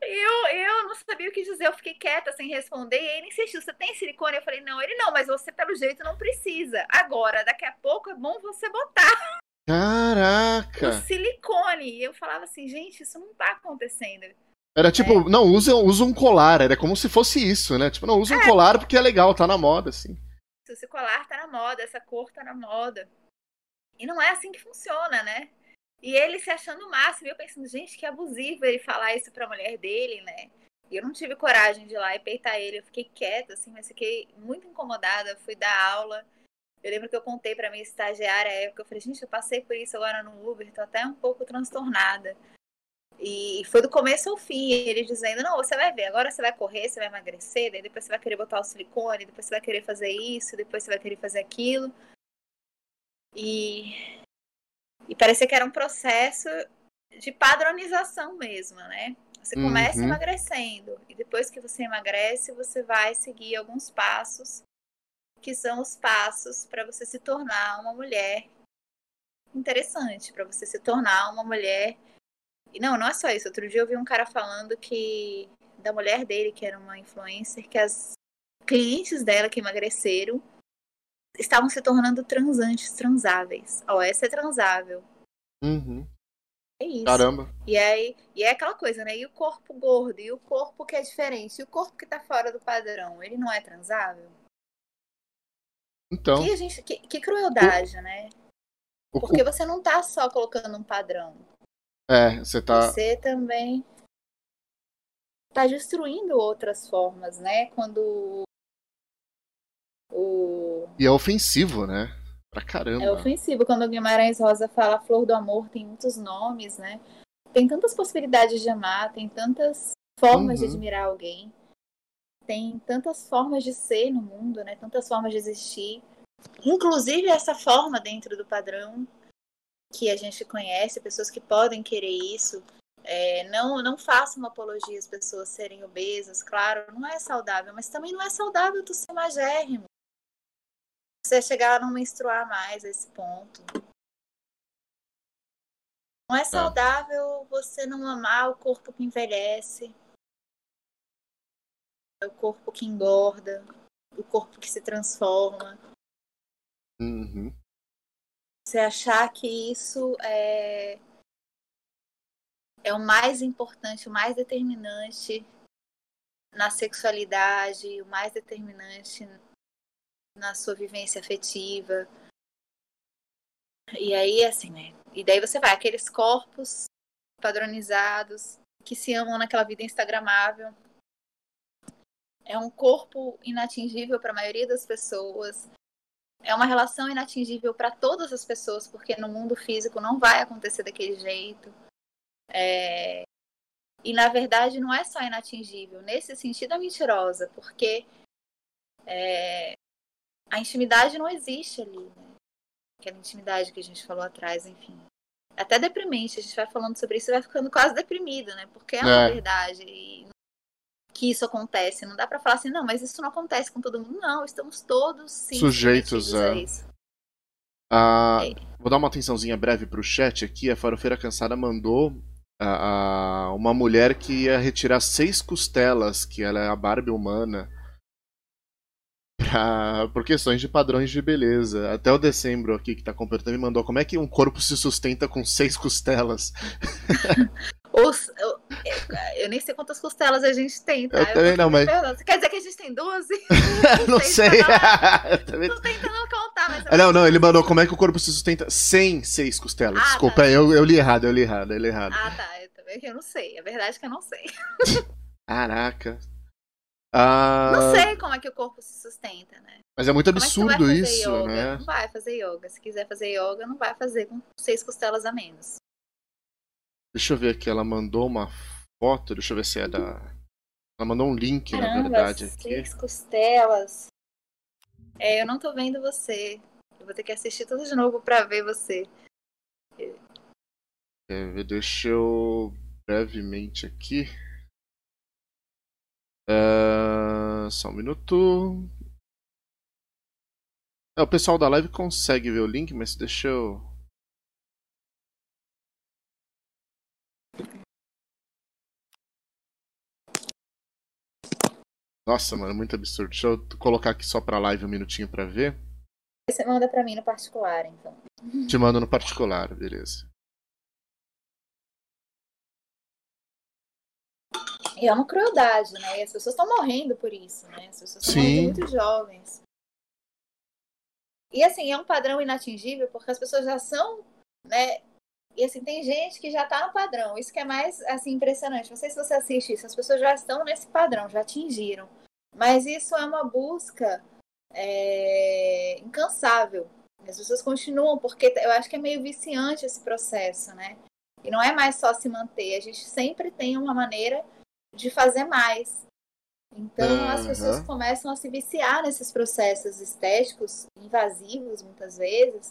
Eu, eu não sabia o que dizer, eu fiquei quieta sem responder. E ele insistiu: Você tem silicone? Eu falei: Não, ele não, mas você, pelo jeito, não precisa. Agora, daqui a pouco é bom você botar Caraca! o silicone. E eu falava assim: Gente, isso não tá acontecendo. Era tipo, não, usa, usa um colar. Era como se fosse isso, né? Tipo, não, usa um colar porque é legal, tá na moda, assim. Esse colar tá na moda, essa cor tá na moda. E não é assim que funciona, né? E ele se achando o máximo. Eu pensando, gente, que abusivo ele falar isso pra mulher dele, né? E eu não tive coragem de ir lá e peitar ele. Eu fiquei quieta, assim, mas fiquei muito incomodada. Fui dar aula. Eu lembro que eu contei pra minha estagiária à época. Eu falei, gente, eu passei por isso agora no Uber, tô até um pouco transtornada. E foi do começo ao fim, ele dizendo, não, você vai ver, agora você vai correr, você vai emagrecer, daí depois você vai querer botar o silicone, depois você vai querer fazer isso, depois você vai querer fazer aquilo. E, e parecia que era um processo de padronização mesmo, né? Você começa Uhum. emagrecendo, e depois que você emagrece, você vai seguir alguns passos, que são os passos para você se tornar uma mulher interessante, para você se tornar uma mulher e não, não é só isso. Outro dia eu vi um cara falando que da mulher dele, que era uma influencer, que as clientes dela que emagreceram estavam se tornando transantes, transáveis. Ó, essa é transável. Uhum. É isso. Caramba. E aí, e é aquela coisa, né? E o corpo gordo, e o corpo que é diferente, e o corpo que tá fora do padrão, ele não é transável? Então, Que, gente, que, que crueldade, né? o, Porque você não tá só colocando um padrão. o- é, você tá. Você também está destruindo outras formas, né? Quando o E é ofensivo, né? Pra caramba. é ofensivo quando o Guimarães Rosa fala flor do amor tem muitos nomes, né? Tem tantas possibilidades de amar, tem tantas formas de Uhum. admirar alguém, tem tantas formas de ser no mundo, né? Tantas formas de existir, inclusive essa forma dentro do padrão que a gente conhece, pessoas que podem querer isso. É, não, não faço uma apologia às pessoas serem obesas, claro, não é saudável, mas também não é saudável tu ser magérrimo. Você chegar a não menstruar mais a esse ponto. Não é saudável você não amar o corpo que envelhece, o corpo que engorda, o corpo que se transforma. Uhum. Você achar que isso é, é o mais importante, o mais determinante na sexualidade, o mais determinante na sua vivência afetiva. E aí, assim, né? E daí você vai, aqueles corpos padronizados que se amam naquela vida instagramável. É um corpo inatingível para a maioria das pessoas. É uma relação inatingível para todas as pessoas, porque no mundo físico não vai acontecer daquele jeito. É... E na verdade não é só inatingível, nesse sentido é mentirosa, porque é... a intimidade não existe ali, né? Aquela intimidade que a gente falou atrás, enfim. É Até deprimente, a gente vai falando sobre isso e vai ficando quase deprimido, né? Porque é uma É. verdade e que isso acontece. Não dá pra falar assim, não, mas isso não acontece com todo mundo. Não, estamos todos sim, Sujeitos a- a isso. Ah, É. vou dar uma atençãozinha breve pro chat aqui. A Farofeira Cansada mandou ah, ah, uma mulher que ia retirar seis costelas, que ela é a Barbie humana, pra, por questões de padrões de beleza. Até o dezembro aqui que tá completando me mandou como é que um corpo se sustenta com seis costelas. Os- eu, eu nem sei quantas costelas a gente tem, tá? Eu também tô não, mas-. Quer dizer que a gente tem 12? não sei. Eu também- Tô tentando contar, mas... Ah, Não, não, ele mandou como é que o corpo se sustenta sem seis costelas. Ah, Desculpa, tá. eu, eu li errado, eu li errado, eu li errado. Ah, tá. Eu também eu não sei. A verdade é que eu não sei. Caraca. Ah, Não sei como é que o corpo se sustenta, né? Mas é muito é absurdo fazer isso, yoga? né? Não vai fazer yoga. Se quiser fazer yoga, não vai fazer com seis costelas a menos. Deixa eu ver aqui, ela mandou uma foto, deixa eu ver se é da. Ela mandou um link, na Caramba, verdade, aqui. seis costelas. É, eu não tô vendo você. Eu vou ter que assistir tudo de novo pra ver você. Ver? Deixa eu brevemente aqui. Uh, só um minuto. É, o pessoal da live consegue ver o link, mas deixa eu. Nossa, mano, muito absurdo. Deixa eu colocar aqui só pra live um minutinho pra ver. Você manda pra mim no particular, então. Te mando no particular, beleza. E é uma crueldade, né? E as pessoas estão morrendo por isso, né? As pessoas estão morrendo muito jovens. E assim, é um padrão inatingível porque as pessoas já são, né? E assim, tem gente que já está no padrão. Isso que é mais assim impressionante. Não sei se você assiste isso, as pessoas já estão nesse padrão, já atingiram. Mas isso é uma busca é, incansável. As pessoas continuam, porque eu acho que é meio viciante esse processo, né? E não é mais só se manter, a gente sempre tem uma maneira de fazer mais. Então uhum. as pessoas começam a se viciar nesses processos estéticos invasivos muitas vezes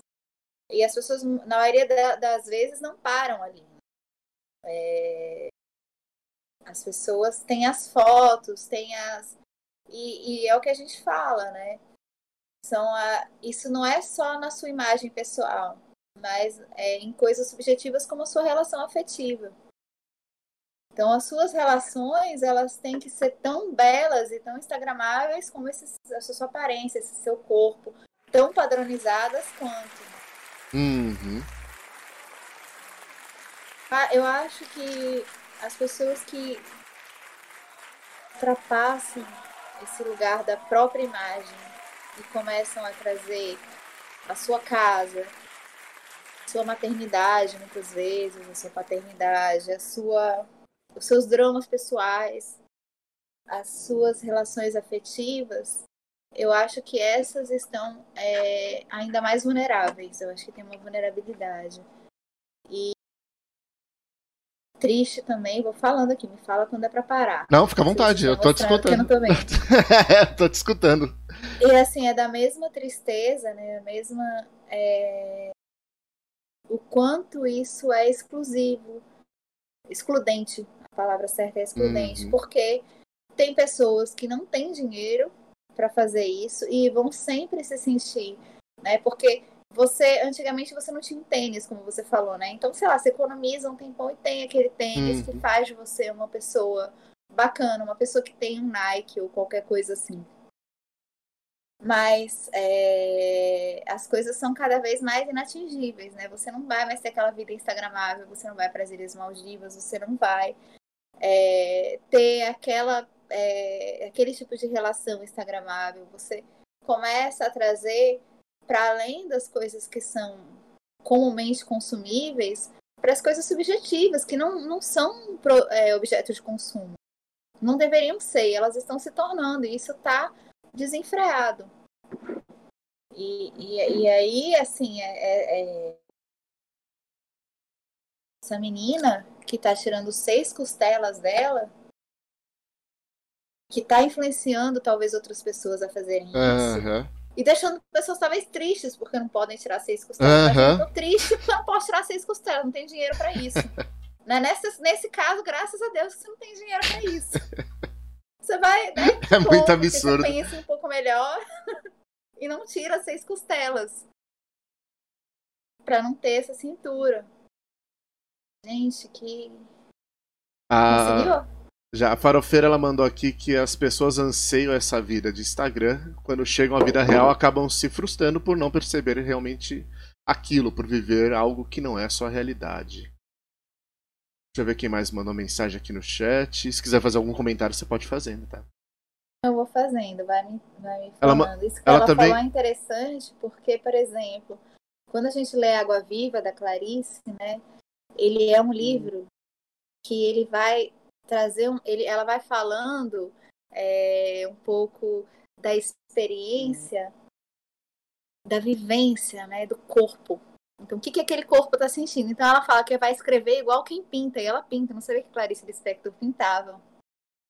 e as pessoas na maioria das vezes não param ali. É... As pessoas têm as fotos, têm as e, e, é o que a gente fala, né? São a... Isso não é só na sua imagem pessoal, mas é em coisas subjetivas como a sua relação afetiva. Então, as suas relações, elas têm que ser tão belas e tão instagramáveis como esse, a sua aparência, esse seu corpo, tão padronizadas quanto. Uhum. Ah, eu acho que as pessoas que ultrapassam esse lugar da própria imagem e começam a trazer a sua casa, sua maternidade, muitas vezes, a sua paternidade, a sua os seus dramas pessoais, as suas relações afetivas, eu acho que essas estão é, ainda mais vulneráveis. Eu acho que tem uma vulnerabilidade. E triste também, vou falando aqui, me fala quando é pra parar. Não, fica à vontade, eu tô te escutando. Eu não tô, é, tô te escutando. E assim, é da mesma tristeza, né? A mesma. É... O quanto isso é exclusivo, excludente palavra certa é excludente, uhum. porque tem pessoas que não têm dinheiro para fazer isso e vão sempre se sentir, né? Porque você, antigamente você não tinha tênis, como você falou, né? Então, sei lá, você economiza um tempão e tem aquele tênis uhum. que faz de você uma pessoa bacana, uma pessoa que tem um Nike ou qualquer coisa assim. Mas é, as coisas são cada vez mais inatingíveis, né? Você não vai mais ter aquela vida instagramável, você não vai para as Ilhas Maldivas, você não vai é, ter aquela, é, aquele tipo de relação instagramável. Você começa a trazer para além das coisas que são comumente consumíveis, para as coisas subjetivas, que não, não são é, objeto de consumo. Não deveriam ser, elas estão se tornando, e isso está desenfreado. E, e, e, aí, assim, é, é, é essa menina que tá tirando seis costelas dela, que tá influenciando talvez outras pessoas a fazerem isso. E deixando pessoas talvez tristes porque não podem tirar seis costelas. Uhum. Eu tô triste porque eu não posso tirar seis costelas, não tem dinheiro para isso. né? nesse, nesse caso, graças a Deus, você não tem dinheiro para isso. Você vai, né? É muito absurdo. Você pensa um pouco melhor e não tira seis costelas. para não ter essa cintura. Gente, que. A... Já a farofeira ela mandou aqui que as pessoas anseiam essa vida de Instagram, quando chegam à vida real acabam se frustrando por não perceber realmente aquilo, por viver algo que não é sua realidade. Deixa eu ver quem mais mandou mensagem aqui no chat. Se quiser fazer algum comentário, você pode fazer, tá? Eu vou fazendo, vai me, vai me falando. Ela, Isso que ela, ela também... falou é interessante, porque, por exemplo, quando a gente lê Água Viva, da Clarice, né? Ele é um livro que ele vai trazer um, ele, ela vai falando é, um pouco da experiência da vivência né do corpo então o que, que aquele corpo está sentindo então ela fala que vai escrever igual quem pinta e ela pinta não sabia que Clarice Lispector pintava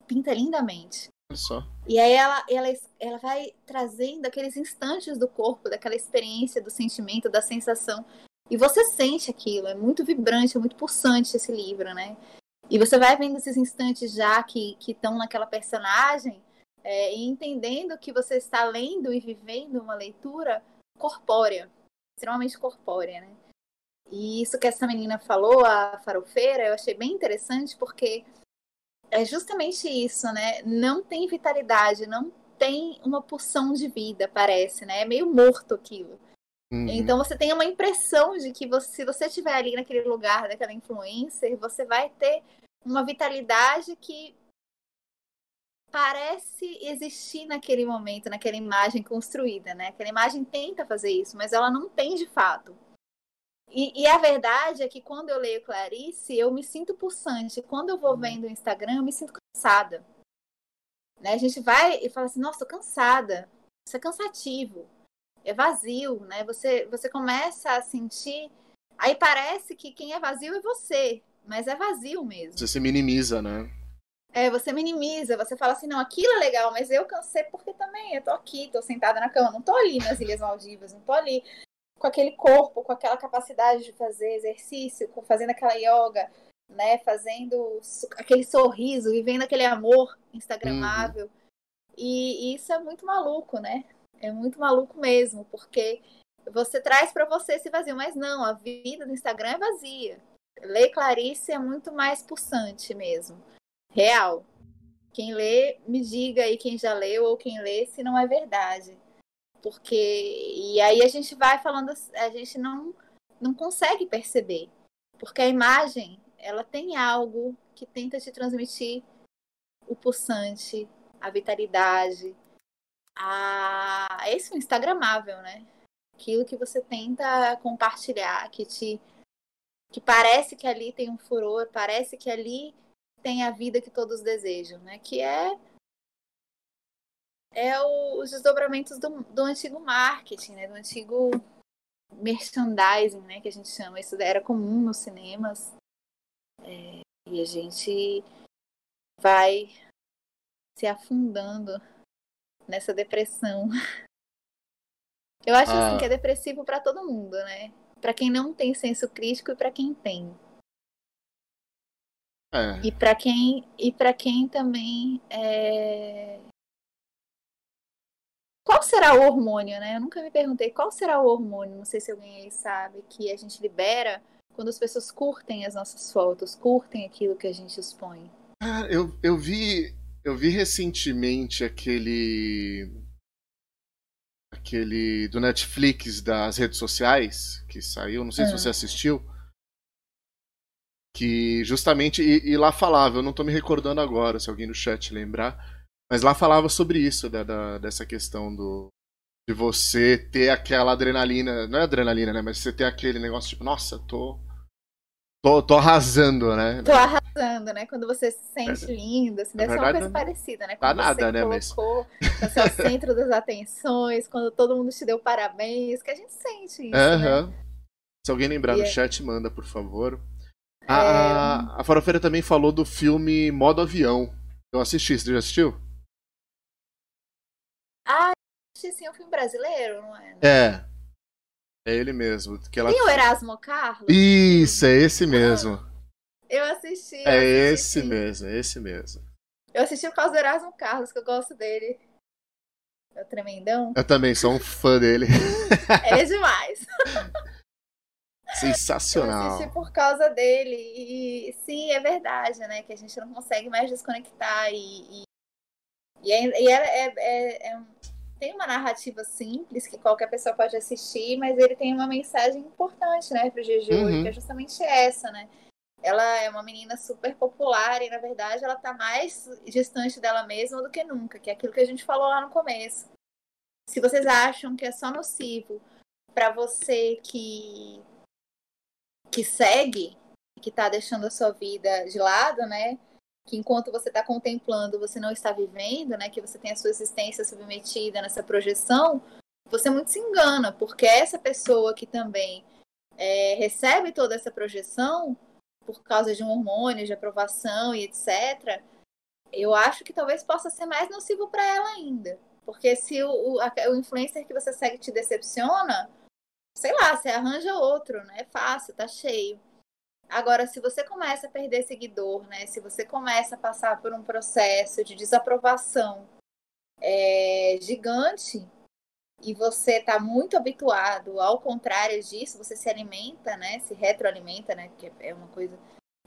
pinta lindamente só. E aí ela, ela, ela vai trazendo aqueles instantes do corpo, daquela experiência, do sentimento, da sensação. E você sente aquilo, é muito vibrante, é muito pulsante esse livro, né? E você vai vendo esses instantes já que estão naquela personagem é, e entendendo que você está lendo e vivendo uma leitura corpórea, extremamente corpórea, né? E isso que essa menina falou, a farofeira, eu achei bem interessante porque é justamente isso, né? Não tem vitalidade, não tem uma pulsão de vida, parece, né? É meio morto aquilo. Uhum. Então você tem uma impressão de que você, se você estiver ali naquele lugar daquela influencer, você vai ter uma vitalidade que parece existir naquele momento, naquela imagem construída, né? Aquela imagem tenta fazer isso, mas ela não tem de fato. E, e, a verdade é que quando eu leio Clarice, eu me sinto pulsante. Quando eu vou uhum. vendo o Instagram, eu me sinto cansada. Né? A gente vai e fala assim, nossa, tô cansada. Isso é cansativo. É vazio, né? Você, você começa a sentir... Aí parece que quem é vazio é você, mas é vazio mesmo. Você se minimiza, né? É, você minimiza, você fala assim, não, aquilo é legal, mas eu cansei porque também eu tô aqui, tô sentada na cama, não tô ali nas Ilhas Maldivas, não tô ali com aquele corpo, com aquela capacidade de fazer exercício, fazendo aquela yoga, né, fazendo aquele sorriso, vivendo aquele amor instagramável. Uhum. E, e, isso é muito maluco, né? É muito maluco mesmo, porque você traz para você esse vazio, mas não, a vida do Instagram é vazia. Ler Clarice é muito mais pulsante mesmo, real. Quem lê, me diga aí quem já leu ou quem lê se não é verdade porque e aí a gente vai falando, a gente não não consegue perceber, porque a imagem ela tem algo que tenta te transmitir o pulsante, a vitalidade, a esse é instagramável, né? Aquilo que você tenta compartilhar, que te que parece que ali tem um furor, parece que ali tem a vida que todos desejam, né? Que é é o, os desdobramentos do, do antigo marketing, né? Do antigo merchandising, né? Que a gente chama. Isso era comum nos cinemas. É, e a gente vai se afundando nessa depressão. Eu acho ah. assim que é depressivo para todo mundo, né? Para quem não tem senso crítico e para quem tem. É. E para quem e para quem também é, qual será o hormônio, né? Eu nunca me perguntei qual será o hormônio, não sei se alguém aí sabe, que a gente libera quando as pessoas curtem as nossas fotos, curtem aquilo que a gente expõe. Ah, eu, eu vi. Eu vi recentemente aquele. Aquele do Netflix das redes sociais que saiu, não sei se você assistiu. Que justamente. E, e lá falava, eu não tô me recordando agora, se alguém no chat lembrar mas lá falava sobre isso, da, da, dessa questão do. De você ter aquela adrenalina. Não é adrenalina, né? Mas você ter aquele negócio tipo, nossa, tô. Tô, tô arrasando, né? Tô arrasando, né? Quando você se sente é, linda, assim, deve ser uma coisa parecida, né? Quando tá nada, né? colocou mas... você é o centro das atenções, quando todo mundo te deu parabéns, que a gente sente isso, uhum. né? Se alguém lembrar no é chat, manda, por favor. A, é... a, a Farofeira também falou do filme Modo Avião. Eu assisti, você já assistiu? Ah, sim, é um filme brasileiro, não é? É. É ele mesmo. Que ela... Tem o Erasmo Carlos? Isso, é esse mesmo. Eu assisti. É eu assisti, esse sim. mesmo, é esse mesmo. Eu assisti por causa do Erasmo Carlos, que eu gosto dele. É o tremendão. Eu também sou um fã dele. Ele é demais. Sensacional. Eu assisti por causa dele. E sim, é verdade, né? Que a gente não consegue mais desconectar. E, e, e, é, e é, é, é, é tem uma narrativa simples que qualquer pessoa pode assistir, mas ele tem uma mensagem importante, né, pro Jeju, uhum. que é justamente essa, né? Ela é uma menina super popular e, na verdade, ela tá mais distante dela mesma do que nunca, que é aquilo que a gente falou lá no começo. Se vocês acham que é só nocivo para você que que segue, que tá deixando a sua vida de lado, né? que enquanto você está contemplando, você não está vivendo, né? Que você tem a sua existência submetida nessa projeção, você muito se engana, porque essa pessoa que também é, recebe toda essa projeção por causa de um hormônio de aprovação e etc., eu acho que talvez possa ser mais nocivo para ela ainda. Porque se o, o, o influencer que você segue te decepciona, sei lá, você arranja outro, né? É fácil, tá cheio. Agora, se você começa a perder seguidor, né? Se você começa a passar por um processo de desaprovação é, gigante e você está muito habituado ao contrário disso, você se alimenta, né? Se retroalimenta, né? Que é uma coisa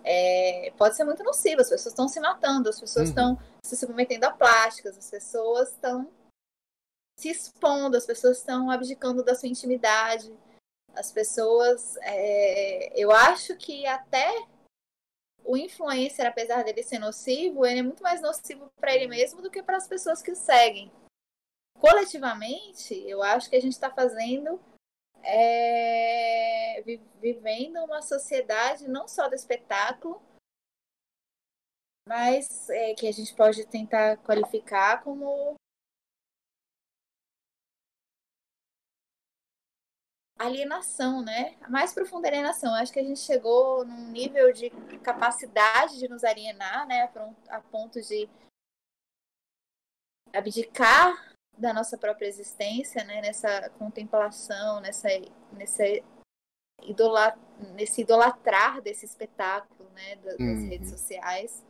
é, pode ser muito nocivo. As pessoas estão se matando, as pessoas estão uhum. se submetendo a plásticas, as pessoas estão se expondo, as pessoas estão abdicando da sua intimidade. As pessoas. É, eu acho que até o influencer, apesar dele ser nocivo, ele é muito mais nocivo para ele mesmo do que para as pessoas que o seguem. Coletivamente, eu acho que a gente está fazendo é, vivendo uma sociedade não só do espetáculo, mas é, que a gente pode tentar qualificar como alienação, né? A mais profunda alienação. acho que a gente chegou num nível de capacidade de nos alienar, né? A ponto de abdicar da nossa própria existência, né? Nessa contemplação, nessa, nessa idolat nesse idolatrar desse espetáculo, né? Das, uhum. redes sociais.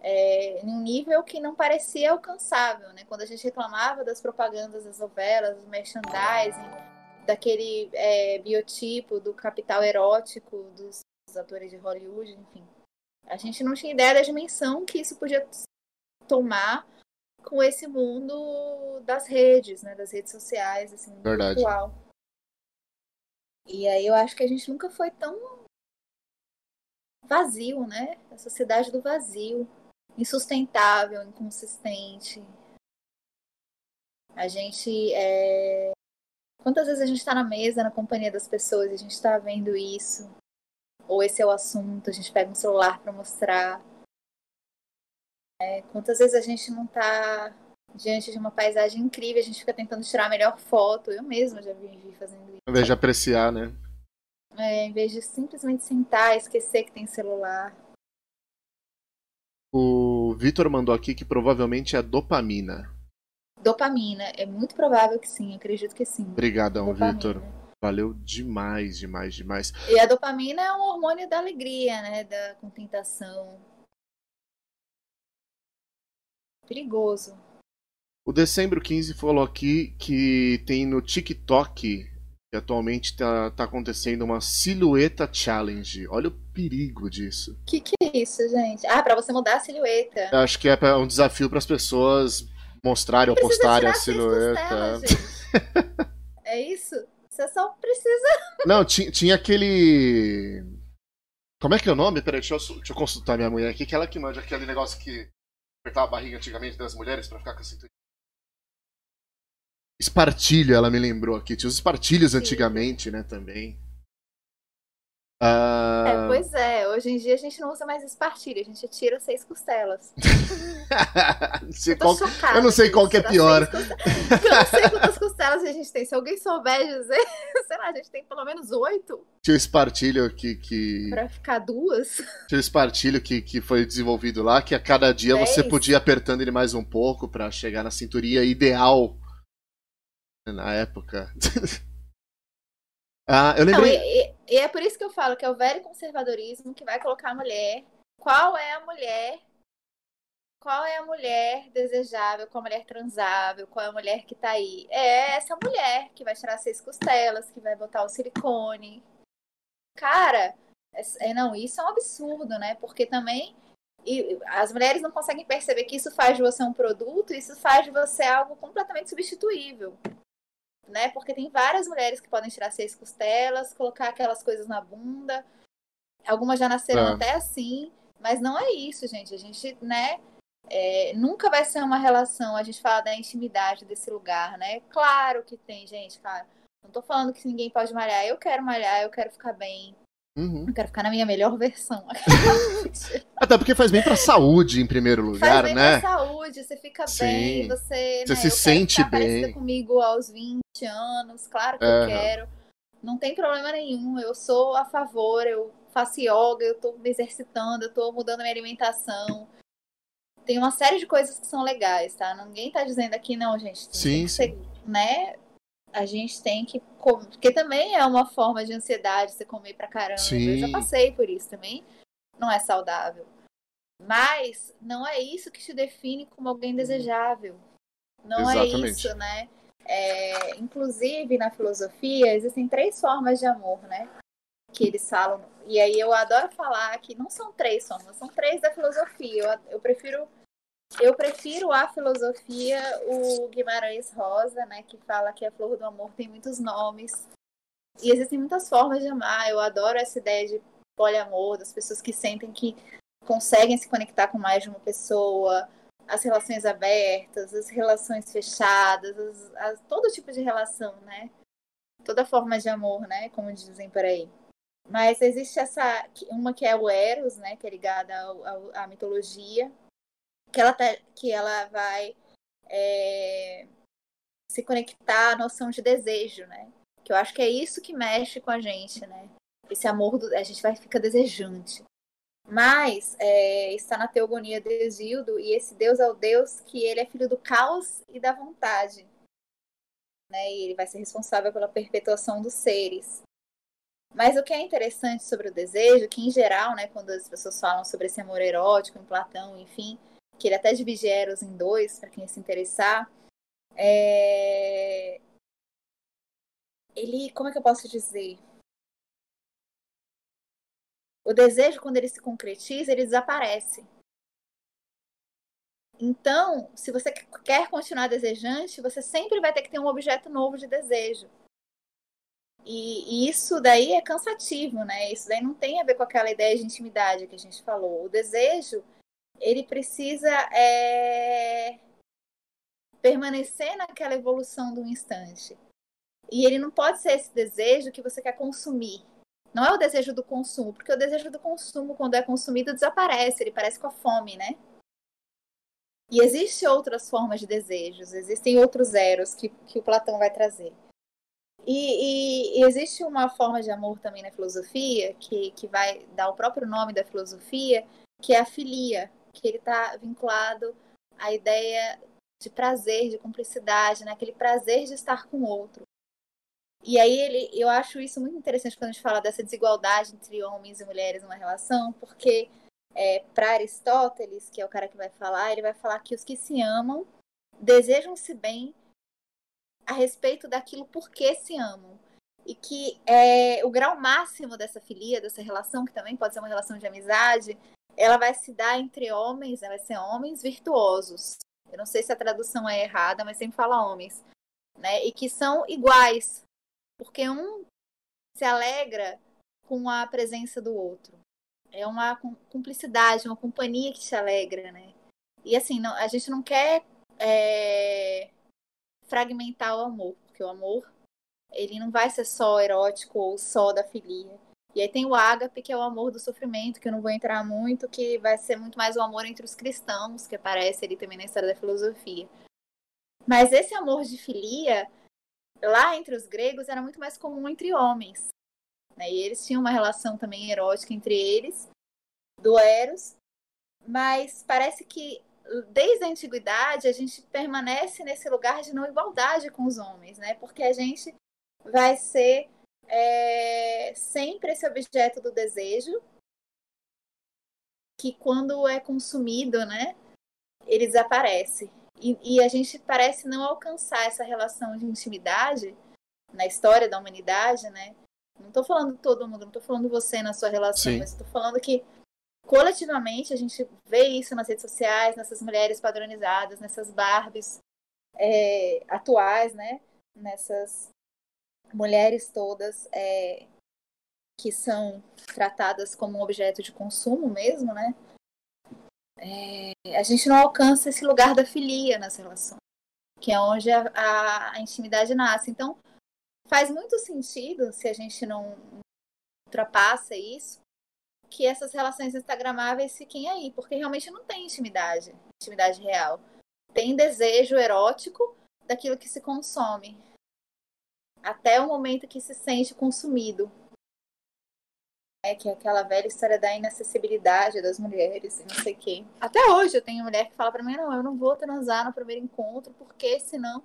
É, em um nível que não parecia alcançável, né? Quando a gente reclamava das propagandas das novelas, do merchandising, daquele é, biotipo do capital erótico dos, dos atores de Hollywood, enfim. A gente não tinha ideia da dimensão que isso podia tomar com esse mundo das redes, né, das redes sociais, assim, Verdade. virtual. E aí eu acho que a gente nunca foi tão vazio, né? A sociedade do vazio, insustentável, inconsistente. A gente é... Quantas vezes a gente está na mesa, na companhia das pessoas, e a gente está vendo isso? Ou esse é o assunto, a gente pega um celular para mostrar é, quantas vezes a gente não está diante de uma paisagem incrível, a gente fica tentando tirar a melhor foto. Eu mesma já vi fazendo isso. Em vez de apreciar, né? É, em vez de simplesmente sentar, esquecer que tem celular. O Vitor mandou aqui que provavelmente é dopamina. Dopamina, é muito provável que sim, acredito que sim. Obrigadão, Vitor. Valeu demais, demais, demais. E a dopamina é um hormônio da alegria, né? Da contentação. Perigoso. O Dezembro 15 falou aqui que tem no TikTok que atualmente tá, tá acontecendo uma silhueta challenge. Olha o perigo disso. O que, que é isso, gente? Ah, para você mudar a silhueta. Eu acho que é um desafio para as pessoas mostrarem ou postarem a silhueta. é isso? Você só precisa. Não, tinha, tinha aquele. Como é que é o nome? Peraí, deixa eu, deixa eu consultar minha mulher aqui, que ela que manja aquele negócio que apertava a barriga antigamente das mulheres para ficar com a cintura. Espartilho, ela me lembrou aqui. Tinha os espartilhos Sim. antigamente, né, também. Uh... É, pois é, hoje em dia a gente não usa mais espartilho, a gente tira seis costelas. eu, qual... eu, não sei qual que é pior. Eu não sei quantas costelas a gente tem. Se alguém souber dizer, sei lá, a gente tem pelo menos oito. Tinha o espartilho que. que... Pra ficar duas. Tinha o espartilho que, que foi desenvolvido lá, que a cada dia Dez. você podia ir apertando ele mais um pouco para chegar na cinturinha ideal na época. ah, eu lembrei. Não, e, e, é por isso que eu falo que é o velho conservadorismo que vai colocar a mulher. Qual é a mulher? Qual é a mulher desejável? Qual a mulher transável? Qual é a mulher que tá aí? É essa mulher que vai tirar seis costelas, que vai botar o silicone. Cara, é, é não, isso é um absurdo, né? Porque também e as mulheres não conseguem perceber que isso faz de você um produto, isso faz de você algo completamente substituível né? Porque tem várias mulheres que podem tirar seis costelas, colocar aquelas coisas na bunda. Algumas já nasceram é. até assim, mas não é isso, gente. A gente, né? É, nunca vai ser uma relação, a gente fala da intimidade desse lugar, né? Claro que tem, gente, cara. Não tô falando que ninguém pode malhar. Eu quero malhar, eu quero ficar bem. Uhum. Eu quero ficar na minha melhor versão. Até porque faz bem pra saúde, em primeiro lugar, faz bem né? Pra saúde, você fica Sim. bem, você, você né, se sente bem. comigo aos 20 anos, claro que eu quero. Não tem problema nenhum, eu sou a favor, eu faço yoga, eu tô me exercitando, eu tô mudando minha alimentação. Tem uma série de coisas que são legais, tá? Ninguém tá dizendo aqui, não, gente. Sim, sim. Ser, né? A gente tem que comer, porque também é uma forma de ansiedade você comer pra caramba. Sim. Eu já passei por isso também. Não é saudável. Mas não é isso que te define como alguém desejável. Não Exatamente. é isso, né? É, inclusive, na filosofia, existem três formas de amor, né? Que eles falam. E aí eu adoro falar que não são três formas, são três da filosofia. Eu, eu prefiro eu prefiro a filosofia, o Guimarães Rosa, né, que fala que a flor do amor tem muitos nomes. E existem muitas formas de amar. Eu adoro essa ideia de poliamor, das pessoas que sentem que conseguem se conectar com mais de uma pessoa, as relações abertas, as relações fechadas, as, as, todo tipo de relação, né? Toda forma de amor, né? Como dizem por aí. Mas existe essa uma que é o Eros, né? Que é ligada à mitologia, que ela, tá, que ela vai é, se conectar à noção de desejo, né? Que eu acho que é isso que mexe com a gente, né? Esse amor, do, a gente vai ficar desejante. Mas é, está na teogonia de Exildo, e esse Deus é o Deus que ele é filho do caos e da vontade. Né? E ele vai ser responsável pela perpetuação dos seres. Mas o que é interessante sobre o desejo, que em geral, né, quando as pessoas falam sobre esse amor erótico em Platão, enfim, que ele até divide Eros em dois, para quem se interessar. É... Ele, como é que eu posso dizer? O desejo, quando ele se concretiza, ele desaparece. Então, se você quer continuar desejante, você sempre vai ter que ter um objeto novo de desejo. E, e, isso daí é cansativo, né? Isso daí não tem a ver com aquela ideia de intimidade que a gente falou. O desejo, ele precisa é, permanecer naquela evolução do instante. E ele não pode ser esse desejo que você quer consumir. Não é o desejo do consumo, porque o desejo do consumo, quando é consumido, desaparece, ele parece com a fome, né? E existem outras formas de desejos, existem outros eros que, que o Platão vai trazer. E, e, e, existe uma forma de amor também na filosofia, que, que vai dar o próprio nome da filosofia, que é a filia, que ele está vinculado à ideia de prazer, de cumplicidade, né? aquele prazer de estar com o outro. E aí ele, eu acho isso muito interessante quando a gente fala dessa desigualdade entre homens e mulheres numa relação, porque é, para Aristóteles, que é o cara que vai falar, ele vai falar que os que se amam desejam-se bem a respeito daquilo por que se amam. E que é, o grau máximo dessa filia, dessa relação, que também pode ser uma relação de amizade, ela vai se dar entre homens, né, vai ser homens virtuosos. Eu não sei se a tradução é errada, mas sempre fala homens. Né? E que são iguais, porque um se alegra com a presença do outro. É uma cumplicidade, uma companhia que te alegra, né? E assim, não, a gente não quer é, fragmentar o amor, porque o amor ele não vai ser só erótico ou só da filia. E aí tem o ágape, que é o amor do sofrimento, que eu não vou entrar muito, que vai ser muito mais o amor entre os cristãos, que aparece ali também na história da filosofia. Mas esse amor de filia, lá entre os gregos, era muito mais comum entre homens. Né? E eles tinham uma relação também erótica entre eles, do Eros. Mas parece que desde a antiguidade a gente permanece nesse lugar de não igualdade com os homens, né? Porque a gente vai ser é sempre esse objeto do desejo, que quando é consumido, né, ele desaparece. E, e, a gente parece não alcançar essa relação de intimidade na história da humanidade, né? Não estou falando todo mundo, não estou falando você na sua relação, Sim. mas estou falando que coletivamente a gente vê isso nas redes sociais, nessas mulheres padronizadas, nessas Barbies é, atuais, né? Nessas mulheres todas é, que são tratadas como um objeto de consumo mesmo, né? É, a gente não alcança esse lugar da filia nas relações, que é onde a, a, a, intimidade nasce. Então, faz muito sentido, se a gente não ultrapassa isso, que essas relações instagramáveis fiquem aí, porque realmente não tem intimidade, intimidade real. Tem desejo erótico daquilo que se consome até o momento que se sente consumido. É que é aquela velha história da inacessibilidade das mulheres e não sei o quê. Até hoje eu tenho mulher que fala para mim, não, eu não vou transar no primeiro encontro, porque senão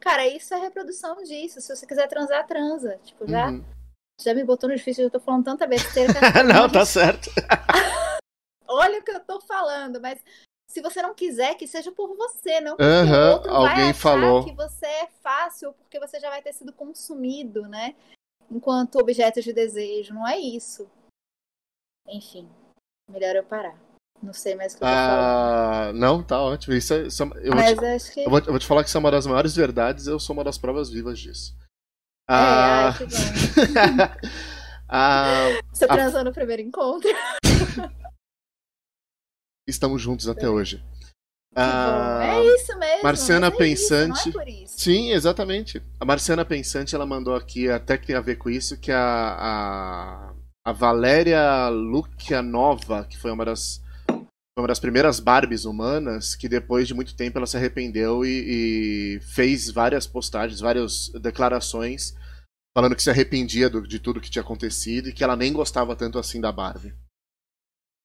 Cara, isso é reprodução disso. Se você quiser transar, transa. Tipo, já, uhum. já me botou no difícil, eu tô falando tanta besteira. Que não, tá certo. Olha o que eu tô falando, mas se você não quiser, que seja por você, não porque uhum, o outro alguém vai achar falou. que você é fácil, porque você já vai ter sido consumido, né? Enquanto objeto de desejo. Não é isso. Enfim, melhor eu parar. Não sei mais o que eu ah, Não, tá ótimo. Isso é, isso é, eu, Mas vou te, acho que... eu, vou, eu vou te falar que isso é uma das maiores verdades, eu sou uma das provas vivas disso. É, ah... ai, que bom. ah, Você transou a... no primeiro encontro. Estamos juntos até é. hoje. Ah, é isso mesmo. Marciana é Pensante. Isso, é Sim, exatamente. A Marciana Pensante ela mandou aqui, até que tem a ver com isso, que a, a, a Valéria Lukianova, que foi uma das uma das primeiras Barbies humanas que depois de muito tempo ela se arrependeu e, e fez várias postagens, várias declarações falando que se arrependia do, de tudo que tinha acontecido e que ela nem gostava tanto assim da Barbie.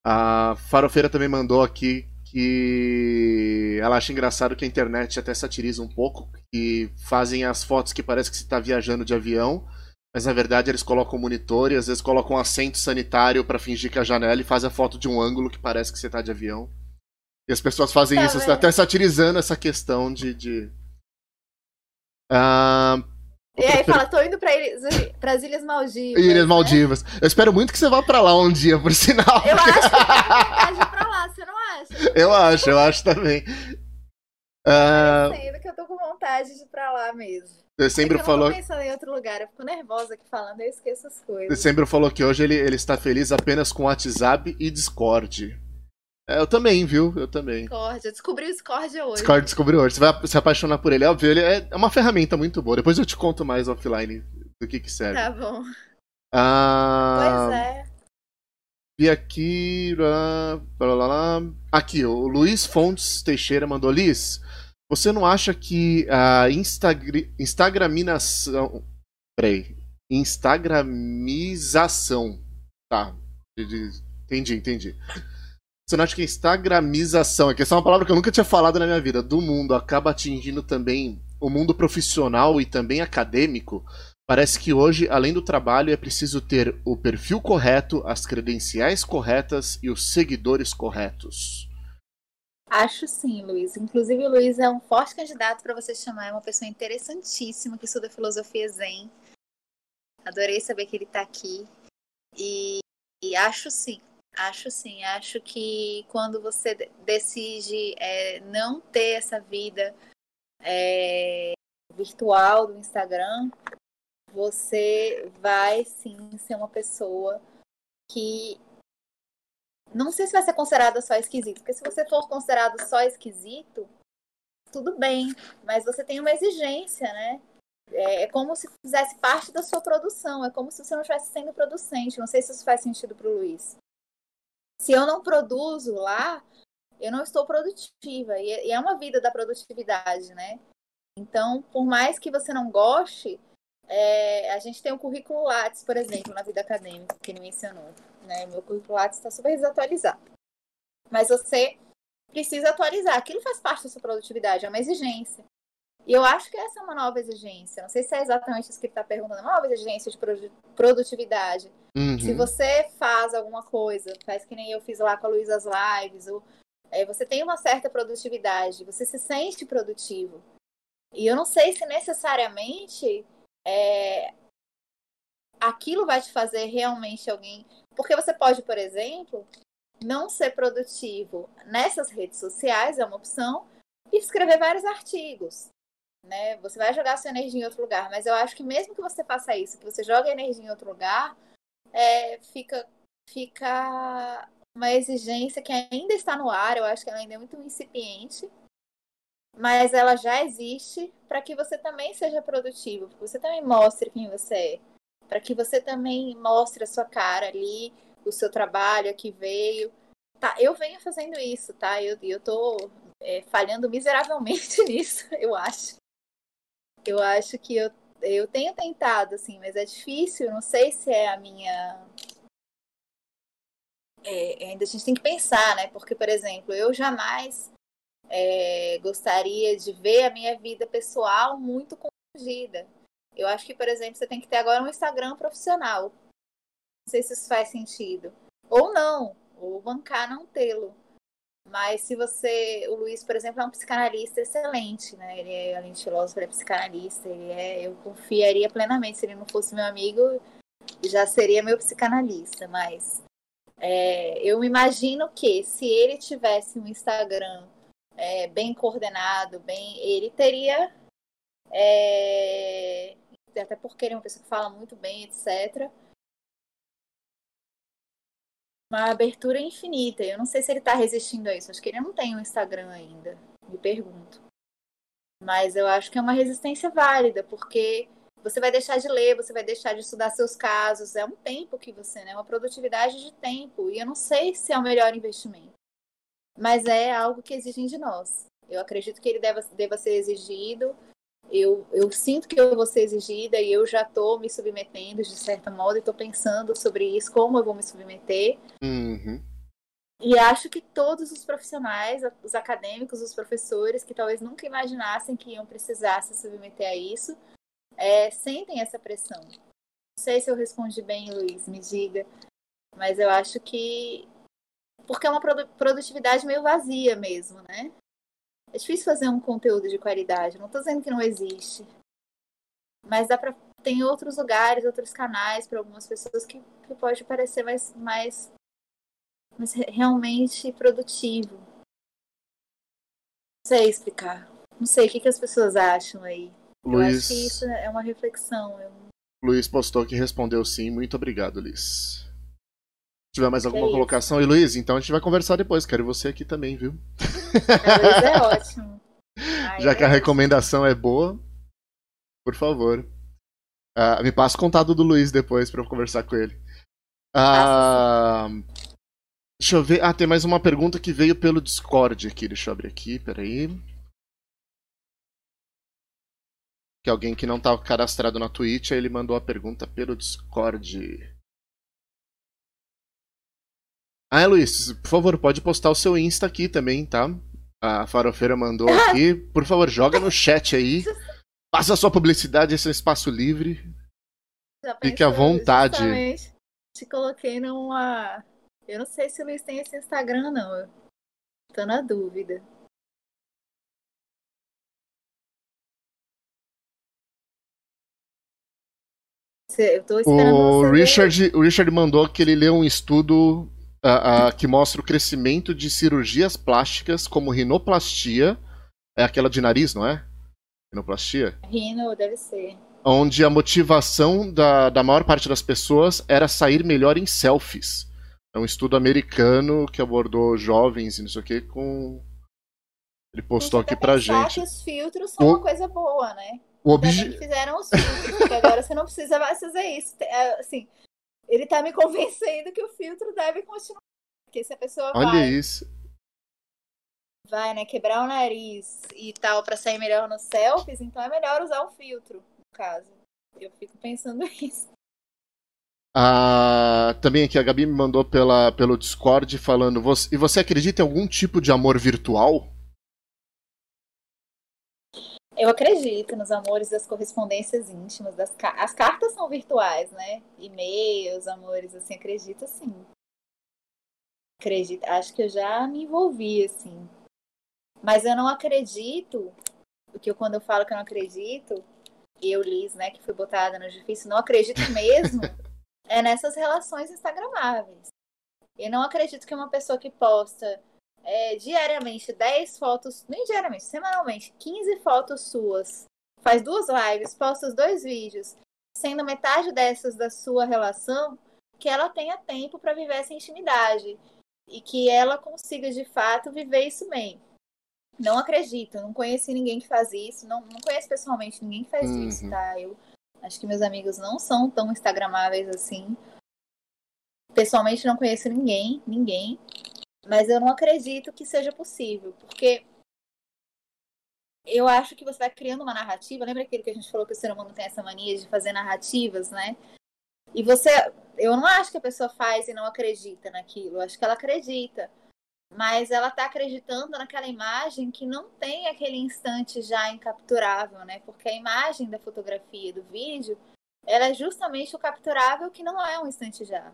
A Farofeira também mandou aqui que ela acha engraçado que a internet até satiriza um pouco, que fazem as fotos que parece que você está viajando de avião, mas na verdade eles colocam monitor e às vezes colocam um assento sanitário para fingir que é a janela e fazem a foto de um ângulo que parece que você tá de avião. E as pessoas fazem tá isso, vendo? até satirizando essa questão de. de... Uh, e aí fala, tô indo pra para as Ilhas Maldivas. Ilhas né? Maldivas. Eu espero muito que você vá pra lá um dia, por sinal. Eu acho que eu pra lá, você não acha? Eu acho, eu acho também. Uh... Eu que eu tô com vontade de ir pra lá mesmo. Dezembro é falou. Eu pensando em outro lugar, eu fico nervosa aqui falando, eu esqueço as coisas. Dezembro falou que hoje ele, ele está feliz apenas com WhatsApp e Discord. É, eu também, viu? Eu também. Discord, eu descobri o Discord hoje. Discord descobriu hoje. Você vai se apaixonar por ele. É óbvio, ele é, é uma ferramenta muito boa. Depois eu te conto mais offline do que que serve. Tá bom. Ah, pois é. E aqui. Blá, blá, blá, aqui, o Luiz Fontes Teixeira mandou. Liz, você não acha que a Instagr Instagraminação. Peraí. Instagramização. Tá. Entendi, entendi. Você não acha que a Instagramização, é que essa é uma palavra que eu nunca tinha falado na minha vida, do mundo, acaba atingindo também o mundo profissional e também acadêmico? Parece que hoje, além do trabalho, é preciso ter o perfil correto, as credenciais corretas e os seguidores corretos. Acho sim, Luiz. Inclusive, o Luiz é um forte candidato para você chamar. É uma pessoa interessantíssima que estuda filosofia zen. Adorei saber que ele está aqui. E, e, acho sim, acho sim. Acho que quando você decide é, não ter essa vida é, virtual do Instagram, você vai sim ser uma pessoa que não sei se vai ser considerado só esquisito, porque se você for considerado só esquisito, tudo bem, mas você tem uma exigência, né? É, é, como se fizesse parte da sua produção, é como se você não estivesse sendo producente. Não sei se isso faz sentido para o Luiz. Se eu não produzo lá, eu não estou produtiva, e é uma vida da produtividade, né? Então, por mais que você não goste, é, a gente tem o currículo Lattes, por exemplo, na vida acadêmica, que ele mencionou. Né? Meu currículo Lattes está super desatualizado. Mas você precisa atualizar. Aquilo faz parte da sua produtividade, é uma exigência. E eu acho que essa é uma nova exigência. Não sei se é exatamente isso que ele está perguntando, uma nova exigência de produtividade. Uhum. Se você faz alguma coisa, faz que nem eu fiz lá com a Luísa Lives, ou, é, você tem uma certa produtividade, você se sente produtivo. E eu não sei se necessariamente é, aquilo vai te fazer realmente alguém. Porque você pode, por exemplo, não ser produtivo nessas redes sociais, é uma opção, e escrever vários artigos. Né? Você vai jogar sua energia em outro lugar, mas eu acho que mesmo que você faça isso, que você jogue energia em outro lugar, é, fica, fica uma exigência que ainda está no ar, eu acho que ela ainda é muito incipiente, mas ela já existe para que você também seja produtivo, que você também mostre quem você é, para que você também mostre a sua cara ali, o seu trabalho que veio. Tá, eu venho fazendo isso, tá? Eu, eu tô é, falhando miseravelmente nisso, eu acho. Eu acho que eu, eu tenho tentado, assim, mas é difícil, não sei se é a minha. É, ainda a gente tem que pensar, né? Porque, por exemplo, eu jamais é, gostaria de ver a minha vida pessoal muito confundida. Eu acho que, por exemplo, você tem que ter agora um Instagram profissional. Não sei se isso faz sentido. Ou não, ou bancar não tê-lo. Mas se você. O Luiz, por exemplo, é um psicanalista excelente, né? Ele é, além de filósofo, ele é psicanalista. Ele é, eu confiaria plenamente. Se ele não fosse meu amigo, já seria meu psicanalista. Mas é, eu imagino que se ele tivesse um Instagram é, bem coordenado, bem, ele teria. É, até porque ele é uma pessoa que fala muito bem, etc uma abertura infinita. Eu não sei se ele está resistindo a isso. Acho que ele não tem um Instagram ainda. Me pergunto. Mas eu acho que é uma resistência válida, porque você vai deixar de ler, você vai deixar de estudar seus casos. É um tempo que você, né? Uma produtividade de tempo. E eu não sei se é o melhor investimento. Mas é algo que exigem de nós. Eu acredito que ele deva, deva ser exigido eu, eu sinto que eu vou ser exigida e eu já estou me submetendo de certo modo e estou pensando sobre isso, como eu vou me submeter. Uhum. E acho que todos os profissionais, os acadêmicos, os professores, que talvez nunca imaginassem que iam precisar se submeter a isso, é, sentem essa pressão. Não sei se eu respondi bem, Luiz, me diga. Mas eu acho que. Porque é uma produtividade meio vazia mesmo, né? É difícil fazer um conteúdo de qualidade. Não estou dizendo que não existe. Mas dá para tem outros lugares, outros canais para algumas pessoas que, que pode parecer mais, mais, mais realmente produtivo. Não sei explicar. Não sei o que, que as pessoas acham aí. Luiz... Eu acho que isso é uma reflexão. Eu... Luiz postou que respondeu sim. Muito obrigado, Liz. Se tiver mais alguma é colocação, e Luiz, então a gente vai conversar depois. Quero você aqui também, viu? Luiz é ótimo. Ai, Já é que a recomendação é boa, por favor. Uh, me passa o contato do Luiz depois para eu conversar com ele. Uh, deixa eu ver. Ah, tem mais uma pergunta que veio pelo Discord aqui. Deixa eu abrir aqui, peraí. Que alguém que não tá cadastrado na Twitch, aí ele mandou a pergunta pelo Discord. Ah, Luiz, por favor, pode postar o seu Insta aqui também, tá? A farofeira mandou aqui. Por favor, joga no chat aí. Faça a sua publicidade, esse é um espaço livre. Fique à vontade. Te coloquei numa. Eu não sei se o Luiz tem esse Instagram, não. Tô na dúvida. Eu tô esperando o Richard, o Richard mandou que ele leu um estudo uh, uh, que mostra o crescimento de cirurgias plásticas como rinoplastia. É aquela de nariz, não é? Rinoplastia? Rino, deve ser. Onde a motivação da, da maior parte das pessoas era sair melhor em selfies. É um estudo americano que abordou jovens e não sei o que com. Ele postou aqui pra gente. que os filtros são o... uma coisa boa, né? O obje... fizeram os filtros, agora você não precisa mais fazer isso. É, assim, ele tá me convencendo que o filtro deve continuar. Porque se a pessoa Olha vai, isso. vai, né, quebrar o nariz e tal para sair melhor nos selfies, então é melhor usar o filtro, no caso. Eu fico pensando isso. Ah, também aqui a Gabi me mandou pela, pelo Discord falando: E você acredita em algum tipo de amor virtual? Eu acredito nos amores das correspondências íntimas, das ca... as cartas são virtuais, né? E-mails, amores, assim, acredito sim. Acredito, acho que eu já me envolvi, assim. Mas eu não acredito, porque quando eu falo que eu não acredito, eu, Liz, né, que fui botada no difícil, não acredito mesmo é nessas relações instagramáveis. Eu não acredito que uma pessoa que posta é, diariamente 10 fotos, nem diariamente, semanalmente, 15 fotos suas, faz duas lives, posta os dois vídeos, sendo metade dessas da sua relação, que ela tenha tempo para viver essa intimidade e que ela consiga de fato viver isso bem. Não acredito, não conheci ninguém que faz isso, não, não conheço pessoalmente ninguém que faz uhum. isso, tá? Eu acho que meus amigos não são tão instagramáveis assim. Pessoalmente não conheço ninguém, ninguém. Mas eu não acredito que seja possível, porque eu acho que você vai criando uma narrativa. Lembra aquele que a gente falou que o ser humano tem essa mania de fazer narrativas, né? E você, eu não acho que a pessoa faz e não acredita naquilo. Eu acho que ela acredita. mas ela está acreditando naquela imagem que não tem aquele instante já incapturável, né? Porque a imagem da fotografia do vídeo, ela é justamente o capturável que não é um instante já.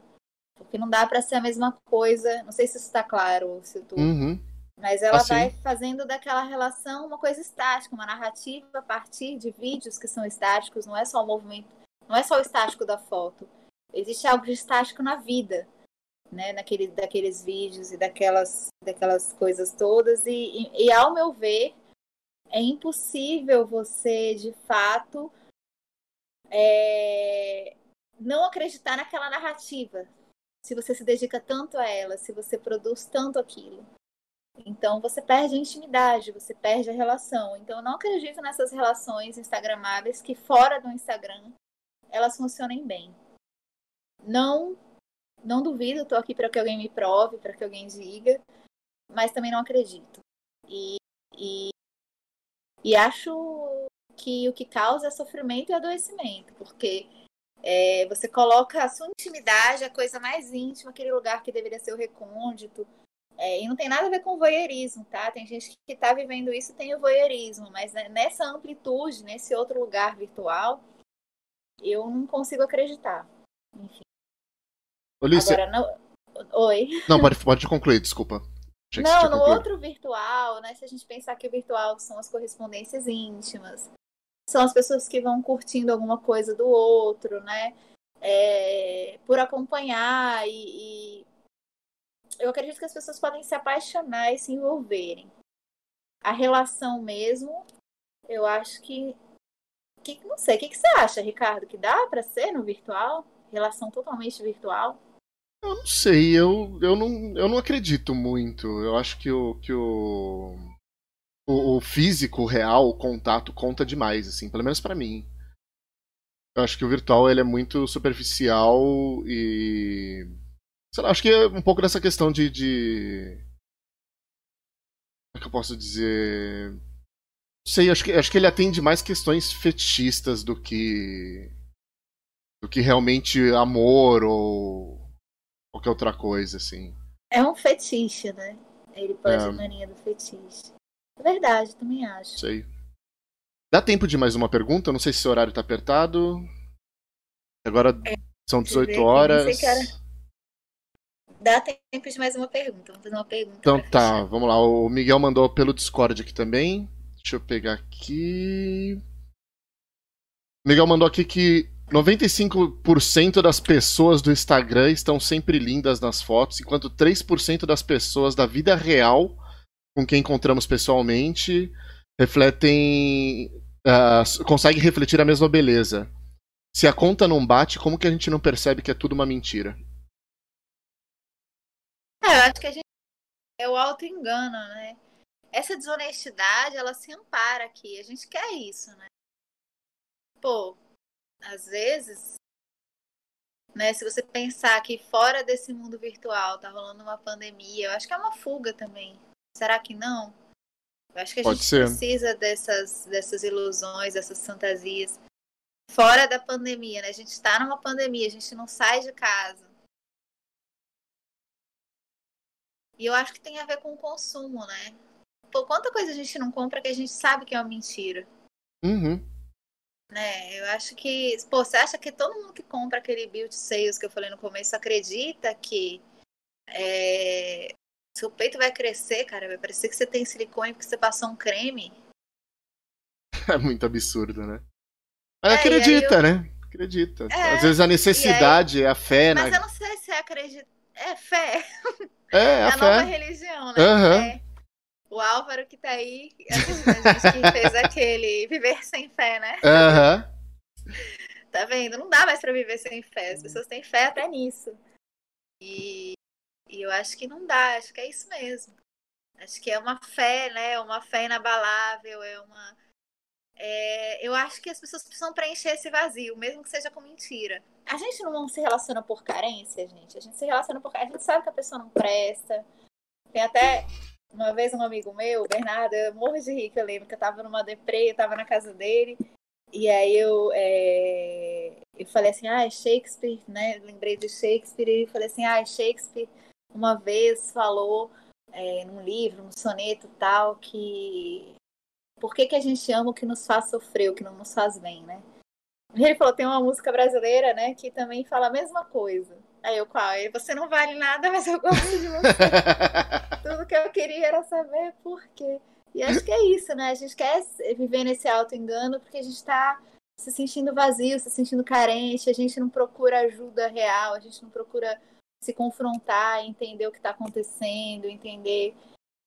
Porque não dá para ser a mesma coisa. Não sei se isso está claro, se tu... Uhum. Mas ela Assim. vai fazendo daquela relação uma coisa estática, uma narrativa a partir de vídeos que são estáticos, não é só o movimento, não é só o estático da foto. Existe algo de estático na vida, né? Naquele, daqueles vídeos e daquelas, daquelas coisas todas. E, e, e, ao meu ver, é impossível você, de fato, é, não acreditar naquela narrativa. Se você se dedica tanto a ela, se você produz tanto aquilo. Então você perde a intimidade, você perde a relação. Então eu não acredito nessas relações instagramáveis que fora do Instagram elas funcionem bem. Não não duvido, estou aqui para que alguém me prove, para que alguém diga, mas também não acredito. E, e, e acho que o que causa é sofrimento e adoecimento, porque é, você coloca a sua intimidade, a coisa mais íntima, aquele lugar que deveria ser o recôndito, é, e não tem nada a ver com voyeurismo, tá? Tem gente que está vivendo isso e tem o voyeurismo, mas nessa amplitude, nesse outro lugar virtual, eu não consigo acreditar. Enfim. Olícia... Agora, não... Oi. Não, pode, pode concluir, desculpa. Não, no outro virtual, né? Se a gente pensar que o virtual são as correspondências íntimas, são as pessoas que vão curtindo alguma coisa do outro, né? É, por acompanhar e, e eu acredito que as pessoas podem se apaixonar e se envolverem. A relação mesmo, eu acho que. que não sei, o que, que você acha, Ricardo? Que dá para ser no virtual? Relação totalmente virtual? Eu não sei, eu, eu, não, eu não acredito muito. Eu acho que o, que o, o, o físico, real, o contato conta demais, assim, pelo menos para mim. Eu acho que o virtual ele é muito superficial e Sei lá, acho que é um pouco dessa questão de, de. Como é que eu posso dizer? Não sei, acho que, acho que ele atende mais questões fetichistas do que. do que realmente amor ou qualquer outra coisa, assim. É um fetiche, né? Ele pode é. linha do fetiche. É verdade, também acho. Sei. Dá tempo de mais uma pergunta? Não sei se o horário tá apertado. Agora é, são 18 horas. Não sei que era dá tempo de mais uma pergunta. Vamos fazer uma pergunta. Então tá, fechar. vamos lá. O Miguel mandou pelo Discord aqui também. Deixa eu pegar aqui. O Miguel mandou aqui que 95% das pessoas do Instagram estão sempre lindas nas fotos, enquanto 3% das pessoas da vida real, com quem encontramos pessoalmente, refletem. Uh, refletir a mesma beleza. Se a conta não bate, como que a gente não percebe que é tudo uma mentira? É, eu acho que a gente é o auto-engano, né? Essa desonestidade, ela se ampara aqui. A gente quer isso, né? Pô, às vezes, né, se você pensar que fora desse mundo virtual tá rolando uma pandemia, eu acho que é uma fuga também. Será que não? Eu acho que a Pode gente ser. precisa dessas, dessas ilusões, dessas fantasias. Fora da pandemia, né? A gente está numa pandemia, a gente não sai de casa. E eu acho que tem a ver com o consumo, né? Pô, quanta coisa a gente não compra que a gente sabe que é uma mentira. Uhum. Né? Eu acho que. Pô, você acha que todo mundo que compra aquele build sales que eu falei no começo acredita que é, seu peito vai crescer, cara? Vai parecer que você tem silicone porque você passou um creme. É muito absurdo, né? Mas é, acredita, eu... né? Acredita. É, Às vezes a necessidade aí... é a fé, Mas né? eu não sei se é acredita. É fé. É, é a, a nova religião, né? Uhum. É. O Álvaro que tá aí, a gente que fez aquele viver sem fé, né? Uhum. Tá vendo? Não dá mais pra viver sem fé. As pessoas têm fé até nisso. E, e eu acho que não dá, acho que é isso mesmo. Acho que é uma fé, né? Uma fé inabalável, é uma. É, eu acho que as pessoas precisam preencher esse vazio, mesmo que seja com mentira. A gente não se relaciona por carência, gente. A gente se relaciona por. A gente sabe que a pessoa não presta. Tem até uma vez um amigo meu, Bernardo, eu morro de rir, eu lembro que eu tava numa deprê, eu tava na casa dele. E aí eu, é... eu falei assim, ah, Shakespeare, né? Lembrei de Shakespeare e falei assim, ah, Shakespeare uma vez falou é, num livro, num soneto tal, que por que, que a gente ama o que nos faz sofrer, o que não nos faz bem, né? Ele falou, tem uma música brasileira, né, que também fala a mesma coisa. Aí eu, qual? Ele, você não vale nada, mas eu gosto de você. Tudo que eu queria era saber por quê. E acho que é isso, né? A gente quer viver nesse auto-engano porque a gente está se sentindo vazio, se sentindo carente, a gente não procura ajuda real, a gente não procura se confrontar, entender o que está acontecendo, entender,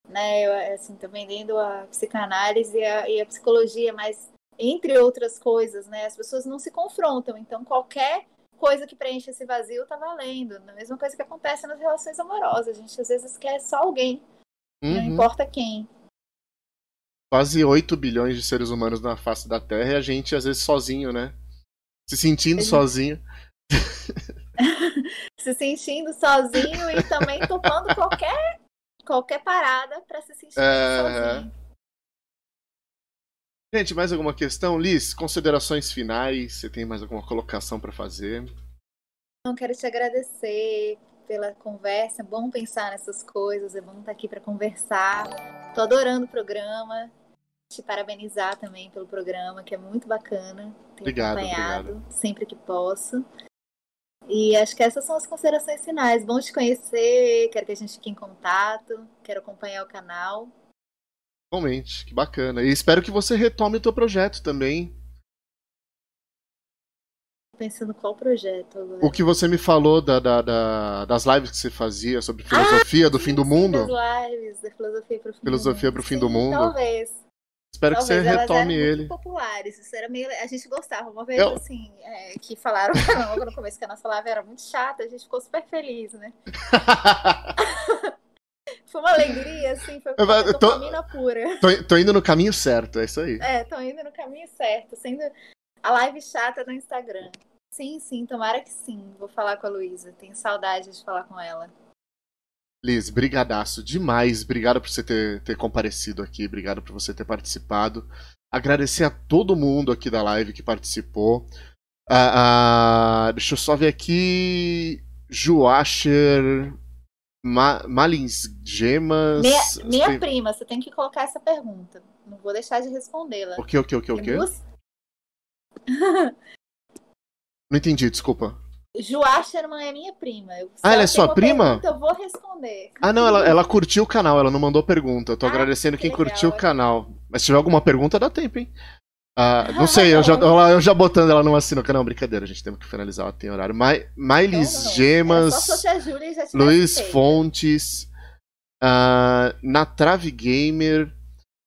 né? Eu, assim, também lendo a psicanálise e a, e a psicologia, mas entre outras coisas, né? As pessoas não se confrontam, então qualquer coisa que preenche esse vazio tá valendo. A mesma coisa que acontece nas relações amorosas. A gente às vezes quer só alguém, uhum. não importa quem. Quase 8 bilhões de seres humanos na face da Terra e a gente às vezes sozinho, né? Se sentindo gente... sozinho. se sentindo sozinho e também topando qualquer qualquer parada para se sentir é... sozinho. Gente, mais alguma questão? Liz, considerações finais? Você tem mais alguma colocação para fazer? Não, quero te agradecer pela conversa. É bom pensar nessas coisas, é bom estar aqui para conversar. Tô adorando o programa. Te parabenizar também pelo programa, que é muito bacana. Tenho obrigado, acompanhado obrigado. sempre que posso. E acho que essas são as considerações finais. Bom te conhecer, quero que a gente fique em contato, quero acompanhar o canal. Realmente, que bacana. E espero que você retome o teu projeto também. Pensando qual projeto agora. O que você me falou da, da, da das lives que você fazia sobre filosofia ah, do sim, fim do mundo. Das lives, da filosofia para o fim filosofia do mundo. Pro fim sim, do mundo. Talvez. Espero Talvez, que você retome ele. Muito populares, isso era meio. A gente gostava. Uma vez, Eu... assim, é, que falaram logo no começo que a nossa live era muito chata, a gente ficou super feliz, né? Foi uma alegria, assim, foi uma dopamina pura. Tô, tô, indo no caminho certo, é isso aí. É, tô indo no caminho certo, sendo a live chata no Instagram. Sim, sim, tomara que sim. Vou falar com a Luísa. Tenho saudade de falar com ela. Liz, brigadaço demais. Obrigado por você ter, ter comparecido aqui. Obrigado por você ter participado. Agradecer a todo mundo aqui da live que participou. Uh, uh, deixa eu só ver aqui. Joasher, Ma Malins Gemas. Minha, minha tem... prima, você tem que colocar essa pergunta. Não vou deixar de respondê-la. O que, o que, o que, o que? Não entendi, desculpa. Joá Sherman é minha prima. Eu, ah, ela é sua prima? Pergunta, eu vou responder. Ah, não, ela, ela curtiu o canal, ela não mandou pergunta. Eu tô ah, agradecendo que quem legal, curtiu o canal. Mas se tiver alguma pergunta, dá tempo, hein? Ah, não sei, eu já, eu já botando ela numa sinuca. Não, brincadeira, a gente tem que finalizar, ela tem horário. Mailis Gemas, Luiz Fontes, uh, na Trave Gamer.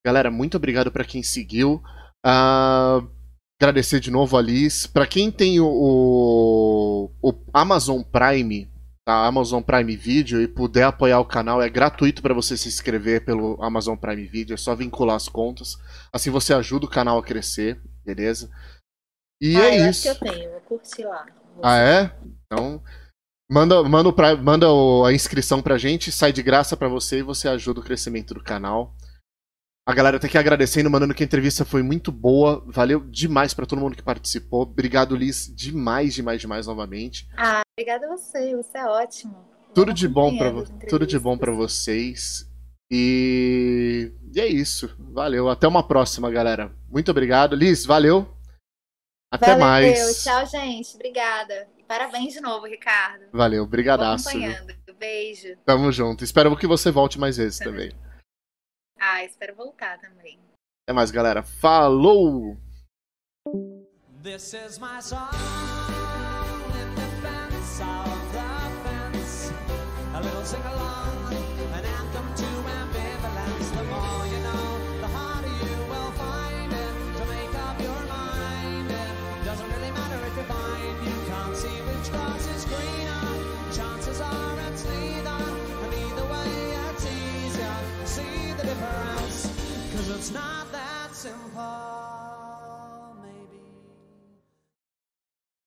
Galera, muito obrigado para quem seguiu. Uh, agradecer de novo a Liz. Para quem tem o, o, o Amazon Prime, a Amazon Prime Video e puder apoiar o canal, é gratuito para você se inscrever pelo Amazon Prime Video, é só vincular as contas. Assim você ajuda o canal a crescer, beleza? E ah, é isso. Acho que eu tenho, vou curtir lá. Ah, é? Então, manda, manda, pra, manda a inscrição pra gente, sai de graça para você e você ajuda o crescimento do canal. A galera tá aqui agradecendo, mandando que a entrevista foi muito boa. Valeu demais para todo mundo que participou. Obrigado, Liz, demais, demais, demais novamente. Ah, obrigada a você, você é ótimo. Tudo de bom para tudo de bom para vocês. E... e é isso. Valeu. Até uma próxima, galera. Muito obrigado, Liz. Valeu. Até valeu, mais. Tchau, gente. Obrigada. Parabéns de novo, Ricardo. Valeu, brigadaço. Beijo. Tamo junto. Espero que você volte mais vezes também. Ah, espero voltar também. Até mais, galera. Falou! This is my song in defense of the fence. A little sing along, it's not